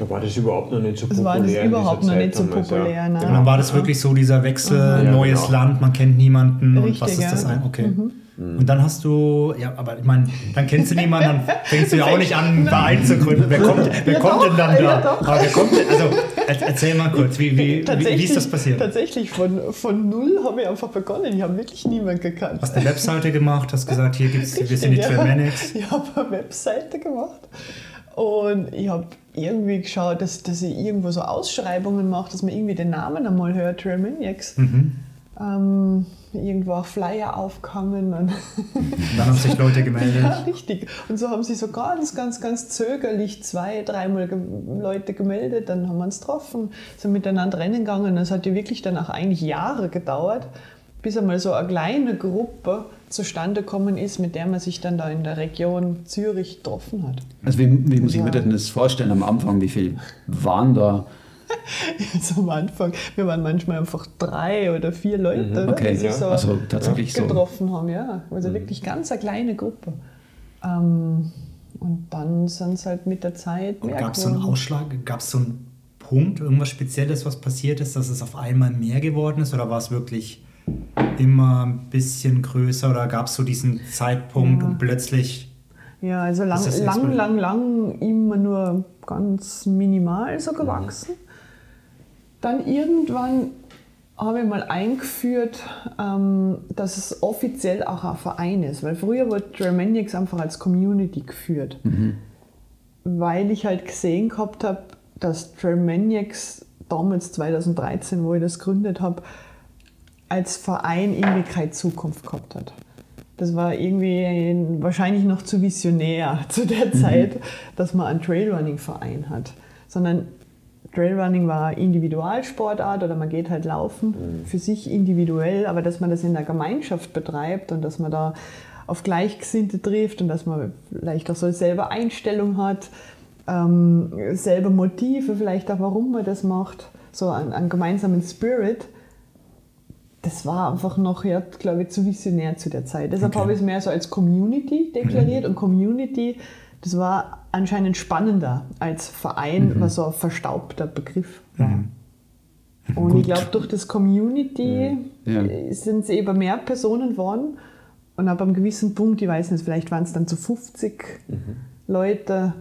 Da war das überhaupt noch nicht so Es populär. war das überhaupt noch Zeit nicht so damals, ja. populär, nein. Und dann war das wirklich so dieser Wechsel, Ja, neues genau. Land, man kennt niemanden und Richtig, was ist das ja. Mhm. ein? Okay. Und dann hast du, ja, aber ich meine, dann kennst du niemanden, dann fängst du ja auch nicht an, einen Verein zu gründen. Wer kommt, wer Ja, kommt doch, denn dann da? ja, wer kommt denn, also er- erzähl mal kurz, wie, wie, wie, wie ist das passiert? Tatsächlich, von, von null habe ich einfach begonnen. Ich habe wirklich niemanden gekannt. Hast eine Webseite gemacht, hast gesagt, hier gibt's, wir sind die ja. Trailmanics. Ich habe eine Webseite gemacht und ich habe irgendwie geschaut, dass, dass ich irgendwo so Ausschreibungen mache, dass man irgendwie den Namen einmal hört, Trailmaniacs. Mhm. Ähm, irgendwo auch Flyer aufgehangen. Und Und dann haben sich Leute gemeldet. ja, richtig. Und so haben sich so ganz, ganz, ganz zögerlich zwei, dreimal ge Leute gemeldet. Dann haben wir uns getroffen, sind miteinander rennen gegangen. Es hat ja wirklich dann auch eigentlich Jahre gedauert, bis einmal so eine kleine Gruppe zustande gekommen ist, mit der man sich dann da in der Region Zürich getroffen hat. Also wie, wie muss ich mir denn das vorstellen am Anfang? Wie viel waren da? Also am Anfang, wir waren manchmal einfach drei oder vier Leute, oder, Okay, die sich ja. so Also tatsächlich so. getroffen haben, ja. Also wirklich ganz eine kleine Gruppe. Ähm, und dann sind es halt mit der Zeit Und mehr gab es so einen. Ausschlag, gab es so einen Punkt, irgendwas Spezielles, was passiert ist, dass es auf einmal mehr geworden ist? Oder war es wirklich immer ein bisschen größer? Oder gab es so diesen Zeitpunkt Ja. und plötzlich Ja, also lang, lang, lang, lang immer nur ganz minimal so gewachsen. Dann irgendwann habe ich mal eingeführt, ähm, dass es offiziell auch ein Verein ist, weil früher wurde Germanics einfach als Community geführt, weil ich halt gesehen gehabt habe, dass Germanics damals 2013, wo ich das gegründet habe, als Verein irgendwie keine Zukunft gehabt hat. Das war irgendwie wahrscheinlich noch zu visionär zu der Zeit, dass man einen Trailrunning-Verein hat. Sondern Trailrunning war Individualsportart oder man geht halt laufen für sich individuell, aber dass man das in der Gemeinschaft betreibt und dass man da auf Gleichgesinnte trifft und dass man vielleicht auch so selber Einstellung hat, ähm, selber Motive, vielleicht auch warum man das macht, so einen, einen gemeinsamen Spirit das war einfach noch, ja, glaube ich, zu visionär zu der Zeit. Deshalb Okay. habe ich es mehr so als Community deklariert und Community, das war anscheinend spannender als Verein, was so ein verstaubter Begriff war. Und Gut. ich glaube, durch das Community Ja. äh, sind es eben mehr Personen geworden. Und ab einem gewissen Punkt, ich weiß nicht, vielleicht waren es dann zu 50 Leute,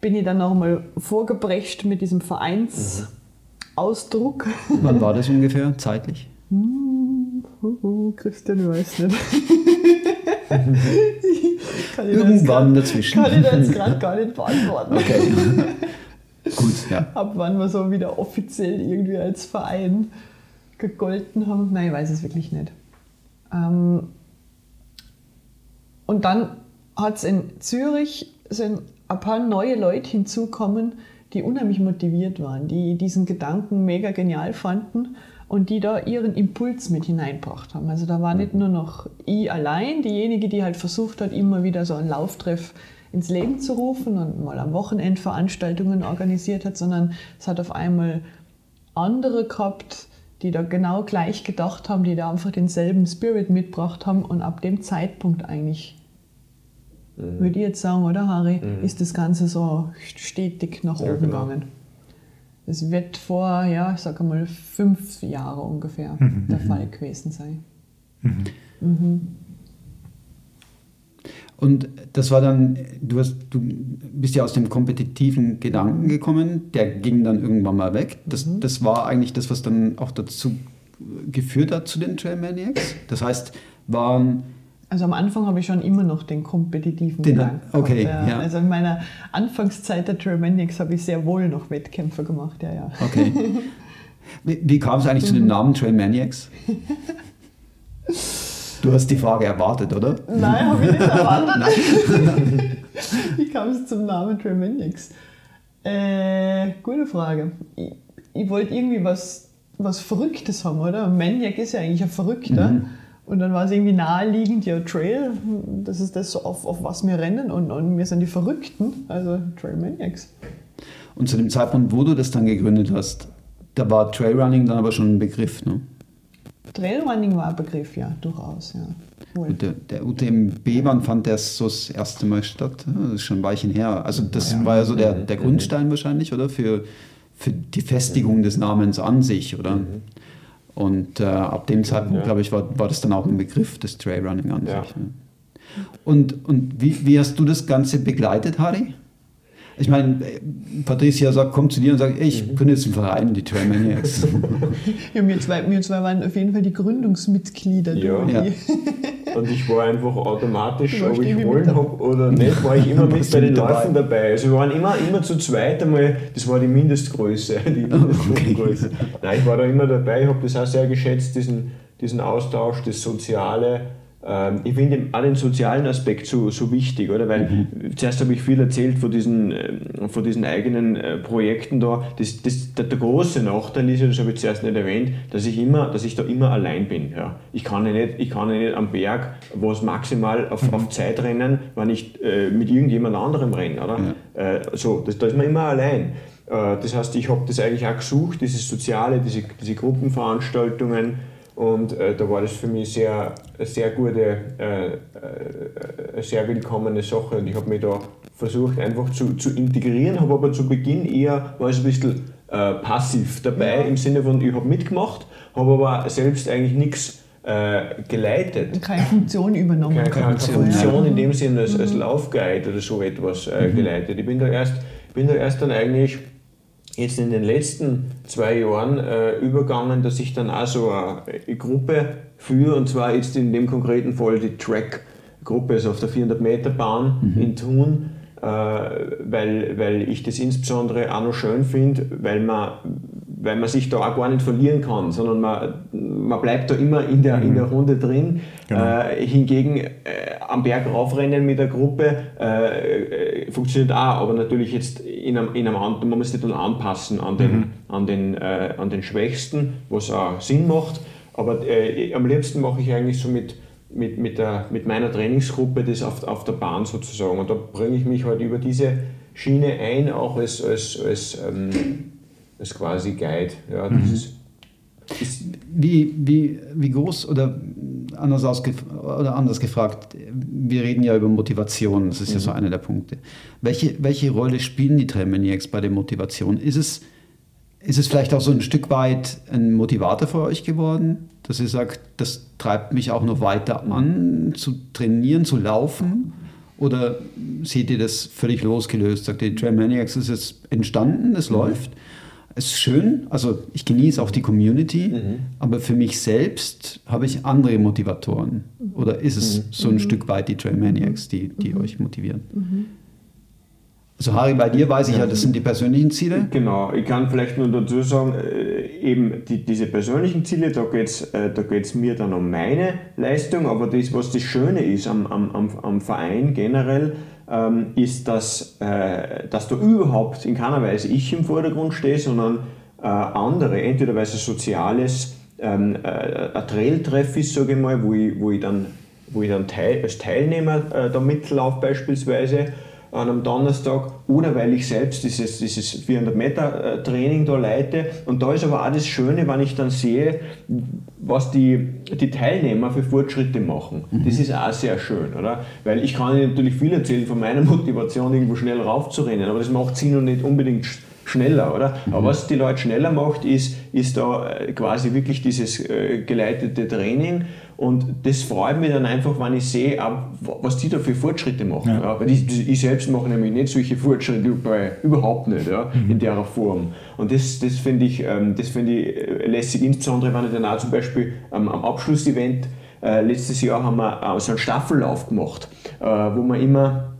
bin ich dann nochmal vorgebrecht mit diesem Vereinsausdruck. Wann war das ungefähr zeitlich? Huhu, Christian, weiß nicht. Irgendwann dazwischen. Kann ich da jetzt gerade gar nicht beantworten. Okay. Gut, ja. Ab wann wir so wieder offiziell irgendwie als Verein gegolten haben. Nein, ich weiß es wirklich nicht. Ähm, und dann hat es in Zürich sind ein paar neue Leute hinzukommen, die unheimlich motiviert waren, die diesen Gedanken mega genial fanden und die da ihren Impuls mit hineingebracht haben. Also da war nicht nur noch ich allein, diejenige, die halt versucht hat, immer wieder so einen Lauftreff ins Leben zu rufen und mal am Wochenende Veranstaltungen organisiert hat, sondern es hat auf einmal andere gehabt, die da genau gleich gedacht haben, die da einfach denselben Spirit mitgebracht haben und ab dem Zeitpunkt eigentlich, würde ich jetzt sagen, oder Harry, ist das Ganze so stetig nach Ja, oben genau. gegangen. Es wird vor, ja, ich sage mal, fünf Jahre ungefähr der Fall gewesen sein. Und das war dann, du, hast, du bist ja aus dem kompetitiven Gedanken gekommen, der ging dann irgendwann mal weg. Das, das war eigentlich das, was dann auch dazu geführt hat zu den Trailmaniacs. Das heißt, waren Also am Anfang habe ich schon immer noch den kompetitiven Den- Gedanken. okay, gehabt, ja. Also in meiner Anfangszeit der Germanics habe ich sehr wohl noch Wettkämpfe gemacht, ja, ja. Okay. Wie, wie kam es eigentlich zu dem Namen Trailmaniacs? Du hast die Frage erwartet, oder? Nein, habe ich nicht erwartet. Wie kam es zum Namen Tremendix? Äh, gute Frage. Ich, ich wollte irgendwie was, was Verrücktes haben, oder? Maniac ist ja eigentlich ein Verrückter. Und dann war es irgendwie naheliegend, ja, Trail, das ist das, auf, auf was wir rennen und, und wir sind die Verrückten, also Trail Maniacs. Und zu dem Zeitpunkt, wo du das dann gegründet hast, da war Trailrunning dann aber schon ein Begriff, ne? Trailrunning war ein Begriff, ja, durchaus, ja. Der, der UTMB, wann fand das so das erste Mal statt? Das ist schon ein Weilchen her. Also das Ja. war ja so der, der Grundstein wahrscheinlich, oder? Für, für die Festigung des Namens an sich, oder? Und äh, ab dem Zeitpunkt, Ja. glaube ich, war, war das dann auch ein Begriff, das Trailrunning an Ja. sich. Ne? Und, und wie, wie hast du das Ganze begleitet, Harry? Ich meine, äh, Patricia sagt, kommt zu dir und sagt, ich gründe jetzt einen Verein, die Trailmaniacs. Ja, wir zwei, wir zwei waren auf jeden Fall die Gründungsmitglieder. du Ja. Ja. Und ich war einfach automatisch, ob ich wollen habe oder nicht, war ich immer mit bei den? Läufen dabei. Also wir waren immer, immer zu zweit einmal, das war die Mindestgröße. Die Mindestgröße. Nein, ich war da immer dabei, ich habe das auch sehr geschätzt, diesen, diesen Austausch, das Soziale. Ähm, Ich finde auch den sozialen Aspekt so, so wichtig, oder? Weil zuerst habe ich viel erzählt von diesen, ähm, von diesen eigenen äh, Projekten da. Das, das, der, der große Nachteil ist, das habe ich zuerst nicht erwähnt, dass ich, immer, dass ich da immer allein bin. Ja. Ich, kann ja nicht, ich kann ja nicht am Berg was maximal auf, auf Zeit rennen, wenn ich äh, mit irgendjemand anderem renne. Oder? Äh, so, das, da ist man immer allein. Äh, Das heißt, ich habe das eigentlich auch gesucht, dieses Soziale, diese, diese Gruppenveranstaltungen. Und äh, da war das für mich sehr, eine sehr gute, äh, äh, eine sehr willkommene Sache. Und ich habe mich da versucht einfach zu, zu integrieren, habe aber zu Beginn eher, war ich ein bisschen äh, passiv dabei, im Sinne von, ich habe mitgemacht, habe aber selbst eigentlich nichts äh, geleitet Keine Funktion übernommen. keine, keine Funktion, ja. in dem Sinne als, als Laufguide oder so etwas äh, geleitet. Ich bin da erst, bin da erst dann eigentlich jetzt in den letzten zwei Jahren äh, übergangen, dass ich dann auch so eine Gruppe führe. Und zwar jetzt in dem konkreten Fall die Track-Gruppe, also auf der 400 Meter Bahn in Thun, äh, weil, weil ich das insbesondere auch noch schön finde, weil man, weil man sich da auch gar nicht verlieren kann, sondern man, man bleibt da immer in der, in der Runde drin. Genau. Äh, hingegen äh, am Berg raufrennen mit der Gruppe äh, äh, funktioniert auch, aber natürlich jetzt in einem, in einem an- man muss sich dann anpassen an den, an den, äh, an den Schwächsten, was auch Sinn macht. Aber äh, am liebsten mache ich eigentlich so mit, mit, mit, der, mit meiner Trainingsgruppe das auf, auf der Bahn sozusagen. Und da bringe ich mich halt über diese Schiene ein, auch als, als, als, ähm, als quasi Guide. Ja, das ist, ist, Wie, wie, wie groß oder anders, ausgef oder anders gefragt, wir reden ja über Motivation, das ist ja so einer der Punkte. Welche, welche Rolle spielen die Trailmaniacs bei der Motivation? Ist es, ist es vielleicht auch so ein Stück weit ein Motivator für euch geworden, dass ihr sagt, das treibt mich auch noch weiter an, zu trainieren, zu laufen? Oder seht ihr das völlig losgelöst? Sagt ihr, Trailmaniacs ist jetzt entstanden, es läuft? Es ist schön, also ich genieße auch die Community, aber für mich selbst habe ich andere Motivatoren. Oder ist es so ein Stück weit die Trailmaniacs, die, die euch motivieren? Also Harry, bei dir weiß ich ja, das sind die persönlichen Ziele. Genau, ich kann vielleicht nur dazu sagen, äh, eben die, diese persönlichen Ziele, da geht es äh, da geht's mir dann um meine Leistung, aber das, was das Schöne ist am, am, am, am Verein generell, ähm, ist, dass, äh, dass da überhaupt in keiner Weise ich im Vordergrund stehe, sondern äh, andere, entweder weil es ein soziales ähm, äh, ein Trailtreff ist, sage ich mal, wo ich, wo ich dann, wo ich dann teil, als Teilnehmer äh, da mitlaufe beispielsweise, an einem Donnerstag oder weil ich selbst dieses, dieses 400 Meter äh, Training da leite. Und da ist aber auch das Schöne, wenn ich dann sehe, was die, die Teilnehmer für Fortschritte machen. Das ist auch sehr schön, oder? Weil ich kann Ihnen natürlich viel erzählen von meiner Motivation, irgendwo schnell raufzurennen, aber das macht sie noch nicht unbedingt sch- schneller, oder? Aber was die Leute schneller macht, ist, ist da äh, quasi wirklich dieses äh, geleitete Training. Und das freut mich dann einfach, wenn ich sehe, was die da für Fortschritte machen. Ja. Ja. Weil ich, ich selbst mache nämlich nicht solche Fortschritte bei, überhaupt nicht ja, in der Form. Und das, das finde ich, ähm, das finde ich äh, lässig, insbesondere wenn ich dann auch zum Beispiel ähm, am Abschlussevent äh, letztes Jahr haben wir äh, so einen Staffellauf gemacht, äh, wo wir immer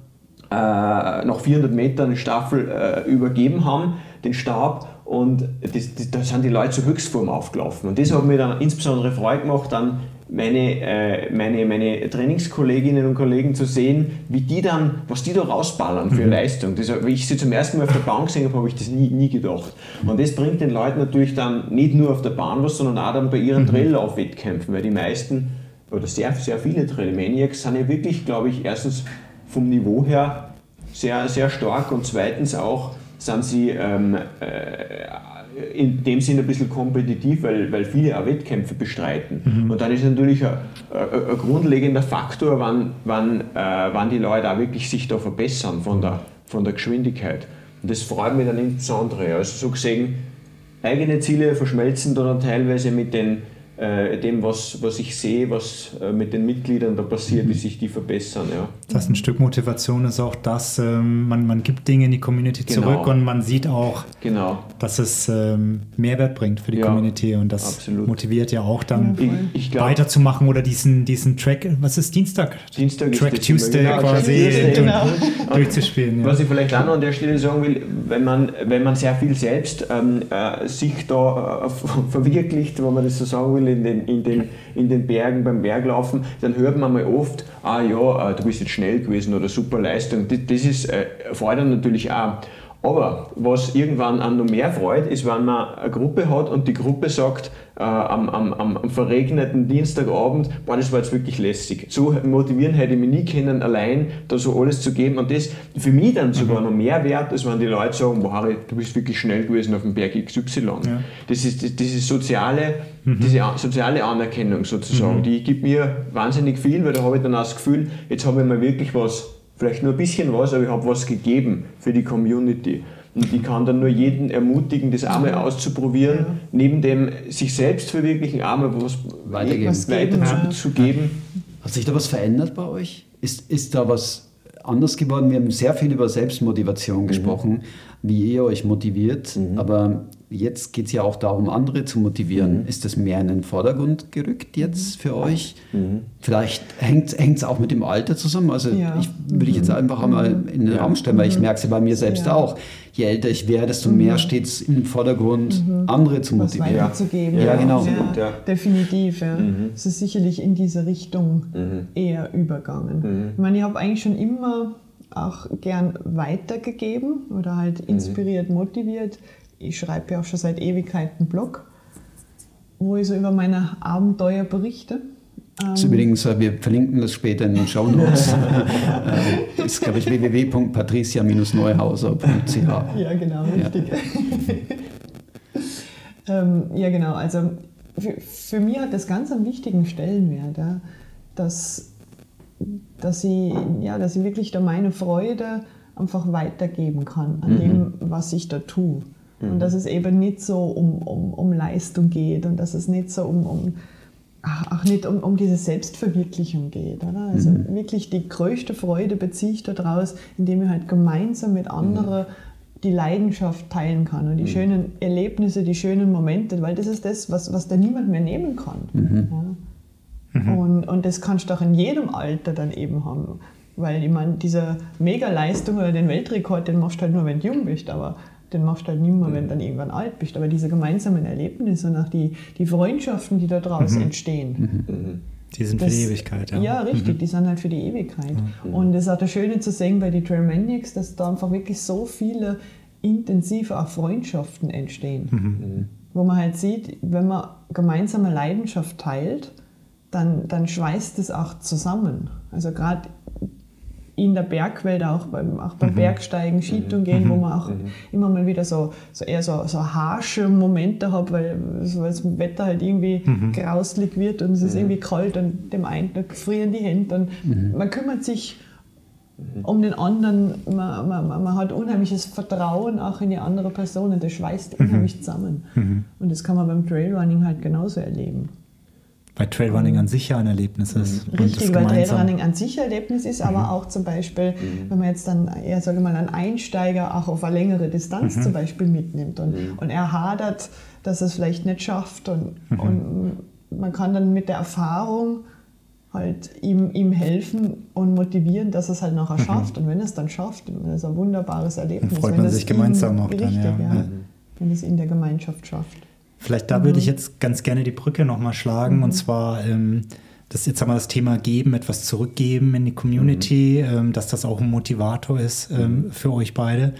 äh, nach 400 Metern eine Staffel äh, übergeben haben, den Stab. Und das, das, da sind die Leute zur Höchstform aufgelaufen. Und das hat mir dann insbesondere Freude gemacht, dann meine, äh, meine, meine Trainingskolleginnen und Kollegen zu sehen, wie die dann, was die da rausballern für Leistung. Das, wie ich sie zum ersten Mal auf der Bahn gesehen habe, habe ich das nie, nie gedacht. Und das bringt den Leuten natürlich dann nicht nur auf der Bahn was, sondern auch dann bei ihren Traillauf-Wettkämpfen, weil die meisten oder sehr, sehr viele Trailmaniacs sind ja wirklich, glaube ich, erstens vom Niveau her sehr, sehr stark und zweitens auch sind sie ähm, äh, in dem Sinne ein bisschen kompetitiv, weil, weil viele auch Wettkämpfe bestreiten. Mhm. Und dann ist natürlich ein, ein, ein grundlegender Faktor, wann, wann, äh, wann die Leute auch wirklich sich da verbessern von der, von der Geschwindigkeit. Und das freut mich dann insbesondere. Also so gesehen, eigene Ziele verschmelzen dann teilweise mit den äh, dem, was, was ich sehe, was äh, mit den Mitgliedern da passiert, wie sich die verbessern. Ja. Das ein Stück Motivation ist auch das, ähm, man, man gibt Dinge in die Community genau. zurück und man sieht auch, genau. dass es ähm, Mehrwert bringt für die ja, Community und das absolut. motiviert ja auch dann ich, ich glaub, weiterzumachen oder diesen, diesen Track, was ist Dienstag? Dienstag Track ist Tuesday genau, quasi Tuesday, genau. durchzuspielen. Ja. Was ich vielleicht auch noch an der Stelle sagen will, wenn man, wenn man sehr viel selbst ähm, äh, sich da äh, verwirklicht, wenn man das so sagen will, in den, in den, in den Bergen beim Berglaufen, dann hört man mal oft, ah ja, äh, du bist jetzt schnell gewesen oder super Leistung. Das, das ist äh, fordert natürlich auch. Aber was irgendwann an noch mehr freut, ist, wenn man eine Gruppe hat und die Gruppe sagt, äh, am, am, am, verregneten Dienstagabend, boah, das war jetzt wirklich lässig. So motivieren hätte ich mich nie können, allein da so alles zu geben. Und das für mich dann sogar mhm. noch mehr wert, als wenn die Leute sagen, boah, Harry, du bist wirklich schnell gewesen auf dem Berg XY. Ja. Das ist das, diese soziale, mhm. diese soziale Anerkennung sozusagen, mhm. die gibt mir wahnsinnig viel, weil da habe ich dann auch das Gefühl, jetzt habe ich mal wirklich was, vielleicht nur ein bisschen was, aber ich habe was gegeben für die Community. Und ich kann dann nur jeden ermutigen, das einmal auszuprobieren, ja. neben dem sich selbst verwirklichen, einmal was weitergeben. weiterzugeben. Hat sich da was verändert bei euch? Ist, ist da was anders geworden? Wir haben sehr viel über Selbstmotivation mhm. gesprochen, mhm. wie ihr euch motiviert, mhm. aber jetzt geht es ja auch darum, andere zu motivieren. Mhm. Ist das mehr in den Vordergrund gerückt jetzt für euch? Mhm. Vielleicht hängt es auch mit dem Alter zusammen. Also ja. ich will ich jetzt mhm. einfach einmal in den Raum stellen, weil ich merke es ja bei mir selbst ja. auch. Je älter ich werde, desto mehr steht es im Vordergrund, andere zu motivieren. Was weiterzugeben. Ja, genau. Ja, definitiv. Ja. Es ist sicherlich in diese Richtung eher übergangen. Ich meine, ich habe eigentlich schon immer auch gern weitergegeben oder halt inspiriert, motiviert ich schreibe ja auch schon seit Ewigkeiten Blog, wo ich so über meine Abenteuer berichte. Das ist übrigens, äh, wir verlinken das später in den Show Notes. das ist, glaube ich, www.patricia-neuhauser.ch. Ja, genau, richtig. Ja, ähm, ja genau. Also für, für mich hat das ganz einen wichtigen Stellenwert, ja, dass, dass, ich, ja, dass ich wirklich da meine Freude einfach weitergeben kann an mhm. dem, was ich da tue. Und dass es eben nicht so um, um, um Leistung geht und dass es nicht so um, um auch nicht um, um diese Selbstverwirklichung geht. Oder? Also mhm. wirklich die größte Freude beziehe ich daraus, indem ich halt gemeinsam mit anderen mhm. die Leidenschaft teilen kann und die mhm. schönen Erlebnisse, die schönen Momente, weil das ist das, was, was da niemand mehr nehmen kann. Mhm. Ja? Mhm. Und, und das kannst du auch in jedem Alter dann eben haben. Weil ich meine, diese Mega-Leistung oder den Weltrekord, den machst du halt nur, wenn du jung bist, aber den machst du halt nicht mehr, wenn du dann irgendwann alt bist. Aber diese gemeinsamen Erlebnisse und auch die, die Freundschaften, die daraus mhm. entstehen. Mhm. Die sind das, für die Ewigkeit, ja. Ja, richtig, mhm. die sind halt für die Ewigkeit. Mhm. Und es ist auch das Schöne zu sehen bei den Trailmaniacs, dass da einfach wirklich so viele intensive auch Freundschaften entstehen. Mhm. Mhm. Wo man halt sieht, wenn man gemeinsame Leidenschaft teilt, dann, dann schweißt es auch zusammen. Also gerade in der Bergwelt auch beim, auch beim mhm. Bergsteigen, Skitouren gehen, wo mhm. man auch mhm. immer mal wieder so, so eher so, so harsche Momente hat, weil, weil das Wetter halt irgendwie mhm. grauslig wird und es ist mhm. irgendwie kalt und dem einen frieren die Hände und mhm. man kümmert sich um den anderen, man, man, man, hat unheimliches Vertrauen auch in die andere Person und das schweißt unheimlich zusammen. Und das kann man beim Trailrunning halt genauso erleben. Weil Trailrunning an sich ja ein Erlebnis ist. Mhm. Richtig, weil Trailrunning an sich ein Erlebnis ist, aber mhm. auch zum Beispiel, mhm. wenn man jetzt dann eher, sage mal, einen Einsteiger auch auf eine längere Distanz mhm. zum Beispiel mitnimmt und, mhm. und er hadert, dass er es vielleicht nicht schafft und, mhm. und man kann dann mit der Erfahrung halt ihm, ihm helfen und motivieren, dass er es halt nachher schafft. Und wenn er es dann schafft, dann ist ein wunderbares Erlebnis. Dann freut man sich gemeinsam auch dann, ja. ja. Wenn es in der Gemeinschaft schafft. Vielleicht da mhm. würde ich jetzt ganz gerne die Brücke nochmal schlagen. Mhm. Und zwar, ähm, das jetzt einmal das Thema geben, etwas zurückgeben in die Community, mhm. ähm, dass das auch ein Motivator ist ähm, mhm. für euch beide.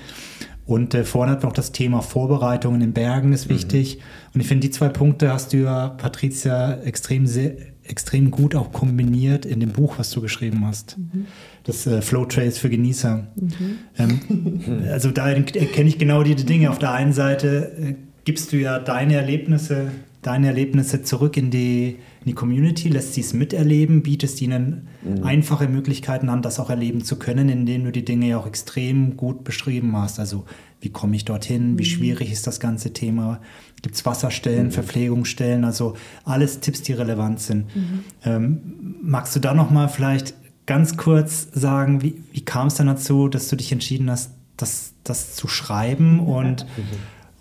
Und äh, vorne hat noch das Thema Vorbereitung in den Bergen ist mhm. wichtig. Und ich finde, die zwei Punkte hast du ja, Patricia, extrem sehr, extrem gut auch kombiniert in dem Buch, was du geschrieben hast. Mhm. Das äh, Flow Trails für Genießer. Mhm. Ähm, also da erkenne ich genau die Dinge. Auf der einen Seite äh, gibst du ja deine Erlebnisse, deine Erlebnisse zurück in die, in die Community, lässt sie es miterleben, bietest ihnen mhm. einfache Möglichkeiten an, das auch erleben zu können, indem du die Dinge ja auch extrem gut beschrieben hast. Also wie komme ich dorthin, wie mhm. schwierig ist das ganze Thema, gibt es Wasserstellen, mhm. Verpflegungsstellen, also alles Tipps, die relevant sind. Mhm. Ähm, magst du da nochmal vielleicht ganz kurz sagen, wie, wie kam es dann dazu, dass du dich entschieden hast, das, das zu schreiben und,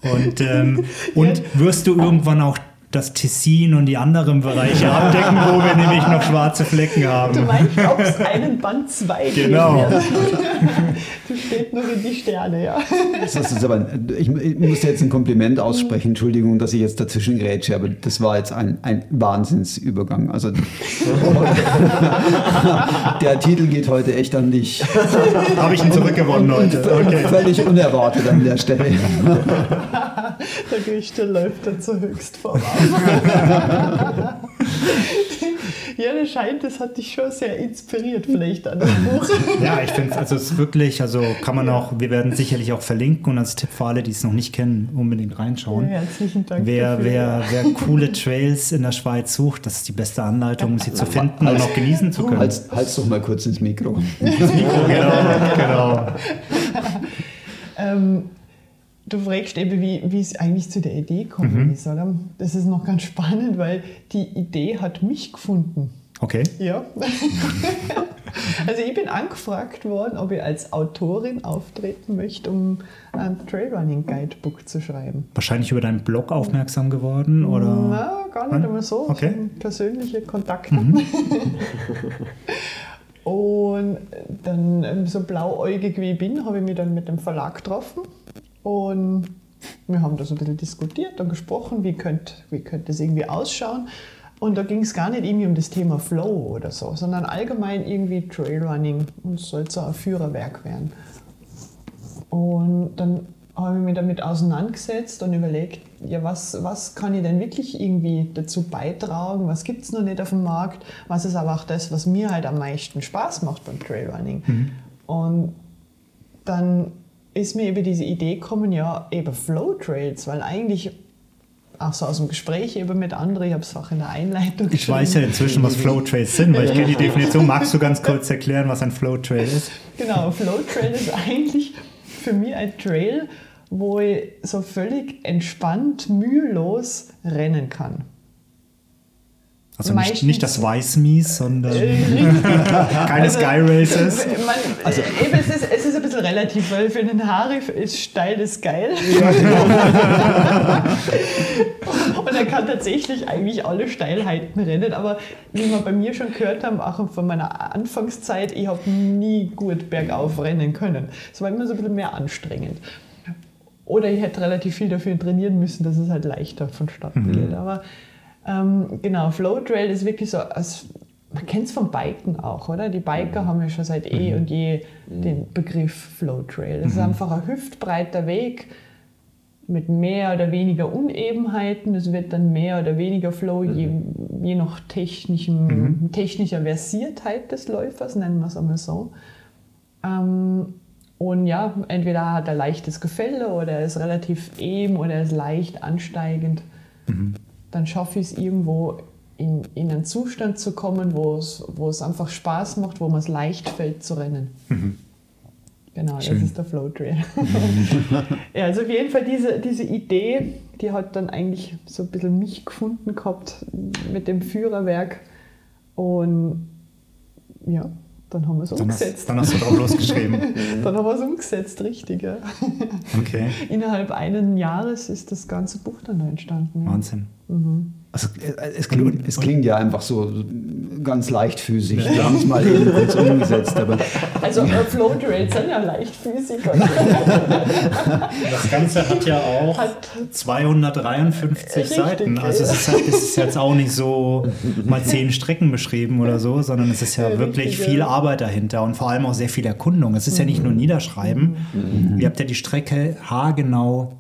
und, ähm, und wirst du irgendwann auch das Tessin und die anderen Bereiche abdecken, wo wir nämlich noch schwarze Flecken haben. Du meinst, ob es einen Band 2 Genau. du steht noch in die Sterne, ja. Das ist aber, ich, ich muss jetzt ein Kompliment aussprechen, Entschuldigung, dass ich jetzt dazwischen grätsche, aber das war jetzt ein, ein Wahnsinnsübergang. Also der Titel geht heute echt an dich. Habe ich ihn zurückgewonnen heute. Okay. Völlig unerwartet an der Stelle. der Gerichte läuft dann zur Höchstform ja, das scheint, das hat dich schon sehr inspiriert, vielleicht an dem Buch. Ja, ich finde also es ist wirklich, also kann man auch, wir werden sicherlich auch verlinken und als Tipp für alle, die es noch nicht kennen, unbedingt reinschauen. Ja, herzlichen Dank. Wer, dafür, wer, wer coole Trails in der Schweiz sucht, das ist die beste Anleitung, um sie zu finden und auch genießen zu können. Halt's, halt's doch mal kurz ins Mikro. ins Mikro, genau, genau. ähm, Du fragst eben, wie, wie es eigentlich zu der Idee gekommen mhm. ist, oder? Das ist noch ganz spannend, weil die Idee hat mich gefunden. Okay. Ja. also ich bin angefragt worden, ob ich als Autorin auftreten möchte, um ein Trailrunning Guidebook zu schreiben. Wahrscheinlich über deinen Blog aufmerksam geworden, oder? Na, gar nicht immer so. Okay. Persönliche Kontakte. Mhm. Und dann, ähm, so blauäugig wie ich bin, habe ich mich dann mit dem Verlag getroffen und wir haben da so ein bisschen diskutiert und gesprochen, wie könnte, wie könnte das irgendwie ausschauen. Und da ging es gar nicht irgendwie um das Thema Flow oder so, sondern allgemein irgendwie Trailrunning und es soll so ein Führerwerk werden. Und dann habe ich mich damit auseinandergesetzt und überlegt, ja, was, was kann ich denn wirklich irgendwie dazu beitragen? Was gibt es noch nicht auf dem Markt? Was ist aber auch das, was mir halt am meisten Spaß macht beim Trailrunning? Mhm. Und dann ist mir über diese Idee gekommen, ja, eben Flow Trails, weil eigentlich auch so aus dem Gespräch eben mit anderen, ich habe es auch in der Einleitung Ich weiß ja inzwischen, was Flow Trails sind, weil ich kenne die Definition. Magst du ganz kurz erklären, was ein Flow Trail ist? Genau, Flow Trail ist eigentlich für mich ein Trail, wo ich so völlig entspannt, mühelos rennen kann. Also nicht, nicht das Weißmies, sondern äh, keine also, Sky Races. Man, also, eben, es, ist, es ist ein bisschen relativ, weil für einen Harif ist steil das geil. Ja, Und er kann tatsächlich eigentlich alle Steilheiten rennen. Aber wie wir bei mir schon gehört haben, auch von meiner Anfangszeit, ich habe nie gut bergauf rennen können. Es war immer so ein bisschen mehr anstrengend. Oder ich hätte relativ viel dafür trainieren müssen, dass es halt leichter vonstatten mhm. geht. Aber ähm, genau, Flow Trail ist wirklich so, als, man kennt es vom Biken auch, oder? Die Biker mhm. haben ja schon seit eh mhm. und je den Begriff Flow Trail. Ist mhm. einfach ein hüftbreiter Weg mit mehr oder weniger Unebenheiten. Es wird dann mehr oder weniger Flow, je, mhm. je nach technischem, mhm. technischer Versiertheit des Läufers, nennen wir es einmal so. Ähm, und ja, entweder hat er leichtes Gefälle oder er ist relativ eben oder er ist leicht ansteigend. Mhm dann schaffe ich es irgendwo in, in einen Zustand zu kommen, wo es, wo es einfach Spaß macht, wo man es leicht fällt zu rennen. Mhm. Genau, Schön. das ist der Flow Trail. ja, also auf jeden Fall diese, diese Idee, die hat dann eigentlich so ein bisschen mich gefunden gehabt mit dem Führerwerk. Und ja, dann haben wir es umgesetzt. Hast, dann hast du drauf losgeschrieben. dann haben wir es umgesetzt, richtig. Ja. Okay. Innerhalb eines Jahres ist das ganze Buch dann entstanden. Wahnsinn. Mhm. Also, äh, es, klingt, es klingt ja einfach so ganz leichtfüßig. Wir haben es mal eben kurz umgesetzt. Aber also äh, Float Rates sind ja leichtfüßig. das Ganze hat ja auch hat 253 richtig, Seiten. Also es ist, es ist, jetzt auch nicht so mal zehn Strecken beschrieben oder so, sondern es ist ja, ja wirklich richtig, viel Arbeit dahinter und vor allem auch sehr viel Erkundung. Es ist mhm. ja nicht nur mhm. Niederschreiben. Mhm. Ihr habt ja die Strecke haargenau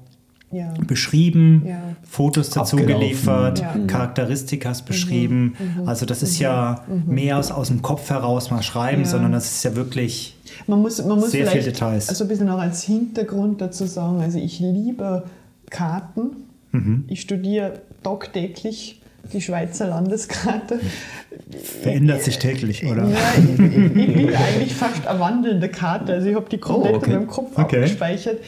Ja. beschrieben, Ja. Fotos dazu Abgelaufen. geliefert, Ja. Mhm. Charakteristikas beschrieben. Also das ist ja mehr aus, aus dem Kopf heraus mal schreiben, Ja. sondern das ist ja wirklich Man muss, man muss Sehr vielleicht viel Details. also ein bisschen noch als Hintergrund dazu sagen, also ich liebe Karten. Mhm. Ich studiere tagtäglich die Schweizer Landeskarte. verändert sich täglich, oder? Ja, ich, ich, ich bin eigentlich fast eine wandelnde Karte. Also ich habe die komplett Oh, okay. in meinem Kopf Okay. abgespeichert.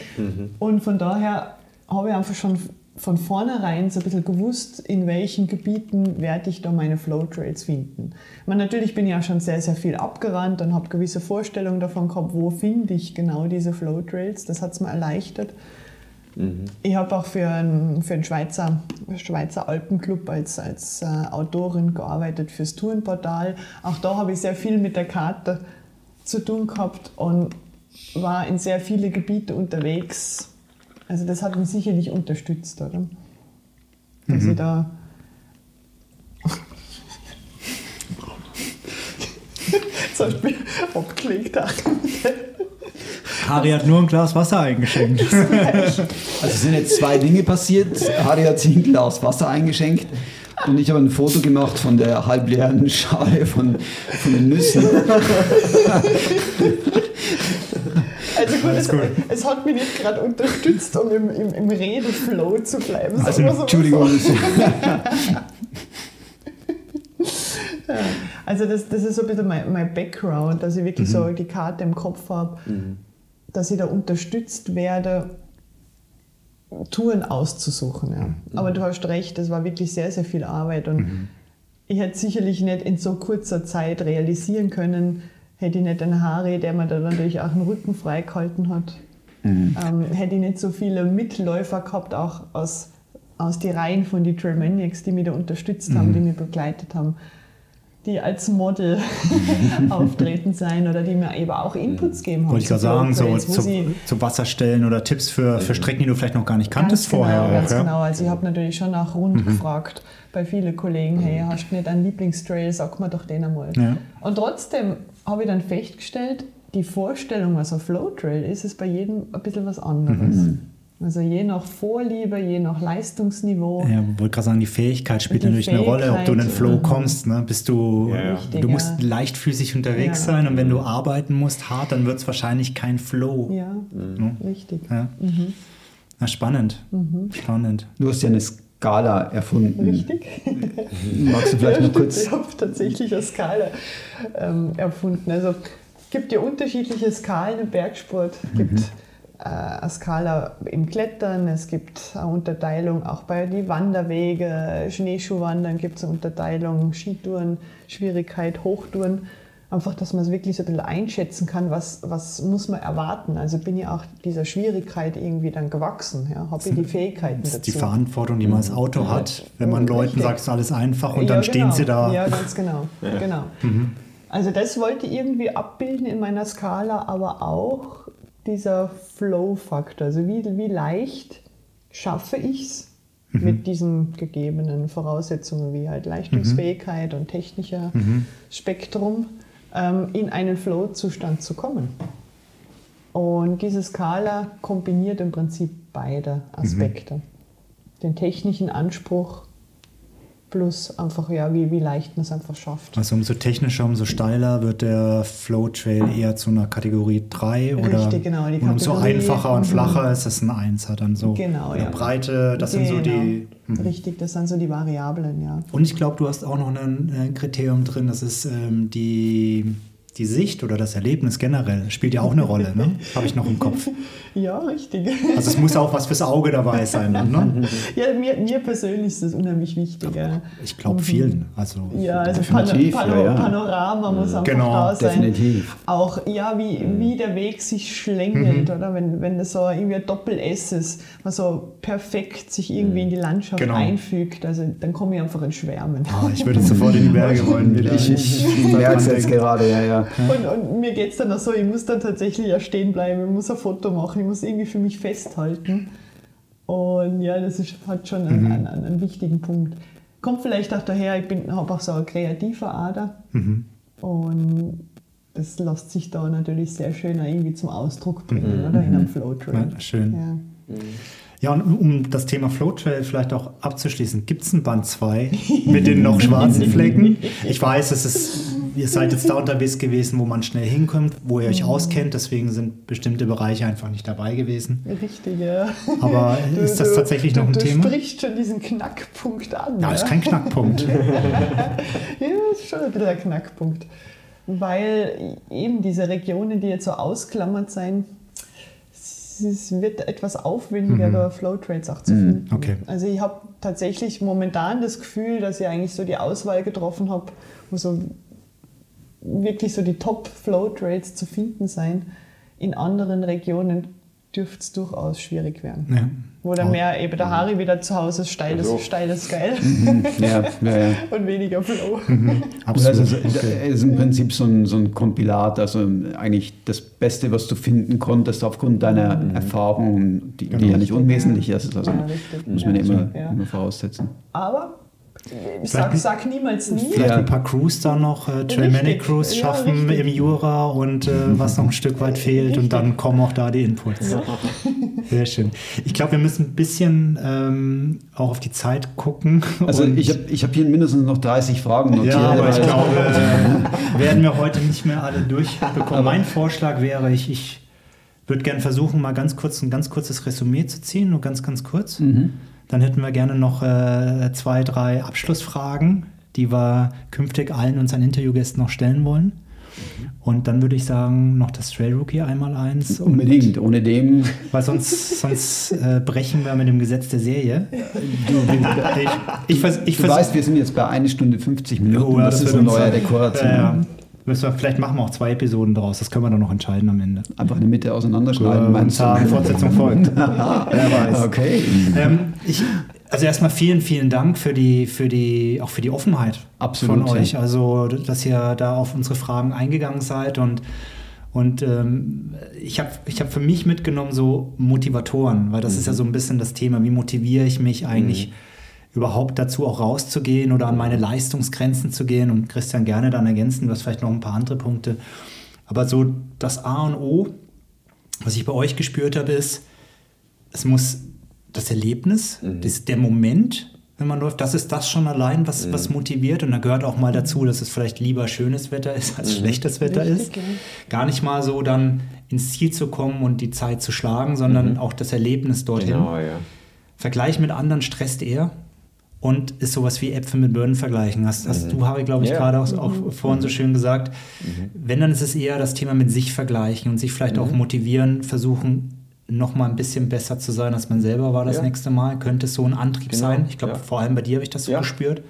Und von daher habe ich einfach schon von vornherein so ein bisschen gewusst, in welchen Gebieten werde ich da meine Flowtrails finden. Ich meine, natürlich bin ich ja schon sehr, sehr viel abgerannt und habe gewisse Vorstellungen davon gehabt, wo finde ich genau diese Flowtrails. Das hat es mir erleichtert. Ich habe auch für einen, für einen Schweizer, Schweizer Alpenclub als, als äh, Autorin gearbeitet fürs Tourenportal. Auch da habe ich sehr viel mit der Karte zu tun gehabt und war in sehr viele Gebiete unterwegs. Also das hat mich sicherlich unterstützt, oder? Dass ich da du mich abgelegt. Harry hat nur ein Glas Wasser eingeschenkt. Also es sind jetzt zwei Dinge passiert. Harry hat sich ein Glas Wasser eingeschenkt und ich habe ein Foto gemacht von der halbleeren Schale von, von den Nüssen. Also gut, es, gut. es hat mich nicht gerade unterstützt, um im, im, im Redeflow zu bleiben. Also so. Entschuldigung. Also das, das ist so ein bisschen mein, mein Background, dass ich wirklich so die Karte im Kopf habe, dass ich da unterstützt werde, Touren auszusuchen. Ja. Aber du hast recht, das war wirklich sehr, sehr viel Arbeit und ich hätte sicherlich nicht in so kurzer Zeit realisieren können, hätte ich nicht einen Harry, der mir da natürlich auch den Rücken freigehalten hat, ähm, hätte ich nicht so viele Mitläufer gehabt, auch aus, aus die Reihen von die Trailmaniacs, die mich da unterstützt haben, die mich begleitet haben die als Model auftreten sein oder die mir eben auch Inputs geben haben. Wollte ich gerade zu sagen, so zu, zu Wasserstellen oder Tipps für, für Strecken, die du vielleicht noch gar nicht kanntest ganz vorher. Genau, auch, ganz ja? genau. Also ich habe natürlich schon auch rund gefragt bei vielen Kollegen, hey, hast du nicht einen Lieblingstrail, sag mir doch den einmal. Ja. Und trotzdem habe ich dann festgestellt, die Vorstellung, was ein Flowtrail ist, ist bei jedem ein bisschen was anderes. Also je nach Vorliebe, je nach Leistungsniveau. Ja, ich wollte gerade sagen, die Fähigkeit spielt Die natürlich eine Rolle, ob du in den Flow Fähigkeit, kommst. Ne? Bist du, Ja. Richtig, du musst ja. leichtfüßig unterwegs Ja. sein und wenn du arbeiten musst, hart, dann wird es wahrscheinlich kein Flow. Ja, richtig. Ja. Na, spannend. Spannend. Du hast ja eine Skala erfunden. Richtig. Magst du vielleicht noch kurz Ich habe tatsächlich eine Skala ähm, erfunden. Also es gibt ja unterschiedliche Skalen im Bergsport. Es gibt äh, eine Skala im Klettern, es gibt eine Unterteilung auch bei den Wanderwege, Schneeschuhwandern gibt es eine Unterteilung, Skitouren, Schwierigkeit, Hochtouren. Einfach, dass man es wirklich so ein bisschen einschätzen kann, was, was muss man erwarten. Also bin ich auch dieser Schwierigkeit irgendwie dann gewachsen. Ja? Habe ich die Fähigkeiten Das dazu. ist die Verantwortung, die man als Auto hat, wenn man Leuten Richtig. sagt, es ist alles einfach und Ja, dann stehen genau. sie da. Ja, ganz genau. genau. Also das wollte ich irgendwie abbilden in meiner Skala, aber auch dieser Flow-Faktor. Also wie, wie leicht schaffe ich es mit diesen gegebenen Voraussetzungen wie halt Leistungsfähigkeit und technischer Spektrum ähm, in einen Flow-Zustand zu kommen. Und diese Skala kombiniert im Prinzip beide Aspekte. Den technischen Anspruch plus einfach, ja, wie, wie leicht man es einfach schafft. Also umso technischer, umso steiler wird der Flow Trail eher zu einer Kategorie 3 oder Richtig, genau, die und umso Kategorie, einfacher und mhm. flacher ist es ein Einser dann so. Genau, ja. Breite, das sind so die. Genau. Richtig, das sind so die Variablen, ja. Und ich glaube, du hast auch noch ein, ein Kriterium drin, das ist ähm, die, die Sicht oder das Erlebnis generell. Spielt ja auch eine Rolle, ne? Habe ich noch im Kopf. Ja, richtig. Also es muss auch was fürs Auge dabei sein, ne? Ja, mir, mir persönlich ist das unheimlich wichtig. Ja, Ich glaube vielen. Also ja also Definitiv, Pano ja, ja. Panorama muss einfach Genau, da sein. definitiv. Auch, ja, wie, wie der Weg sich schlängelt, oder? Wenn, wenn das so irgendwie ein Doppel-S ist, was so perfekt sich irgendwie in die Landschaft Genau. einfügt, also dann komme ich einfach in Schwärmen. Ah, ich würde sofort in die Berge wollen wieder. Ich, ich merke es jetzt gerade, ja, ja. Und, und mir geht es dann auch so, ich muss dann tatsächlich ja stehen bleiben, ich muss ein Foto machen, ich muss irgendwie für mich festhalten. Und ja, das ist, hat schon einen, einen, einen, einen wichtigen Punkt. Kommt vielleicht auch daher, ich habe auch so eine kreative Ader. Und das lässt sich da natürlich sehr schön irgendwie zum Ausdruck bringen, oder in einem Flowtrail. Ja, schön. Ja. Ja, und um das Thema Flowtrail vielleicht auch abzuschließen, gibt es ein Band 2 mit den noch schwarzen Flecken? Ich weiß, es ist, ihr seid jetzt da unterwegs gewesen, wo man schnell hinkommt, wo ihr euch auskennt, deswegen sind bestimmte Bereiche einfach nicht dabei gewesen. Richtig, ja. Aber ist das tatsächlich noch ein du, Thema? Du sprichst schon diesen Knackpunkt an. Ja, ist kein Knackpunkt. ja, ist schon ein bisschen ein Knackpunkt. Weil eben diese Regionen, die jetzt so ausklammert sind, es wird etwas aufwendiger, Mhm. da Flowtrails auch zu finden. okay. Also ich habe tatsächlich momentan das Gefühl, dass ich eigentlich so die Auswahl getroffen habe, wo so wirklich so die Top-Flowtrails zu finden sein. In anderen Regionen dürfte es durchaus schwierig werden. Ja. Wo dann mehr eben der Harry wieder zu Hause ist, steiles, Also. steiles Geil Ja, ja, ja. und weniger Flow. Absolut. Also, es ist im Prinzip so ein, so ein Kompilat, also eigentlich das Beste, was du finden konntest aufgrund deiner Erfahrung, die, die ja nicht unwesentlich ist. Also Ja, richtig. muss man Ja, immer, ja. immer voraussetzen. Aber sag, sag niemals nie. Vielleicht Ja. ein paar Crews da noch, äh, Trailmanic Richtig. Crews Ja, schaffen richtig. im Jura und äh, was noch ein Stück weit fehlt und dann kommen auch da die Inputs. Sehr schön. Ich glaube, wir müssen ein bisschen ähm, auch auf die Zeit gucken. Also ich habe ich hab hier mindestens noch 30 Fragen notiert. ja, aber ich weil- glaube, äh, werden wir heute nicht mehr alle durchbekommen. mein Vorschlag wäre, ich, ich würde gerne versuchen, mal ganz kurz ein ganz kurzes Resümee zu ziehen, nur ganz, ganz kurz. Mhm. Dann hätten wir gerne noch äh, zwei, drei Abschlussfragen, die wir künftig allen unseren Interviewgästen noch stellen wollen. Und dann würde ich sagen, noch das Trail Rookie einmal eins. Und- Unbedingt. Ohne dem, Weil sonst, sonst äh, brechen wir mit dem Gesetz der Serie. Ich, ich, vers ich du weißt, wir sind jetzt bei 1 Stunde 50 Minuten. Oh, ja, das, ist wird ein neuer. Rekord. Ja, ja. Müssen wir, vielleicht machen wir auch zwei Episoden draus. Das können wir dann noch entscheiden am Ende. Einfach in der Mitte auseinanderschneiden, und meinst du? Fortsetzung folgt. Wer weiß. Okay. Ähm, ich, also erstmal vielen, vielen Dank für die, für die, auch für die Offenheit Absolut, von euch. ja. Also, dass ihr da auf unsere Fragen eingegangen seid und und ähm, ich habe ich hab für mich mitgenommen so Motivatoren, weil das ist ja so ein bisschen das Thema, wie motiviere ich mich eigentlich überhaupt dazu auch rauszugehen oder an meine Leistungsgrenzen zu gehen und Christian gerne dann ergänzen, du hast vielleicht noch ein paar andere Punkte. Aber so das A und O, was ich bei euch gespürt habe, ist, es muss das Erlebnis, das, der Moment, wenn man läuft, das ist das schon allein, was, was motiviert. Und da gehört auch mal dazu, dass es vielleicht lieber schönes Wetter ist als schlechtes Wetter Richtig, ist. ja. Gar nicht mal so dann ins Ziel zu kommen und die Zeit zu schlagen, sondern auch das Erlebnis dorthin. Genau, ja. Vergleich mit anderen stresst eher und ist sowas wie Äpfel mit Birnen vergleichen. Hast, hast du, Harry, glaube ich, Ja. gerade auch, auch vorhin so schön gesagt. Wenn, dann ist es eher das Thema mit sich vergleichen und sich vielleicht auch motivieren, versuchen, noch mal ein bisschen besser zu sein, als man selber war das Ja. nächste Mal. Könnte es so ein Antrieb Genau, sein. Ich glaube, ja. vor allem bei dir habe ich das so Ja. gespürt.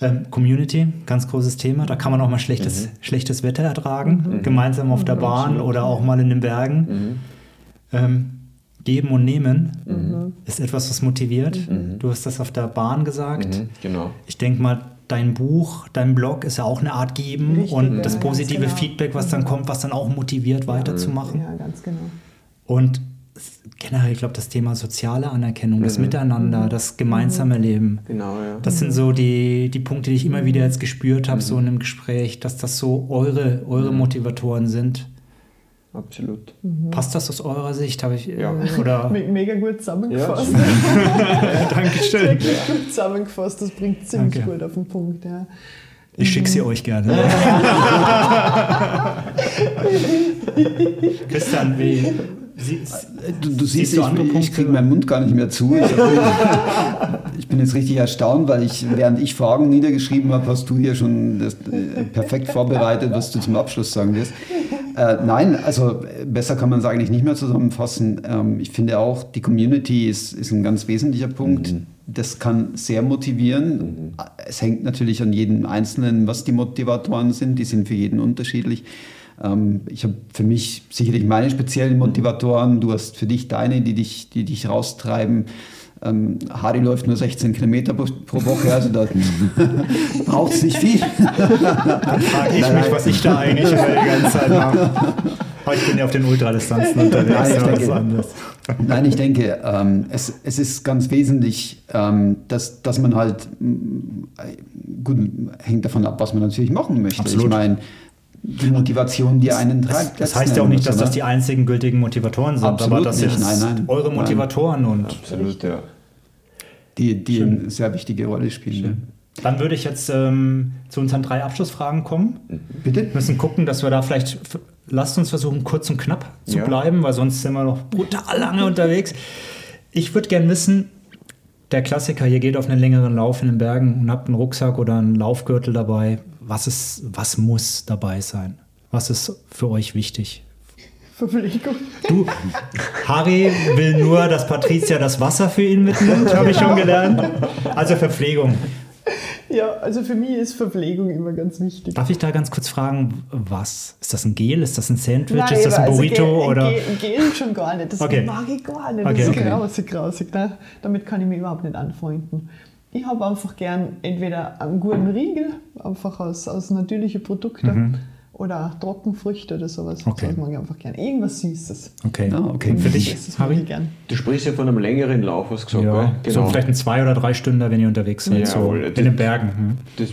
Ähm, Community, ganz großes Thema. Da kann man auch mal schlechtes, schlechtes Wetter ertragen, gemeinsam auf der Bahn oder auch mal in den Bergen. Ähm, geben und nehmen ist etwas, was motiviert. Du hast das auf der Bahn gesagt. Mhm, genau. Ich denke mal, dein Buch, dein Blog ist ja auch eine Art Geben Richtig, und ja, das positive genau. Feedback, was dann kommt, was dann auch motiviert, weiterzumachen. Ja, ganz genau. Und generell, ich glaube, das Thema soziale Anerkennung, das Miteinander, das gemeinsame Leben. Genau, ja. Das sind so die, die Punkte, die ich immer wieder jetzt gespürt habe, so in einem Gespräch, dass das so eure, eure Motivatoren sind. Absolut. Passt das aus eurer Sicht? Habe ich, Ja. Oder? Me mega gut zusammengefasst. Dankeschön. Wirklich gut zusammengefasst, das bringt ziemlich Danke. gut auf den Punkt. Ja. Ich schicke sie euch gerne. Christian, wie, sie, Du, du siehst, Siehst du andere ich, ich Punkte? kriege meinen Mund gar nicht mehr zu. Ich, hab, ich bin jetzt richtig erstaunt, weil ich, während ich Fragen niedergeschrieben habe, hast du hier schon das, äh, perfekt vorbereitet, was du zum Abschluss sagen wirst. Äh, nein, also äh, besser kann man es eigentlich nicht mehr zusammenfassen. Ähm, ich finde auch, die Community ist, ist ein ganz wesentlicher Punkt. Das kann sehr motivieren. Es hängt natürlich an jedem Einzelnen, was die Motivatoren sind. Die sind für jeden unterschiedlich. Ähm, ich habe für mich sicherlich meine speziellen Motivatoren. Du hast für dich deine, die dich, die dich raustreiben. Ähm, Hardy läuft nur 16 Kilometer pro, pro Woche, also da braucht es nicht viel. frage ich Nein, mich, was ich da eigentlich immer die ganze Zeit mache. Aber ich bin ja auf den Ultradistanzen unterwegs. Nein, ich aber denke- was anderes. Nein, ich denke, ähm, es, es ist ganz wesentlich, ähm, dass, dass man halt, mm, gut, hängt davon ab, was man natürlich machen möchte. Absolut. Ich meine, die Motivation, die einen treibt. Das heißt ja auch nicht, dass das die einzigen gültigen Motivatoren sind, Absolut aber das nicht. sind Nein, nein. eure Nein. Motivatoren und Absolut, ja. die, die eine sehr wichtige Rolle spielen. dann würde ich jetzt ähm, zu unseren drei Abschlussfragen kommen. Bitte? Wir müssen gucken, dass wir da vielleicht, lasst uns versuchen, kurz und knapp zu Ja. bleiben, weil sonst sind wir noch brutal lange unterwegs. Ich würde gerne wissen, der Klassiker, ihr geht auf einen längeren Lauf in den Bergen und habt einen Rucksack oder einen Laufgürtel dabei. Was, ist, was muss dabei sein? Was ist für euch wichtig? Verpflegung. Du, Harry will nur, dass Patricia das Wasser für ihn mitnimmt, habe ich schon gelernt. Also Verpflegung. Ja, also für mich ist Verpflegung immer ganz wichtig. Darf ich da ganz kurz fragen, was? Ist das ein Gel? Ist das ein Sandwich? Nein, ist das ein also Burrito? Gel, oder? Gel, Gel schon gar nicht. Das Okay. mag ich gar nicht. Okay, das ist okay. grausig, grausig. Ne? Damit kann ich mich überhaupt nicht anfreunden. Ich habe einfach gern entweder einen guten Riegel, einfach aus, aus natürlichen Produkten, oder auch Trockenfrüchte oder sowas. Okay. Das mag ich einfach gern. Irgendwas Süßes. Okay. Ah, okay. Für dich, Harry? ich gern. Du sprichst ja von einem längeren Lauf, hast du gesagt, Ja, gell? so vielleicht ein zwei oder drei Stunden, wenn ihr unterwegs seid, Ja, so in den Bergen. Hm. Das,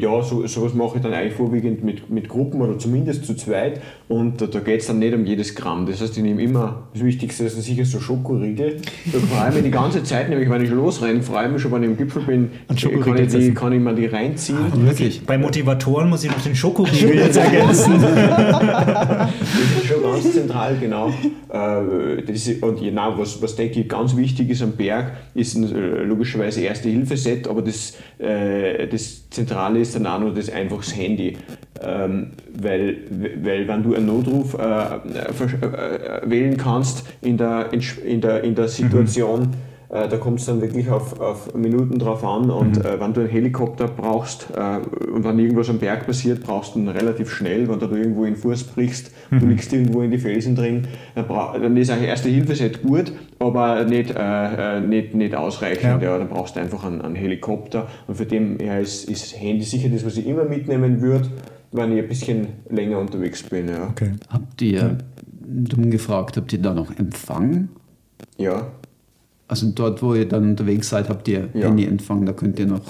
ja, so, sowas mache ich dann eigentlich vorwiegend mit, mit Gruppen oder zumindest zu zweit und da, da geht es dann nicht um jedes Gramm. Das heißt, ich nehme immer, das Wichtigste ist sicher so Schokoriegel. Da freue ich mich die ganze Zeit, nämlich wenn ich losrenne, freue ich mich schon, wenn ich im Gipfel bin, An kann Schokoriegel ich, die, kann ich mir die reinziehen. Wirklich? Bei Motivatoren muss ich noch den Schokoriegel jetzt ist schon ganz zentral, genau. Äh, Das ist, und genau, was, was denke ich ganz wichtig ist am Berg, ist ein, äh, logischerweise Erste-Hilfe-Set, aber das, äh, das Zentrale ist dann auch noch das einfaches Handy. Ähm, weil, weil wenn du einen Notruf äh, äh, äh, wählen kannst in der, in, der, in der Situation, äh, da kommt es dann wirklich auf, auf Minuten drauf an und äh, wenn du einen Helikopter brauchst äh, und wenn irgendwas am Berg passiert, brauchst du ihn relativ schnell, wenn du da irgendwo in den Fuß brichst, du liegst irgendwo in die Felsen drin, dann, dann ist ein Erste-Hilfe-Set gut, aber nicht, äh, äh, nicht, nicht ausreichend. Ja. Ja. dann brauchst du einfach einen, einen Helikopter und für den her ist, ist das Handy sicher das, was ich immer mitnehmen würde, wenn ich ein bisschen länger unterwegs bin. Ja. Okay. Habt ihr, dumm gefragt, habt ihr da noch Empfang? ja. Also dort, wo ihr dann unterwegs seid, habt ihr Ja. Handyempfang, da könnt ihr noch...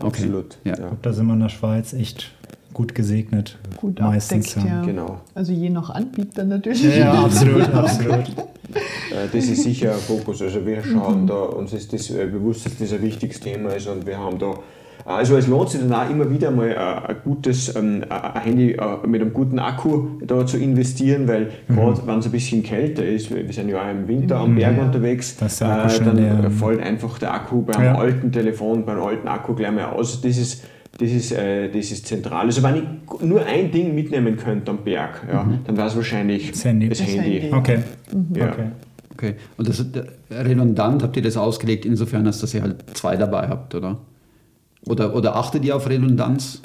Okay. Absolut. Ja. Ja. Da sind wir in der Schweiz echt gut gesegnet. Gut Meistens. abdeckt, ja. Genau. Also je nach Anbieter natürlich. Ja, ja, absolut, absolut. Äh, Das ist sicher ein Fokus. Also wir schauen da, uns ist das äh, bewusst, dass das ein wichtiges Thema ist und wir haben da, also es lohnt sich dann auch immer wieder mal äh, ein gutes ähm, ein Handy äh, mit einem guten Akku da zu investieren, weil Mhm. gerade wenn es ein bisschen kälter ist, wir sind ja auch im Winter am Berg Ja. unterwegs, äh, dann fällt einfach der Akku beim Ja. alten Telefon, beim alten Akku gleich mal aus. Das ist das ist, äh, das ist zentral. Also wenn ich nur ein Ding mitnehmen könnte am Berg, ja, dann wäre es wahrscheinlich Mhm. Das Handy. Das Handy. Okay. Ja. okay. Okay. Und das redundant habt ihr das ausgelegt insofern, als dass ihr halt zwei dabei habt, oder? Oder, oder achtet ihr auf Redundanz?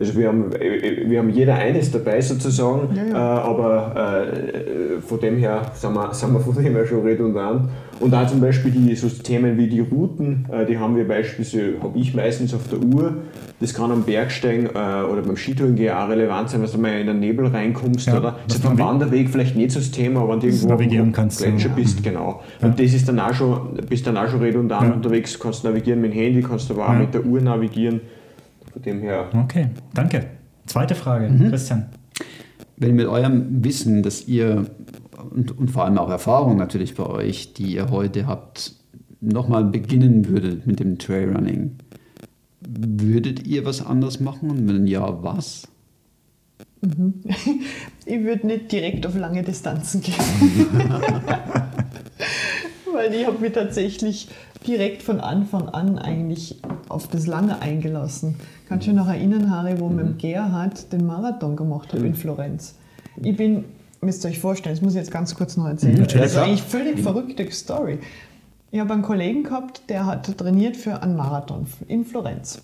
Also wir haben, wir haben jeder eines dabei sozusagen, Ja, ja. Äh, aber äh, von dem her sind wir, sind wir von dem her schon redundant. Und auch zum Beispiel die so Themen wie die Routen, äh, die haben wir beispielsweise, habe ich meistens auf der Uhr. Das kann am Bergsteigen äh, oder beim Skitouren gehen auch relevant sein, dass du mal in den Nebel reinkommst. Ja, oder? ist beim Wanderweg vielleicht nicht so das Thema, aber wenn du irgendwo navigieren kannst Gletscher bist, genau. Und das ist dann auch schon, bist dann auch schon redundant unterwegs, kannst navigieren mit dem Handy, kannst aber auch mit der Uhr navigieren. Von dem her. Okay, danke. Zweite Frage, Mhm. Christian. Wenn mit eurem Wissen, dass ihr und, und vor allem auch Erfahrung natürlich bei euch, die ihr heute habt, nochmal beginnen würdet mit dem Trailrunning, würdet ihr was anderes machen? Und wenn ja, was? Ich würde nicht direkt auf lange Distanzen gehen. Weil ich habe mich tatsächlich direkt von Anfang an eigentlich auf das Lange eingelassen. Kannst du dich noch erinnern, Harry, wo wir mit dem Gerhard den Marathon gemacht haben in Florenz? Ich bin, müsst ihr euch vorstellen, das muss ich jetzt ganz kurz noch erzählen. Natürlich, das ist eigentlich völlig verrückte Story. Ich habe einen Kollegen gehabt, der hat trainiert für einen Marathon in Florenz.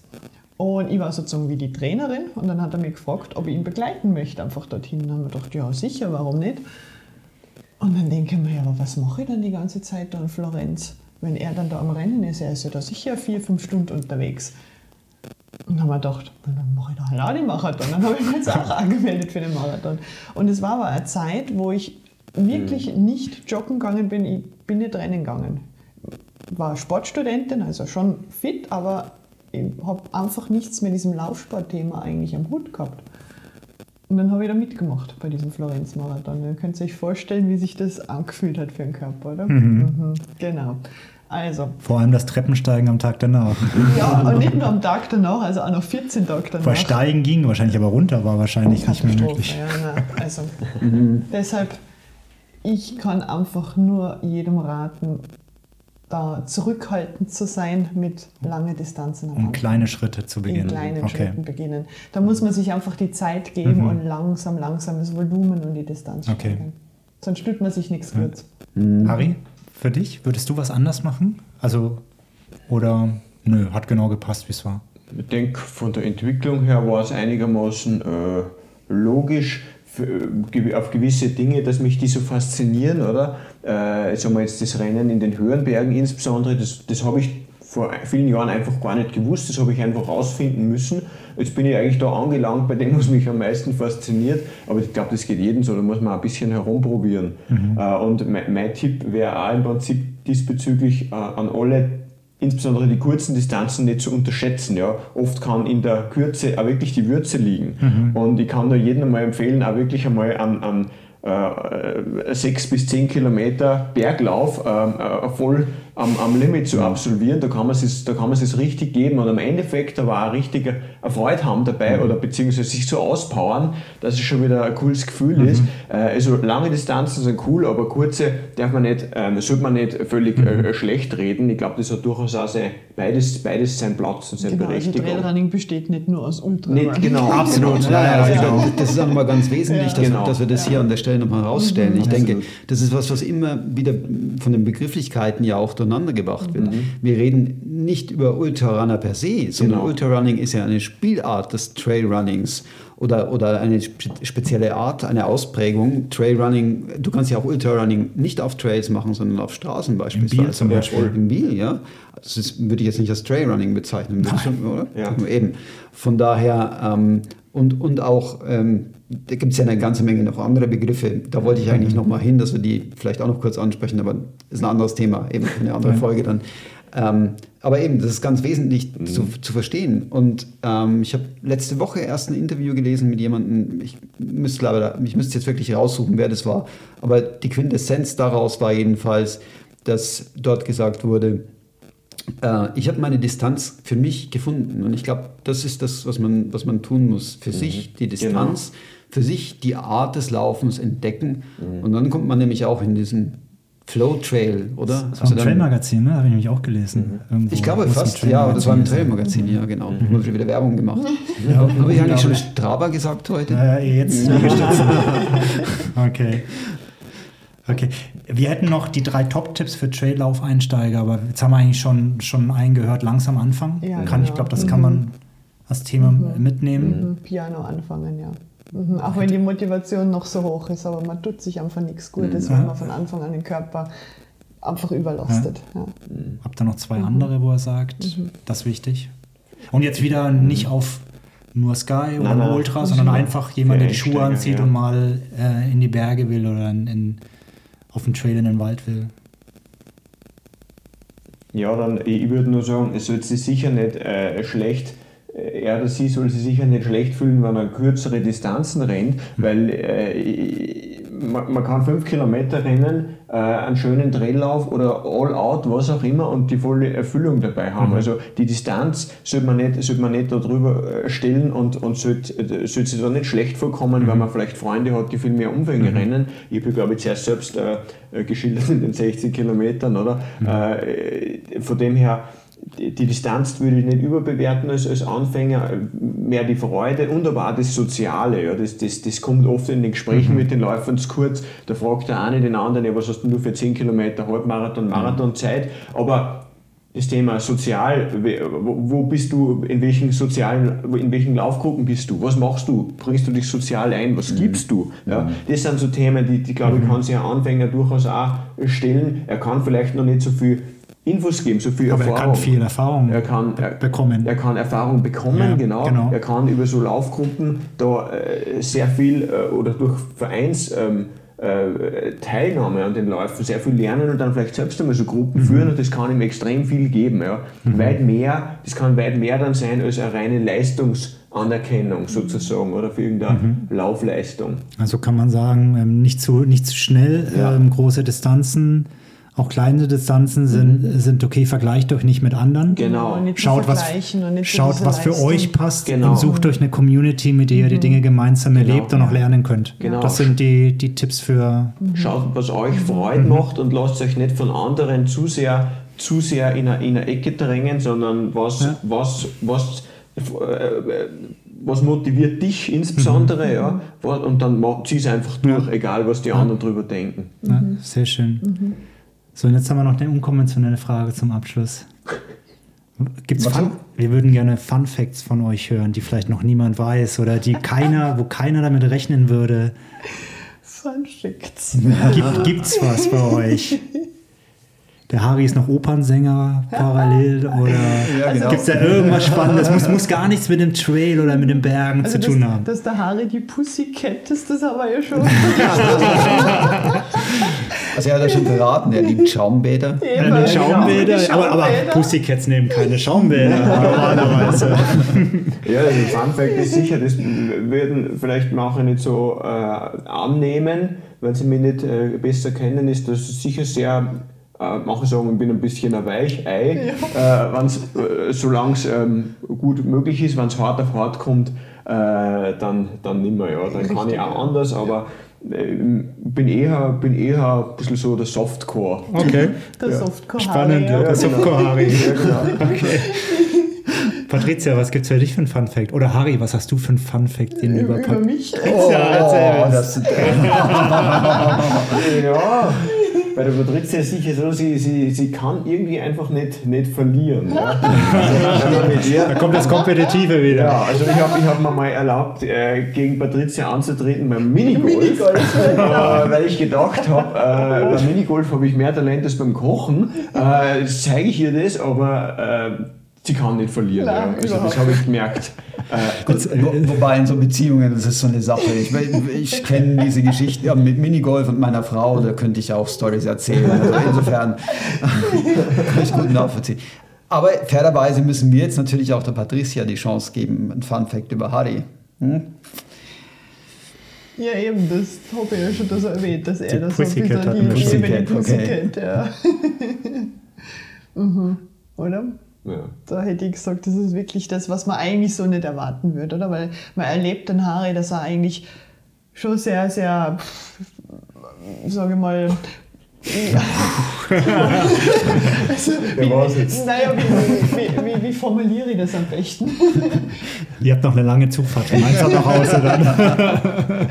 Und ich war sozusagen wie die Trainerin und dann hat er mich gefragt, ob ich ihn begleiten möchte, einfach dorthin. Dann haben wir gedacht, ja sicher, warum nicht? Und dann denke ich mir, ja, aber was mache ich dann die ganze Zeit da in Florenz? Wenn er dann da am Rennen ist, er ist ja da sicher vier, fünf Stunden unterwegs. Und dann haben wir gedacht, dann mache ich da halt auch den Marathon. Dann habe ich mich jetzt auch angemeldet für den Marathon. Und es war aber eine Zeit, wo ich wirklich nicht joggen gegangen bin, ich bin nicht rennen gegangen. War Sportstudentin, also schon fit, aber ich habe einfach nichts mit diesem Laufsportthema eigentlich am Hut gehabt. Und dann habe ich da mitgemacht bei diesem Florenz-Marathon. Ihr könnt euch vorstellen, wie sich das angefühlt hat für den Körper, oder? Mhm. Genau. Also. Vor allem das Treppensteigen am Tag danach. Ja, und nicht nur am Tag danach, also auch noch 14 Tage danach. Weil Steigen ging wahrscheinlich, aber runter war wahrscheinlich nicht mehr möglich. Ja, also deshalb, ich kann einfach nur jedem raten, da zurückhaltend zu sein mit langen Distanzen. Um kleine Schritte zu beginnen. In kleinen okay. Schritten beginnen. Da muss man sich einfach die Zeit geben mhm. und langsam, langsam das Volumen und die Distanz okay. steigern. Sonst spürt man sich nichts ja. gut. Mhm. Harry, für dich, würdest du was anders machen? Also, oder nö, hat genau gepasst, wie es war? Ich denke, von der Entwicklung her war es einigermaßen äh, logisch für, äh, auf gewisse Dinge, dass mich die so faszinieren, oder? Äh, sagen wir jetzt das Rennen in den höheren Bergen insbesondere, das, das habe ich vor vielen Jahren einfach gar nicht gewusst, das habe ich einfach rausfinden müssen. Jetzt bin ich eigentlich da angelangt bei dem, was mich am meisten fasziniert, aber ich glaube, das geht jedem so, da muss man ein bisschen herumprobieren. Mhm. Äh, und mein, mein Tipp wäre auch im Prinzip diesbezüglich äh, an alle insbesondere die kurzen Distanzen nicht zu unterschätzen. Ja. Oft kann in der Kürze auch wirklich die Würze liegen. Mhm. Und ich kann da jedem mal empfehlen, auch wirklich einmal an, an äh, sechs bis zehn Kilometer Berglauf ähm, äh, voll am, am Limit zu absolvieren. Da kann man es da kann man es richtig geben und am Endeffekt da war ein richtiger Freude haben dabei mhm. oder beziehungsweise sich so auspowern, dass es schon wieder ein cooles Gefühl mhm. ist. Äh, also lange Distanzen sind cool, aber kurze darf man nicht, äh, sollte man nicht völlig mhm. äh, schlecht reden. Ich glaube, das hat durchaus auch sein, beides, beides seinen Platz und seine genau, also Berechtigung. Also Trailrunning besteht nicht nur aus Ultrarunning. Nicht, genau, absolut. Genau. Ja, ja, genau. Das ist auch nochmal ganz wesentlich, dass, genau. dass wir das hier an der Stelle nochmal herausstellen. Ich denke, das ist was, was immer wieder von den Begrifflichkeiten ja auch durcheinander gebracht wird. Mhm. Wir reden nicht über Ultrarunner per se, sondern genau. Ultrarunning ist ja eine Spielart des Trailrunnings oder, oder eine spezielle Art, eine Ausprägung. Trailrunning, du kannst ja auch Ultrarunning nicht auf Trails machen, sondern auf Straßen beispielsweise. Im Biel zum Beispiel. Im Biel, ja. Das ist, würde ich jetzt nicht als Trailrunning bezeichnen, schon, oder? Ja. Eben. Von daher, ähm, und, und auch, ähm, da gibt es ja eine ganze Menge noch andere Begriffe. Da wollte ich eigentlich mhm. noch mal hin, dass wir die vielleicht auch noch kurz ansprechen, aber das ist ein anderes Thema, eben eine andere Folge dann. Ähm, aber eben, das ist ganz wesentlich mhm. zu, zu verstehen. Und ähm, ich habe letzte Woche erst ein Interview gelesen mit jemandem, ich müsste, ich müsste jetzt wirklich raussuchen, wer das war. Aber die Quintessenz daraus war jedenfalls, dass dort gesagt wurde, äh, ich habe meine Distanz für mich gefunden. Und ich glaube, das ist das, was man, was man tun muss. Für mhm. sich die Distanz, genau. Für sich die Art des Laufens entdecken. Mhm. Und dann kommt man nämlich auch in diesen Flow Trail, oder? Das war also ein Trail-Magazin, ne? Habe ich nämlich auch gelesen. Mhm. Ich glaube fast, ja, das war ein Trail-Magazin, ja, genau. Mhm. Haben wir wieder Werbung gemacht. Ja, Habe ich eigentlich schon Strava gesagt heute? Ja, jetzt. okay. Okay. Wir hätten noch die drei Top-Tipps für Traillauf-Einsteiger, aber jetzt haben wir eigentlich schon, schon einen gehört, langsam anfangen. Ja, kann, genau. Ich glaube, das kann man mhm. als Thema mhm. mitnehmen. Mhm. Piano anfangen, ja. Mhm, auch wenn die Motivation noch so hoch ist, aber man tut sich einfach nichts Gutes, mhm. wenn man von Anfang an den Körper einfach überlastet. Ja. Ja. Habt ihr noch zwei mhm. andere, wo er sagt, mhm. das ist wichtig? Und jetzt wieder nicht auf nur Sky oder nein, Ultra, sondern einfach jemand, der die Schuhe anzieht ja. und mal äh, in die Berge will oder in, in, auf den Trail in den Wald will. Ja, dann ich würde nur sagen, es wird sich sicher nicht äh, schlecht er oder sie soll sich sicher nicht schlecht fühlen, wenn er kürzere Distanzen rennt, weil äh, man, man, kann fünf Kilometer rennen, äh, einen schönen Drehllauf oder All-Out, was auch immer und die volle Erfüllung dabei haben. Mhm. Also die Distanz sollte man nicht, sollte man nicht darüber äh, stellen und, und sollte, äh, sollte sich da nicht schlecht vorkommen, mhm. weil man vielleicht Freunde hat, die viel mehr Umfänge mhm. rennen. Ich habe, glaube ich, zuerst selbst äh, geschildert in den 60 Kilometern, oder? Mhm. Äh, von dem her, die, Distanz würde ich nicht überbewerten als, als Anfänger, mehr die Freude und aber auch das Soziale. Ja, das, das, das kommt oft in den Gesprächen mhm. mit den Läufern zu kurz. Da fragt der eine den anderen, ja, was hast du für 10 Kilometer Halbmarathon, Marathonzeit? Aber das Thema sozial, wo bist du, in welchen sozialen, in welchen Laufgruppen bist du, was machst du, bringst du dich sozial ein, was mhm. gibst du? Ja, mhm. das sind so Themen, die, die glaube ich, mhm. kann sich ein Anfänger durchaus auch stellen. Er kann vielleicht noch nicht so viel Infos geben, so viel Aber Erfahrung. er kann viel Erfahrung er kann, er, bekommen. Er kann Erfahrung bekommen, ja, genau. genau. Er kann über so Laufgruppen da äh, sehr viel äh, oder durch Vereins ähm, äh, Teilnahme an den Läufen sehr viel lernen und dann vielleicht selbst einmal so Gruppen mhm. führen und das kann ihm extrem viel geben. Ja. Mhm. Weit mehr, das kann weit mehr dann sein als eine reine Leistungs- Anerkennung sozusagen oder für irgendeine Laufleistung. Also kann man sagen, ähm, nicht zu, nicht zu schnell, Ja. ähm, große Distanzen, auch kleine Distanzen sind, sind okay, vergleicht euch nicht mit anderen. Genau. Und nicht zu Schaut, was, schaut, was für Leistung. euch passt Genau. und sucht euch eine Community, mit der ihr die Dinge gemeinsam erlebt und auch lernen könnt. Genau. Das sind die, die Tipps für Schaut, was euch Freude macht und lasst euch nicht von anderen zu sehr, zu sehr in eine, in eine Ecke drängen, sondern was, Ja. was, was, äh, was motiviert dich insbesondere, ja, wa- und dann zieh es einfach durch, egal was die anderen drüber denken. Ja, sehr schön. So, und jetzt haben wir noch eine unkonventionelle Frage zum Abschluss. Gibt's. Fun Wir würden gerne Fun Facts von euch hören, die vielleicht noch niemand weiß oder die keiner, wo keiner damit rechnen würde. Fun Facts. Gibt, gibt's was bei euch? Der Harry ist noch Opernsänger parallel oder Ja, genau. gibt's da irgendwas Spannendes? Muss, muss gar nichts mit dem Trail oder mit den Bergen Also zu tun dass, haben. dass der Harry die Pussycat ist, das haben wir ja schon. Also er hat ja schon verraten, er liebt Schaumbäder. Eben, Eine Schaumbäder, genau. aber, aber. Pussycats nehmen keine Schaumbäder normalerweise. Ja, also Fun Fact ist sicher, das würden vielleicht manche nicht so äh, annehmen, weil sie mich nicht äh, besser kennen, ist das sicher sehr, äh, manche sagen, ich bin ein bisschen ein Weichei, äh, wenn's, äh, solange es ähm, gut möglich ist, wenn es hart auf hart kommt, äh, dann, dann nicht mehr, ja. Dann kann ich Richtig, auch ja. anders, aber äh, bin eher, bin eher ein bisschen so der Softcore. Okay. Der Softcore Spannend, Harry, ja. ja. Der Softcore Harry. Ja, genau. Okay. Patricia, was gibt's für dich für einen Fun Fact? Oder Harry, was hast du für einen Fun Fact, den über Über Pat- mich. Oh, erzähl. das, Ja, bei der Patricia ist sicher so, sie, sie, sie kann irgendwie einfach nicht, nicht verlieren. Ja. Also, ihr, Da kommt das Kompetitive wieder. ja, also ich habe ich hab mir mal erlaubt, äh, gegen Patricia anzutreten beim Minigolf, Minigolf, äh, weil ich gedacht habe, äh, beim Minigolf habe ich mehr Talent als beim Kochen. Äh, zeige ich ihr das, aber sie kann nicht verlieren. Nein, ja. Also das überhaupt habe ich gemerkt. Äh, Gut, wo, wobei in so Beziehungen, das ist so eine Sache. Ich, ich kenne diese Geschichte ja, mit Minigolf und meiner Frau, da könnte ich auch Stories erzählen. Also insofern kann ich gut nachvollziehen. Aber fairerweise müssen wir jetzt natürlich auch der Patricia die Chance geben, ein Fun Fact über Harry. Hm? Ja, eben, das habe ich ja schon das erwähnt, dass er Die das so ein Pussycat bisschen hatten wir die, die Pussycat, okay. Pussycat, ja. mhm. Oder? Ja. Da hätte ich gesagt, das ist wirklich das, was man eigentlich so nicht erwarten würde, oder? Weil man erlebt den Harry, dass er eigentlich schon sehr, sehr, sage ich mal, also, wie, naja, wie, wie, wie, wie formuliere ich das am besten? Ihr habt noch eine lange Zugfahrt von Mainz nach Hause dann.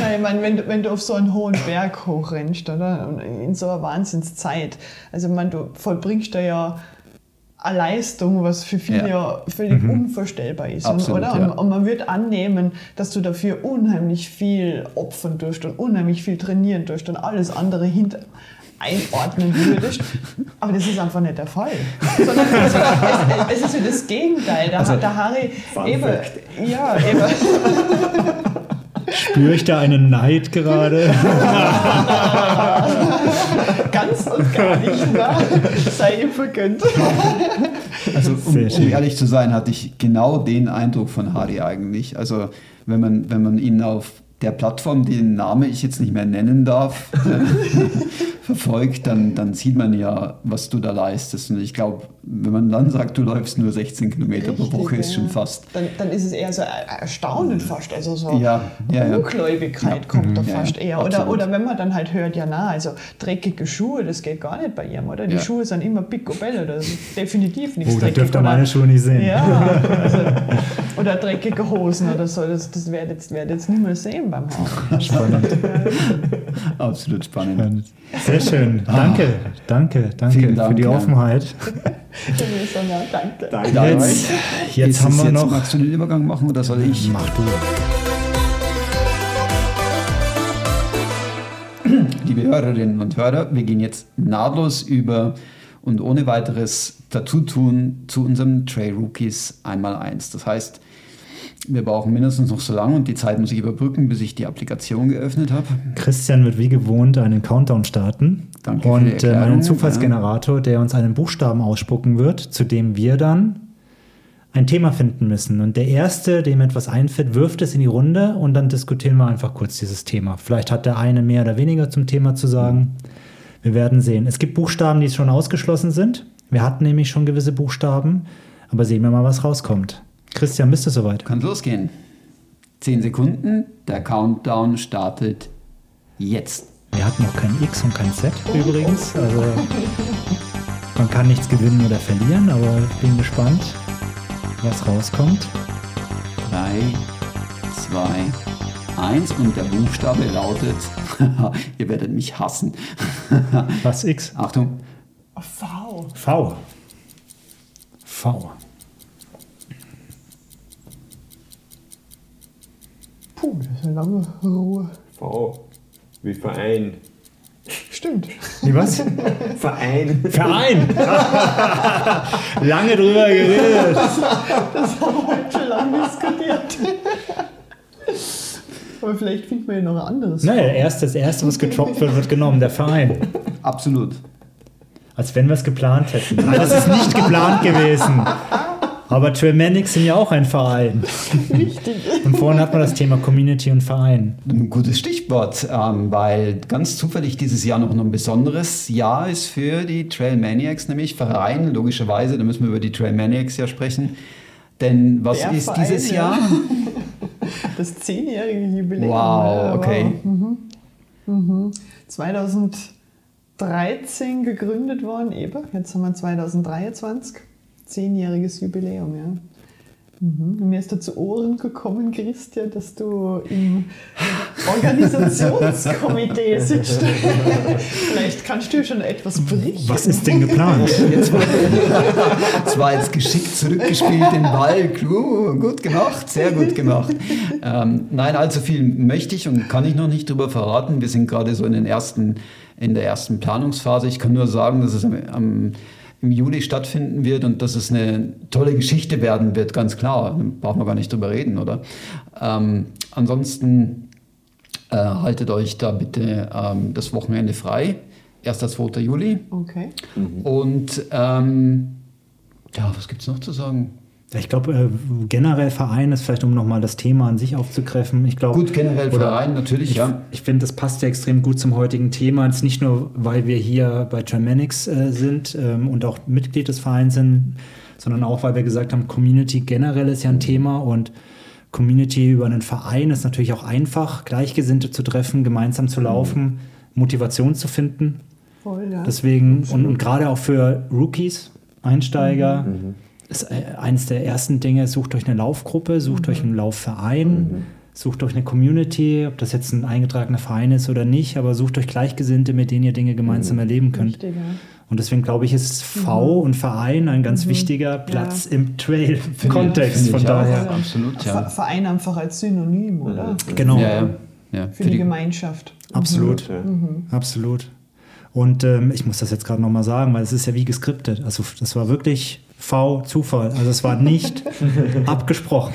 Nein, ich meine, wenn, du- wenn du auf so einen hohen Berg hochrennst, oder? Und in so einer Wahnsinnszeit. Also, ich meine, du vollbringst da ja eine Leistung, was für viele Ja. völlig unvorstellbar ist. Absolut, oder? ja. Und, und man wird annehmen, dass du dafür unheimlich viel opfern durst und unheimlich viel trainieren durst und alles andere hinter einordnen würdest. Aber das ist einfach nicht der Fall. Sondern also, es, es ist ja das Gegenteil. Da hat der Harry eben, ja, eben, Spüre ich da einen Neid gerade? Ganz und gar nicht, ne? sei ihm vergönnt. Also um, um ehrlich zu sein, hatte ich genau den Eindruck von Hardy eigentlich. Also wenn man, wenn man ihn auf der Plattform, den Namen ich jetzt nicht mehr nennen darf, äh, verfolgt, dann, dann sieht man ja, was du da leistest. Und ich glaube, wenn man dann sagt, du läufst nur 16 Kilometer pro Richtig, Woche, ist ja. schon fast. Dann, dann ist es eher so erstaunend fast. Also so Ja, ja. Ungläubigkeit Ja. kommt da Mhm. Fast ja, eher. Oder, absolut. oder wenn man dann halt hört, ja na, also dreckige Schuhe, das geht gar nicht bei ihm, oder? Die Ja. Schuhe sind immer picobello, das ist definitiv nichts Oh, dreckig. dürft ihr oder- meine Schuhe nicht sehen. Ja, also, oder dreckige Hosen oder so, das, das werdet jetzt, werdet jetzt nicht mehr sehen beim Haaren. Spannend. Absolut spannend. Sehr schön. Danke, danke, danke Vielen Dank, für die. Offenheit. Danke. Danke Jetzt, euch. jetzt haben wir jetzt, noch. Magst du den Übergang machen oder soll ich? Mach du. Liebe Hörerinnen und Hörer, wir gehen jetzt nahtlos über und ohne weiteres Dazu-Tun zu unserem Trail Rookies einmal eins. Das heißt, wir brauchen mindestens noch so lange und die Zeit muss ich überbrücken, bis ich die Applikation geöffnet habe. Christian wird wie gewohnt einen Countdown starten Danke und äh, einen Zufallsgenerator, der uns einen Buchstaben ausspucken wird, zu dem wir dann ein Thema finden müssen. Und der Erste, dem etwas einfällt, wirft es in die Runde und dann diskutieren wir einfach kurz dieses Thema. Vielleicht hat der eine mehr oder weniger zum Thema zu sagen. Wir werden sehen. Es gibt Buchstaben, die schon ausgeschlossen sind. Wir hatten nämlich schon gewisse Buchstaben, aber sehen wir mal, was rauskommt. Christian, bist du soweit? Kann losgehen. Zehn Sekunden, der Countdown startet jetzt. Wir hatten noch kein X und kein Z übrigens. Also man kann nichts gewinnen oder verlieren, aber ich bin gespannt, was rauskommt. Drei, zwei, eins und der Buchstabe lautet, ihr werdet mich hassen. Was X? Achtung, V. V. V. Puh, das ist eine lange Ruhe. V. Wie Verein. Stimmt. Wie was? Verein. Verein! Lange drüber geredet. Das haben wir heute schon lange diskutiert. Aber vielleicht finden wir ja noch ein anderes. Nein, der erste, das erste, was getroppt wird, wird genommen, der Verein. absolut. Als wenn wir es geplant hätten. Aber das ist nicht geplant gewesen. Aber Trailmanics sind ja auch ein Verein. Richtig. Und vorhin hat man das Thema Community und Verein. Ein gutes Stichwort, ähm, weil ganz zufällig dieses Jahr noch ein besonderes Jahr ist für die Trail Maniacs, nämlich Verein, logischerweise, da müssen wir über die Trail Maniacs ja sprechen. Denn was Der ist Verein, dieses ja. Jahr? Das zehnjährige Jubiläum. Wow, okay. wow. Mhm. 2013 gegründet worden, eben. Jetzt haben wir 2023. Zehnjähriges Jubiläum, ja. Mhm. Mir ist da zu Ohren gekommen, Christian, dass du im Organisationskomitee sitzt. Vielleicht kannst du schon etwas berichten. Was ist denn geplant? Jetzt war, jetzt geschickt zurückgespielt, den Ball. Clou, gut gemacht, sehr gut gemacht. Ähm, nein, allzu viel möchte ich und kann ich noch nicht darüber verraten. Wir sind gerade so in, den ersten, in der ersten Planungsphase. Ich kann nur sagen, dass es am, am, im Juli stattfinden wird und dass es eine tolle Geschichte werden wird, ganz klar. Da brauchen wir gar nicht drüber reden, oder? Ähm, ansonsten äh, haltet euch da bitte ähm, das Wochenende frei. 1. 2. Juli. Okay. Und ähm, ja, was gibt es noch zu sagen? Ich glaube, äh, generell Verein ist vielleicht, um nochmal das Thema an sich aufzugreifen. Ich glaube, Gut, generell oder- Verein, natürlich, Ich, ja. ich finde, das passt ja extrem gut zum heutigen Thema. Jetzt nicht nur, weil wir hier bei Germanics äh, sind ähm, und auch Mitglied des Vereins sind, sondern auch, weil wir gesagt haben, Community generell ist ja ein Thema und Community über einen Verein ist natürlich auch einfach, Gleichgesinnte zu treffen, gemeinsam zu laufen, Motivation zu finden. Voll, ja. Deswegen, und, und gerade auch für Rookies, Einsteiger, ist äh, eines der ersten Dinge, sucht euch eine Laufgruppe, sucht euch einen Laufverein, sucht euch eine Community, ob das jetzt ein eingetragener Verein ist oder nicht, aber sucht euch Gleichgesinnte, mit denen ihr Dinge gemeinsam erleben könnt. Richtig, ja. Und deswegen glaube ich, ist V und Verein ein ganz wichtiger Platz im Trail-Kontext. Von daher. Absolut, Ver- ja. Verein einfach als Synonym, oder? Genau. Ja, ja. ja. Für die Gemeinschaft. Absolut. Ja. Absolut. Und ähm, ich muss das jetzt gerade nochmal sagen, weil es ist ja wie geskriptet. Also das war wirklich V Zufall. Also es war nicht abgesprochen.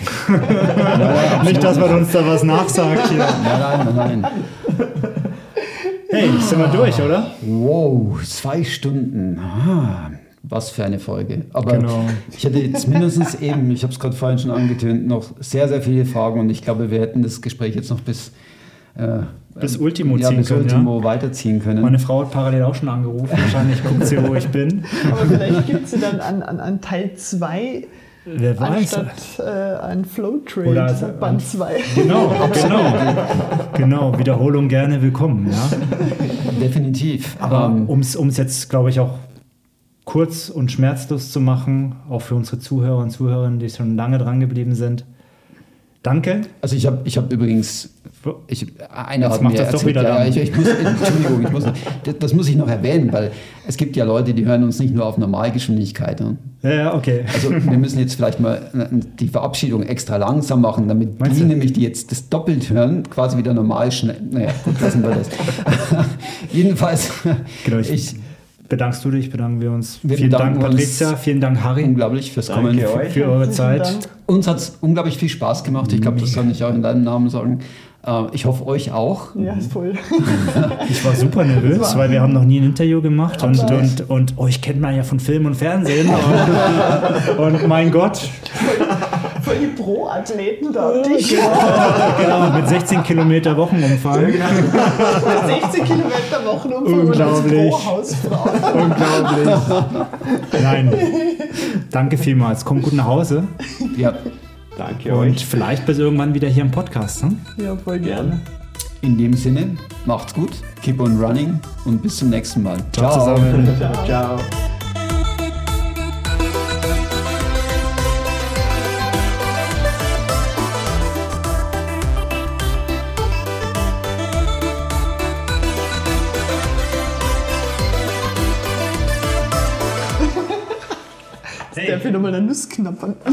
nicht, dass man uns da was nachsagt hier. Nein, nein, nein, nein. Hey, sind wir durch, oder? Wow, zwei Stunden. Ah, was für eine Folge. Aber Genau. ich hatte jetzt mindestens eben, ich habe es gerade vorhin schon angetönt, noch sehr, sehr viele Fragen und ich glaube, wir hätten das Gespräch jetzt noch bis, äh, Bis Ultimo ja, ziehen bis können, Ultimo weiterziehen können. Meine Frau hat parallel auch schon angerufen. Wahrscheinlich guckt sie, wo ich bin. Aber vielleicht gibt es dann an, an, an Teil 2 Wer weiß. anstatt äh, ein Flow Trade Oder also- Band 2. Genau, genau. Genau, Wiederholung gerne willkommen. Ja? Definitiv. Aber Ähm, um es jetzt, glaube ich, auch kurz und schmerzlos zu machen, auch für unsere Zuhörer und Zuhörerinnen, die schon lange dran geblieben sind. Danke. Also ich habe ich hab übrigens, ich, einer Jetzt hat mir das doch erzählt, wieder ja, ich, ich muss, Entschuldigung, ich muss, das, muss ich noch erwähnen, weil es gibt ja Leute, die hören uns nicht nur auf Normalgeschwindigkeit. Ne? Ja, ja, okay. Also wir müssen jetzt vielleicht mal die Verabschiedung extra langsam machen, damit Meinst die du? nämlich, die jetzt das doppelt hören, quasi wieder normal schnell. Naja, gut, lassen wir das. Jedenfalls, Genau, ich, ich, bedankst du dich, bedanken wir uns. Wir vielen Dank. Patricia, vielen Dank, Harry, unglaublich fürs Kommen. Danke euch. für eure Zeit. Dank. Uns hat es unglaublich viel Spaß gemacht. Ich glaube, das kann ich auch in deinem Namen sagen. Äh, ich hoffe, euch auch. Ja, ist voll. Ich war super nervös, weil wir haben noch nie ein Interview gemacht und, und, und euch kennt man ja von Film und Fernsehen. Und, und mein Gott, Voll die Pro-Athleten da. Und ich genau, mit 16 Kilometer Wochenumfang. mit 16 Kilometer Wochenumfang und als Unglaublich. Pro-Hausfrau. Unglaublich. Nein, danke vielmals. Kommt gut nach Hause Ja, Danke und euch. vielleicht bis irgendwann wieder hier im Podcast. Ne? Ja, voll gerne. in dem Sinne, macht's gut, keep on running und bis zum nächsten Mal. Ciao zusammen. Ciao. Der für nochmal eine Nuss knappern.